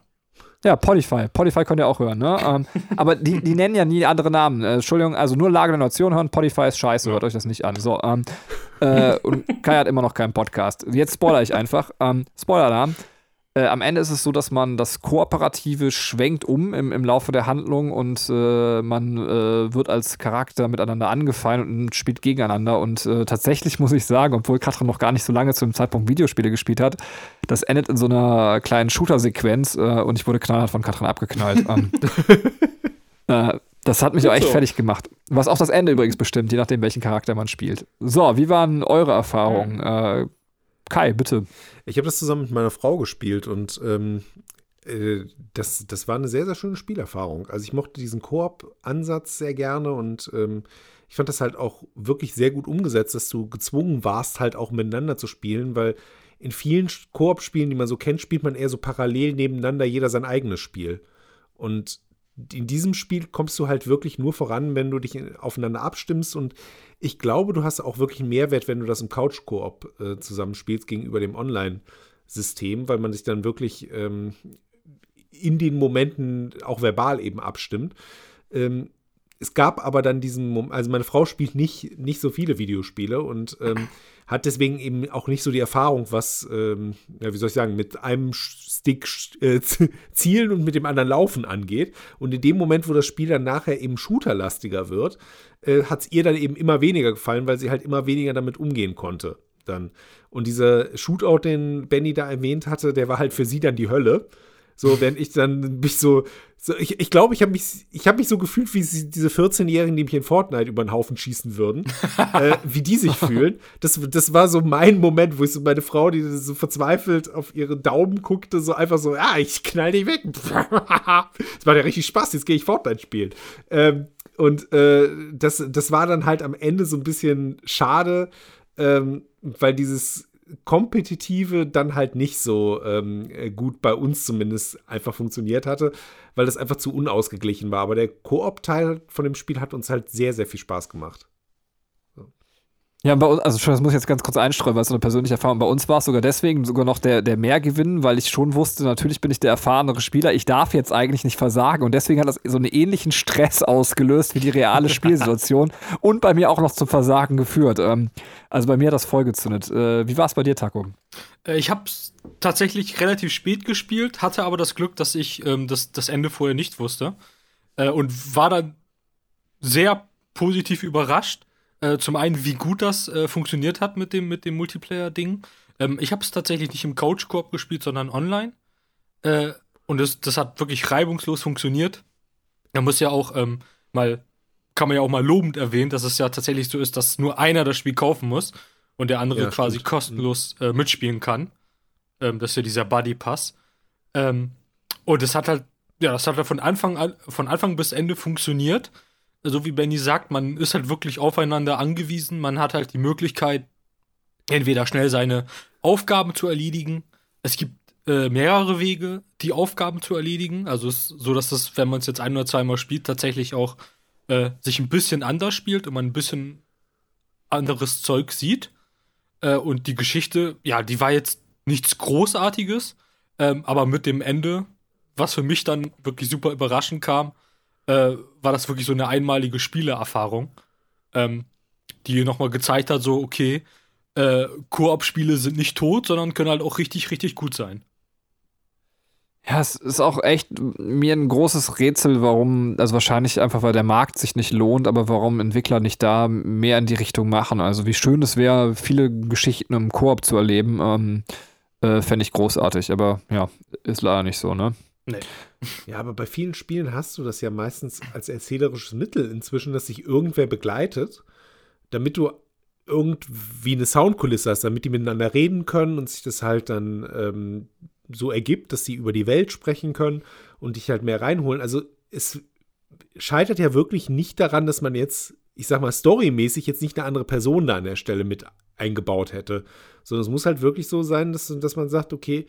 ja, Podify. Podify könnt ihr auch hören, ne? ähm, aber die, die nennen ja nie andere Namen. Äh, Entschuldigung, also nur Lage der Nation hören. Podify ist scheiße, hört euch das nicht an. So, ähm, äh, und Kai hat immer noch keinen Podcast. Jetzt spoiler ich einfach. Ähm, Spoiler-Alarm. Äh, am Ende ist es so, dass man das Kooperative schwenkt um im, im Laufe der Handlung und äh, man äh, wird als Charakter miteinander angefeindet und spielt gegeneinander. Und äh, tatsächlich muss ich sagen, obwohl Katrin noch gar nicht so lange zu dem Zeitpunkt Videospiele gespielt hat, das endet in so einer kleinen Shooter-Sequenz äh, und ich wurde knallhart von Katrin abgeknallt. ähm, äh, das hat mich auch echt so. fertig gemacht. Was auch das Ende übrigens bestimmt, je nachdem, welchen Charakter man spielt. So, wie waren eure Erfahrungen? Äh, Kai, bitte. Ich habe das zusammen mit meiner Frau gespielt und ähm, äh, das, das war eine sehr, sehr schöne Spielerfahrung. Also ich mochte diesen Koop-Ansatz sehr gerne und ähm, ich fand das halt auch wirklich sehr gut umgesetzt, dass du gezwungen warst, halt auch miteinander zu spielen, weil in vielen Koop-Spielen, die man so kennt, spielt man eher so parallel nebeneinander jeder sein eigenes Spiel. Und in diesem Spiel kommst du halt wirklich nur voran, wenn du dich aufeinander abstimmst. Und ich glaube, du hast auch wirklich einen Mehrwert, wenn du das im Couch-Koop äh, zusammenspielst gegenüber dem Online-System, weil man sich dann wirklich ähm, in den Momenten auch verbal eben abstimmt. Ähm, es gab aber dann diesen Moment, also meine Frau spielt nicht, nicht so viele Videospiele und ähm, hat deswegen eben auch nicht so die Erfahrung, was, ähm, ja, wie soll ich sagen, mit einem Stick äh, zielen und mit dem anderen laufen angeht. Und in dem Moment, wo das Spiel dann nachher eben shooterlastiger wird, äh, hat es ihr dann eben immer weniger gefallen, weil sie halt immer weniger damit umgehen konnte. Dann. Und dieser Shootout, den Benny da erwähnt hatte, der war halt für sie dann die Hölle. So, wenn ich dann mich so, so ich, ich glaube, ich habe mich, ich habe mich so gefühlt, wie sie, diese 14-Jährigen, die mich in Fortnite über den Haufen schießen würden, äh, wie die sich fühlen. Das, das war so mein Moment, wo ich so meine Frau, die so verzweifelt auf ihre Daumen guckte, so einfach so, ja, ich knall dich weg. das war ja richtig Spaß, jetzt gehe ich Fortnite spielen. Ähm, und äh, das, das war dann halt am Ende so ein bisschen schade, ähm, weil dieses Kompetitive dann halt nicht so ähm, äh, gut bei uns zumindest einfach funktioniert hatte, weil das einfach zu unausgeglichen war. Aber der Koop-Teil von dem Spiel hat uns halt sehr, sehr viel Spaß gemacht. Ja, bei uns, also das muss ich jetzt ganz kurz einstreuen, weil es so eine persönliche Erfahrung. Bei uns war es sogar deswegen sogar noch der, der Mehrgewinn, weil ich schon wusste, natürlich bin ich der erfahrenere Spieler, ich darf jetzt eigentlich nicht versagen. Und deswegen hat das so einen ähnlichen Stress ausgelöst wie die reale Spielsituation und bei mir auch noch zum Versagen geführt. Ähm, also bei mir hat das voll gezündet. Äh, wie war es bei dir, Taco? Äh, Ich habe tatsächlich relativ spät gespielt, hatte aber das Glück, dass ich ähm, das, das Ende vorher nicht wusste. Äh, und war dann sehr positiv überrascht. Äh, zum einen, wie gut das äh, funktioniert hat mit dem, mit dem Multiplayer-Ding. Ähm, ich habe es tatsächlich nicht im Couch-Koop gespielt, sondern online. Äh, und das, das hat wirklich reibungslos funktioniert. Da muss ja auch ähm, mal, kann man ja auch mal lobend erwähnen, dass es ja tatsächlich so ist, dass nur einer das Spiel kaufen muss und der andere Ja, quasi stimmt. kostenlos äh, mitspielen kann. Ähm, das ist ja dieser Buddy Pass. Ähm, und das hat halt, ja, das hat halt von Anfang an, von Anfang bis Ende funktioniert. So wie Benny sagt, man ist halt wirklich aufeinander angewiesen. Man hat halt die Möglichkeit, entweder schnell seine Aufgaben zu erledigen. Es gibt äh, mehrere Wege, die Aufgaben zu erledigen. Also es ist so, dass das, wenn man es jetzt ein oder zweimal spielt, tatsächlich auch äh, sich ein bisschen anders spielt und man ein bisschen anderes Zeug sieht. Äh, und die Geschichte, ja, die war jetzt nichts Großartiges, ähm, aber mit dem Ende, was für mich dann wirklich super überraschend kam, äh, war das wirklich so eine einmalige Spielererfahrung, ähm, die nochmal gezeigt hat, so, okay, äh, Koop-Spiele sind nicht tot, sondern können halt auch richtig, richtig gut sein. Ja, es ist auch echt mir ein großes Rätsel, warum, also wahrscheinlich einfach, weil der Markt sich nicht lohnt, aber warum Entwickler nicht da mehr in die Richtung machen. Also wie schön es wäre, viele Geschichten im Koop zu erleben, ähm, äh, fände ich großartig, aber ja, ist leider nicht so, ne? Ja, aber bei vielen Spielen hast du das ja meistens als erzählerisches Mittel inzwischen, dass sich irgendwer begleitet, damit du irgendwie eine Soundkulisse hast, damit die miteinander reden können und sich das halt dann ähm, so ergibt, dass sie über die Welt sprechen können und dich halt mehr reinholen. Also es scheitert ja wirklich nicht daran, dass man jetzt, ich sag mal, storymäßig jetzt nicht eine andere Person da an der Stelle mit eingebaut hätte, sondern es muss halt wirklich so sein, dass, dass man sagt, okay,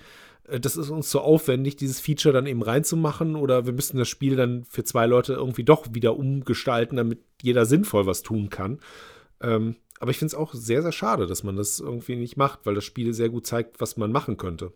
das ist uns zu aufwendig, dieses Feature dann eben reinzumachen oder wir müssen das Spiel dann für zwei Leute irgendwie doch wieder umgestalten, damit jeder sinnvoll was tun kann. Ähm, aber ich finde es auch sehr, sehr schade, dass man das irgendwie nicht macht, weil das Spiel sehr gut zeigt, was man machen könnte.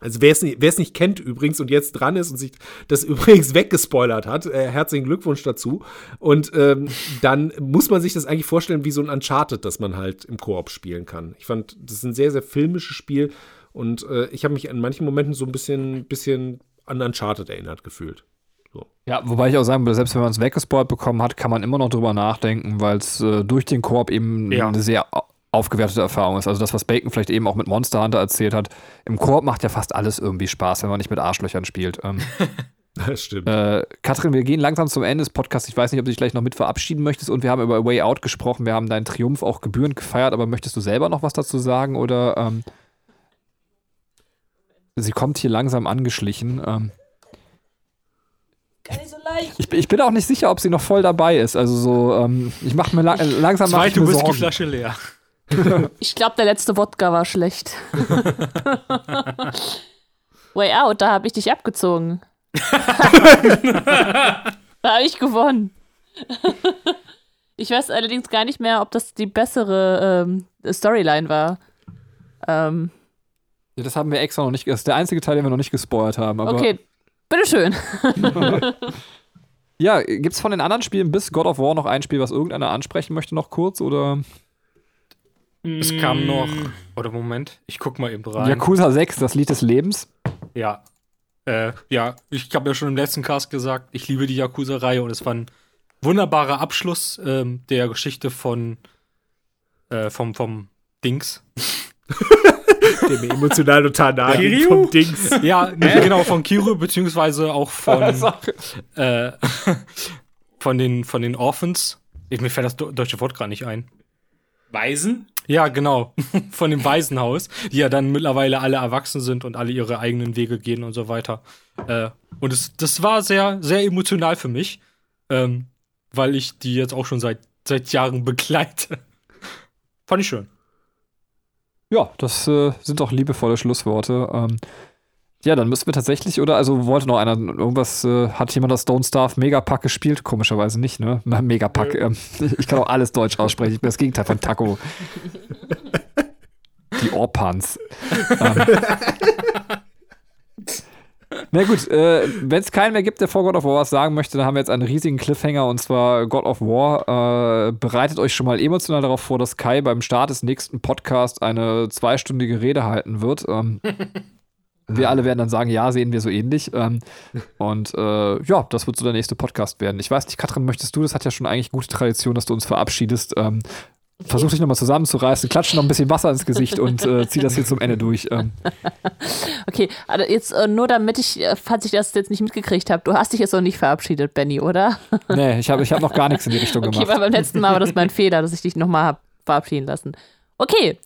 Also wer es nicht, nicht kennt übrigens und jetzt dran ist und sich das übrigens weggespoilert hat, äh, herzlichen Glückwunsch dazu. Und ähm, dann muss man sich das eigentlich vorstellen wie so ein Uncharted, das man halt im Koop spielen kann. Ich fand, das ist ein sehr, sehr filmisches Spiel und äh, ich habe mich in manchen Momenten so ein bisschen, bisschen an Uncharted erinnert gefühlt. So. Ja, wobei ich auch sagen würde, selbst wenn man es weggespoilt bekommen hat, kann man immer noch drüber nachdenken, weil es äh, durch den Koop eben ja. eine sehr aufgewertete Erfahrung ist. Also das, was Bacon vielleicht eben auch mit Monster Hunter erzählt hat. Im Koop macht ja fast alles irgendwie Spaß, wenn man nicht mit Arschlöchern spielt. Ähm, das stimmt. Äh, Katrin, wir gehen langsam zum Ende des Podcasts. Ich weiß nicht, ob du dich gleich noch mit verabschieden möchtest. Und wir haben über Way Out gesprochen. Wir haben deinen Triumph auch gebührend gefeiert. Aber möchtest du selber noch was dazu sagen? Oder ähm, sie kommt hier langsam angeschlichen. Ähm, Gar nicht so leicht. Ich, ich, bin auch nicht sicher, ob sie noch voll dabei ist. Also so, ähm, ich mache mir la langsam Zweite Whiskyflasche leer. ich glaube, der letzte Wodka war schlecht. Way out, da habe ich dich abgezogen. da habe ich gewonnen. ich weiß allerdings gar nicht mehr, ob das die bessere ähm, Storyline war. Ähm. Ja, das haben wir extra noch nicht. Das ist der einzige Teil, den wir noch nicht gespoilert haben. okay, bitteschön. ja, gibt es von den anderen Spielen bis God of War noch ein Spiel, was irgendeiner ansprechen möchte, noch kurz? Oder? Es kam noch. Oder Moment, ich guck mal eben rein. Yakuza 6, das Lied des Lebens. Ja. Äh, ja, ich habe ja schon im letzten Cast gesagt, ich liebe die Yakuza-Reihe und es war ein wunderbarer Abschluss ähm, der Geschichte von äh, vom, vom Dings. Dem emotional total nahe vom Dings. Ja, äh? genau, von Kiryu, beziehungsweise auch von, äh, von, den, von den Orphans. Ich, mir fällt das deutsche Wort gerade nicht ein. Waisen? Ja, genau. Von dem Waisenhaus, die ja dann mittlerweile alle erwachsen sind und alle ihre eigenen Wege gehen und so weiter. Äh, und es, das war sehr, sehr emotional für mich, ähm, weil ich die jetzt auch schon seit, seit Jahren begleite. Fand ich schön. Ja, das äh, sind doch liebevolle Schlussworte. Ähm, ja, dann müssen wir tatsächlich, oder? Also wollte noch einer, irgendwas, äh, hat jemand das Stone Starve Megapack gespielt? Komischerweise nicht, ne? Megapack. Ähm, ich kann auch alles Deutsch aussprechen. Ich bin das Gegenteil von Taco. Die Orpans. ähm. Na gut, äh, wenn es keinen mehr gibt, der vor God of War was sagen möchte, dann haben wir jetzt einen riesigen Cliffhanger und zwar God of War. Äh, bereitet euch schon mal emotional darauf vor, dass Kai beim Start des nächsten Podcasts eine zweistündige Rede halten wird. Ähm, wir alle werden dann sagen, ja, sehen wir so ähnlich. Ähm, und äh, ja, das wird so der nächste Podcast werden. Ich weiß nicht, Katrin, möchtest du, das hat ja schon eigentlich gute Tradition, dass du uns verabschiedest. Ähm, versuch dich nochmal zusammenzureißen, klatsch noch ein bisschen Wasser ins Gesicht und äh, zieh das hier zum Ende durch. Ähm. Okay, also jetzt äh, nur damit ich, äh, falls ich das jetzt nicht mitgekriegt habe, du hast dich jetzt noch nicht verabschiedet, Benny, oder? Nee, ich habe ich hab noch gar nichts in die Richtung okay, gemacht. Okay, weil beim letzten Mal war das mein Fehler, dass ich dich nochmal habe verabschieden lassen. Okay,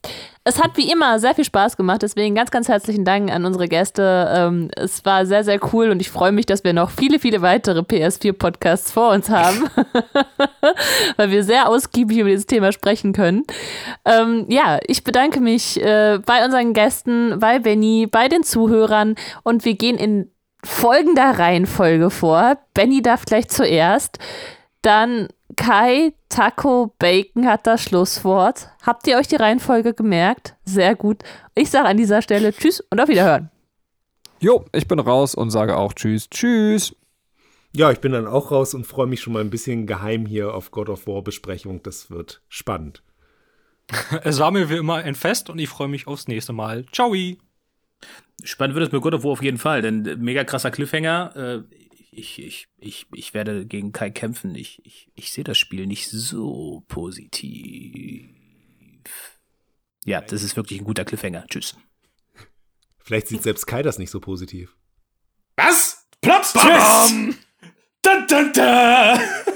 es hat wie immer sehr viel Spaß gemacht, deswegen ganz, ganz herzlichen Dank an unsere Gäste. Ähm, es war sehr, sehr cool und ich freue mich, dass wir noch viele, viele weitere PS4-Podcasts vor uns haben, weil wir sehr ausgiebig über dieses Thema sprechen können. Ähm, ja, ich bedanke mich äh, bei unseren Gästen, bei Benny, bei den Zuhörern und wir gehen in folgender Reihenfolge vor. Benny darf gleich zuerst. Dann Kai Taco Bacon hat das Schlusswort. Habt ihr euch die Reihenfolge gemerkt? Sehr gut. Ich sage an dieser Stelle Tschüss und auf Wiederhören. Jo, ich bin raus und sage auch Tschüss. Tschüss. Ja, ich bin dann auch raus und freue mich schon mal ein bisschen geheim hier auf God of War Besprechung. Das wird spannend. Es war mir wie immer ein Fest und ich freue mich aufs nächste Mal. Ciao. Spannend wird es mit God of War auf jeden Fall, denn mega krasser Cliffhanger. Ich, ich, ich, ich werde gegen Kai kämpfen. Ich, ich, ich sehe das Spiel nicht so positiv. Ja, das ist wirklich ein guter Cliffhanger. Tschüss. Vielleicht sieht selbst Kai das nicht so positiv. Was? Plot Twist! Dun, dun, dun.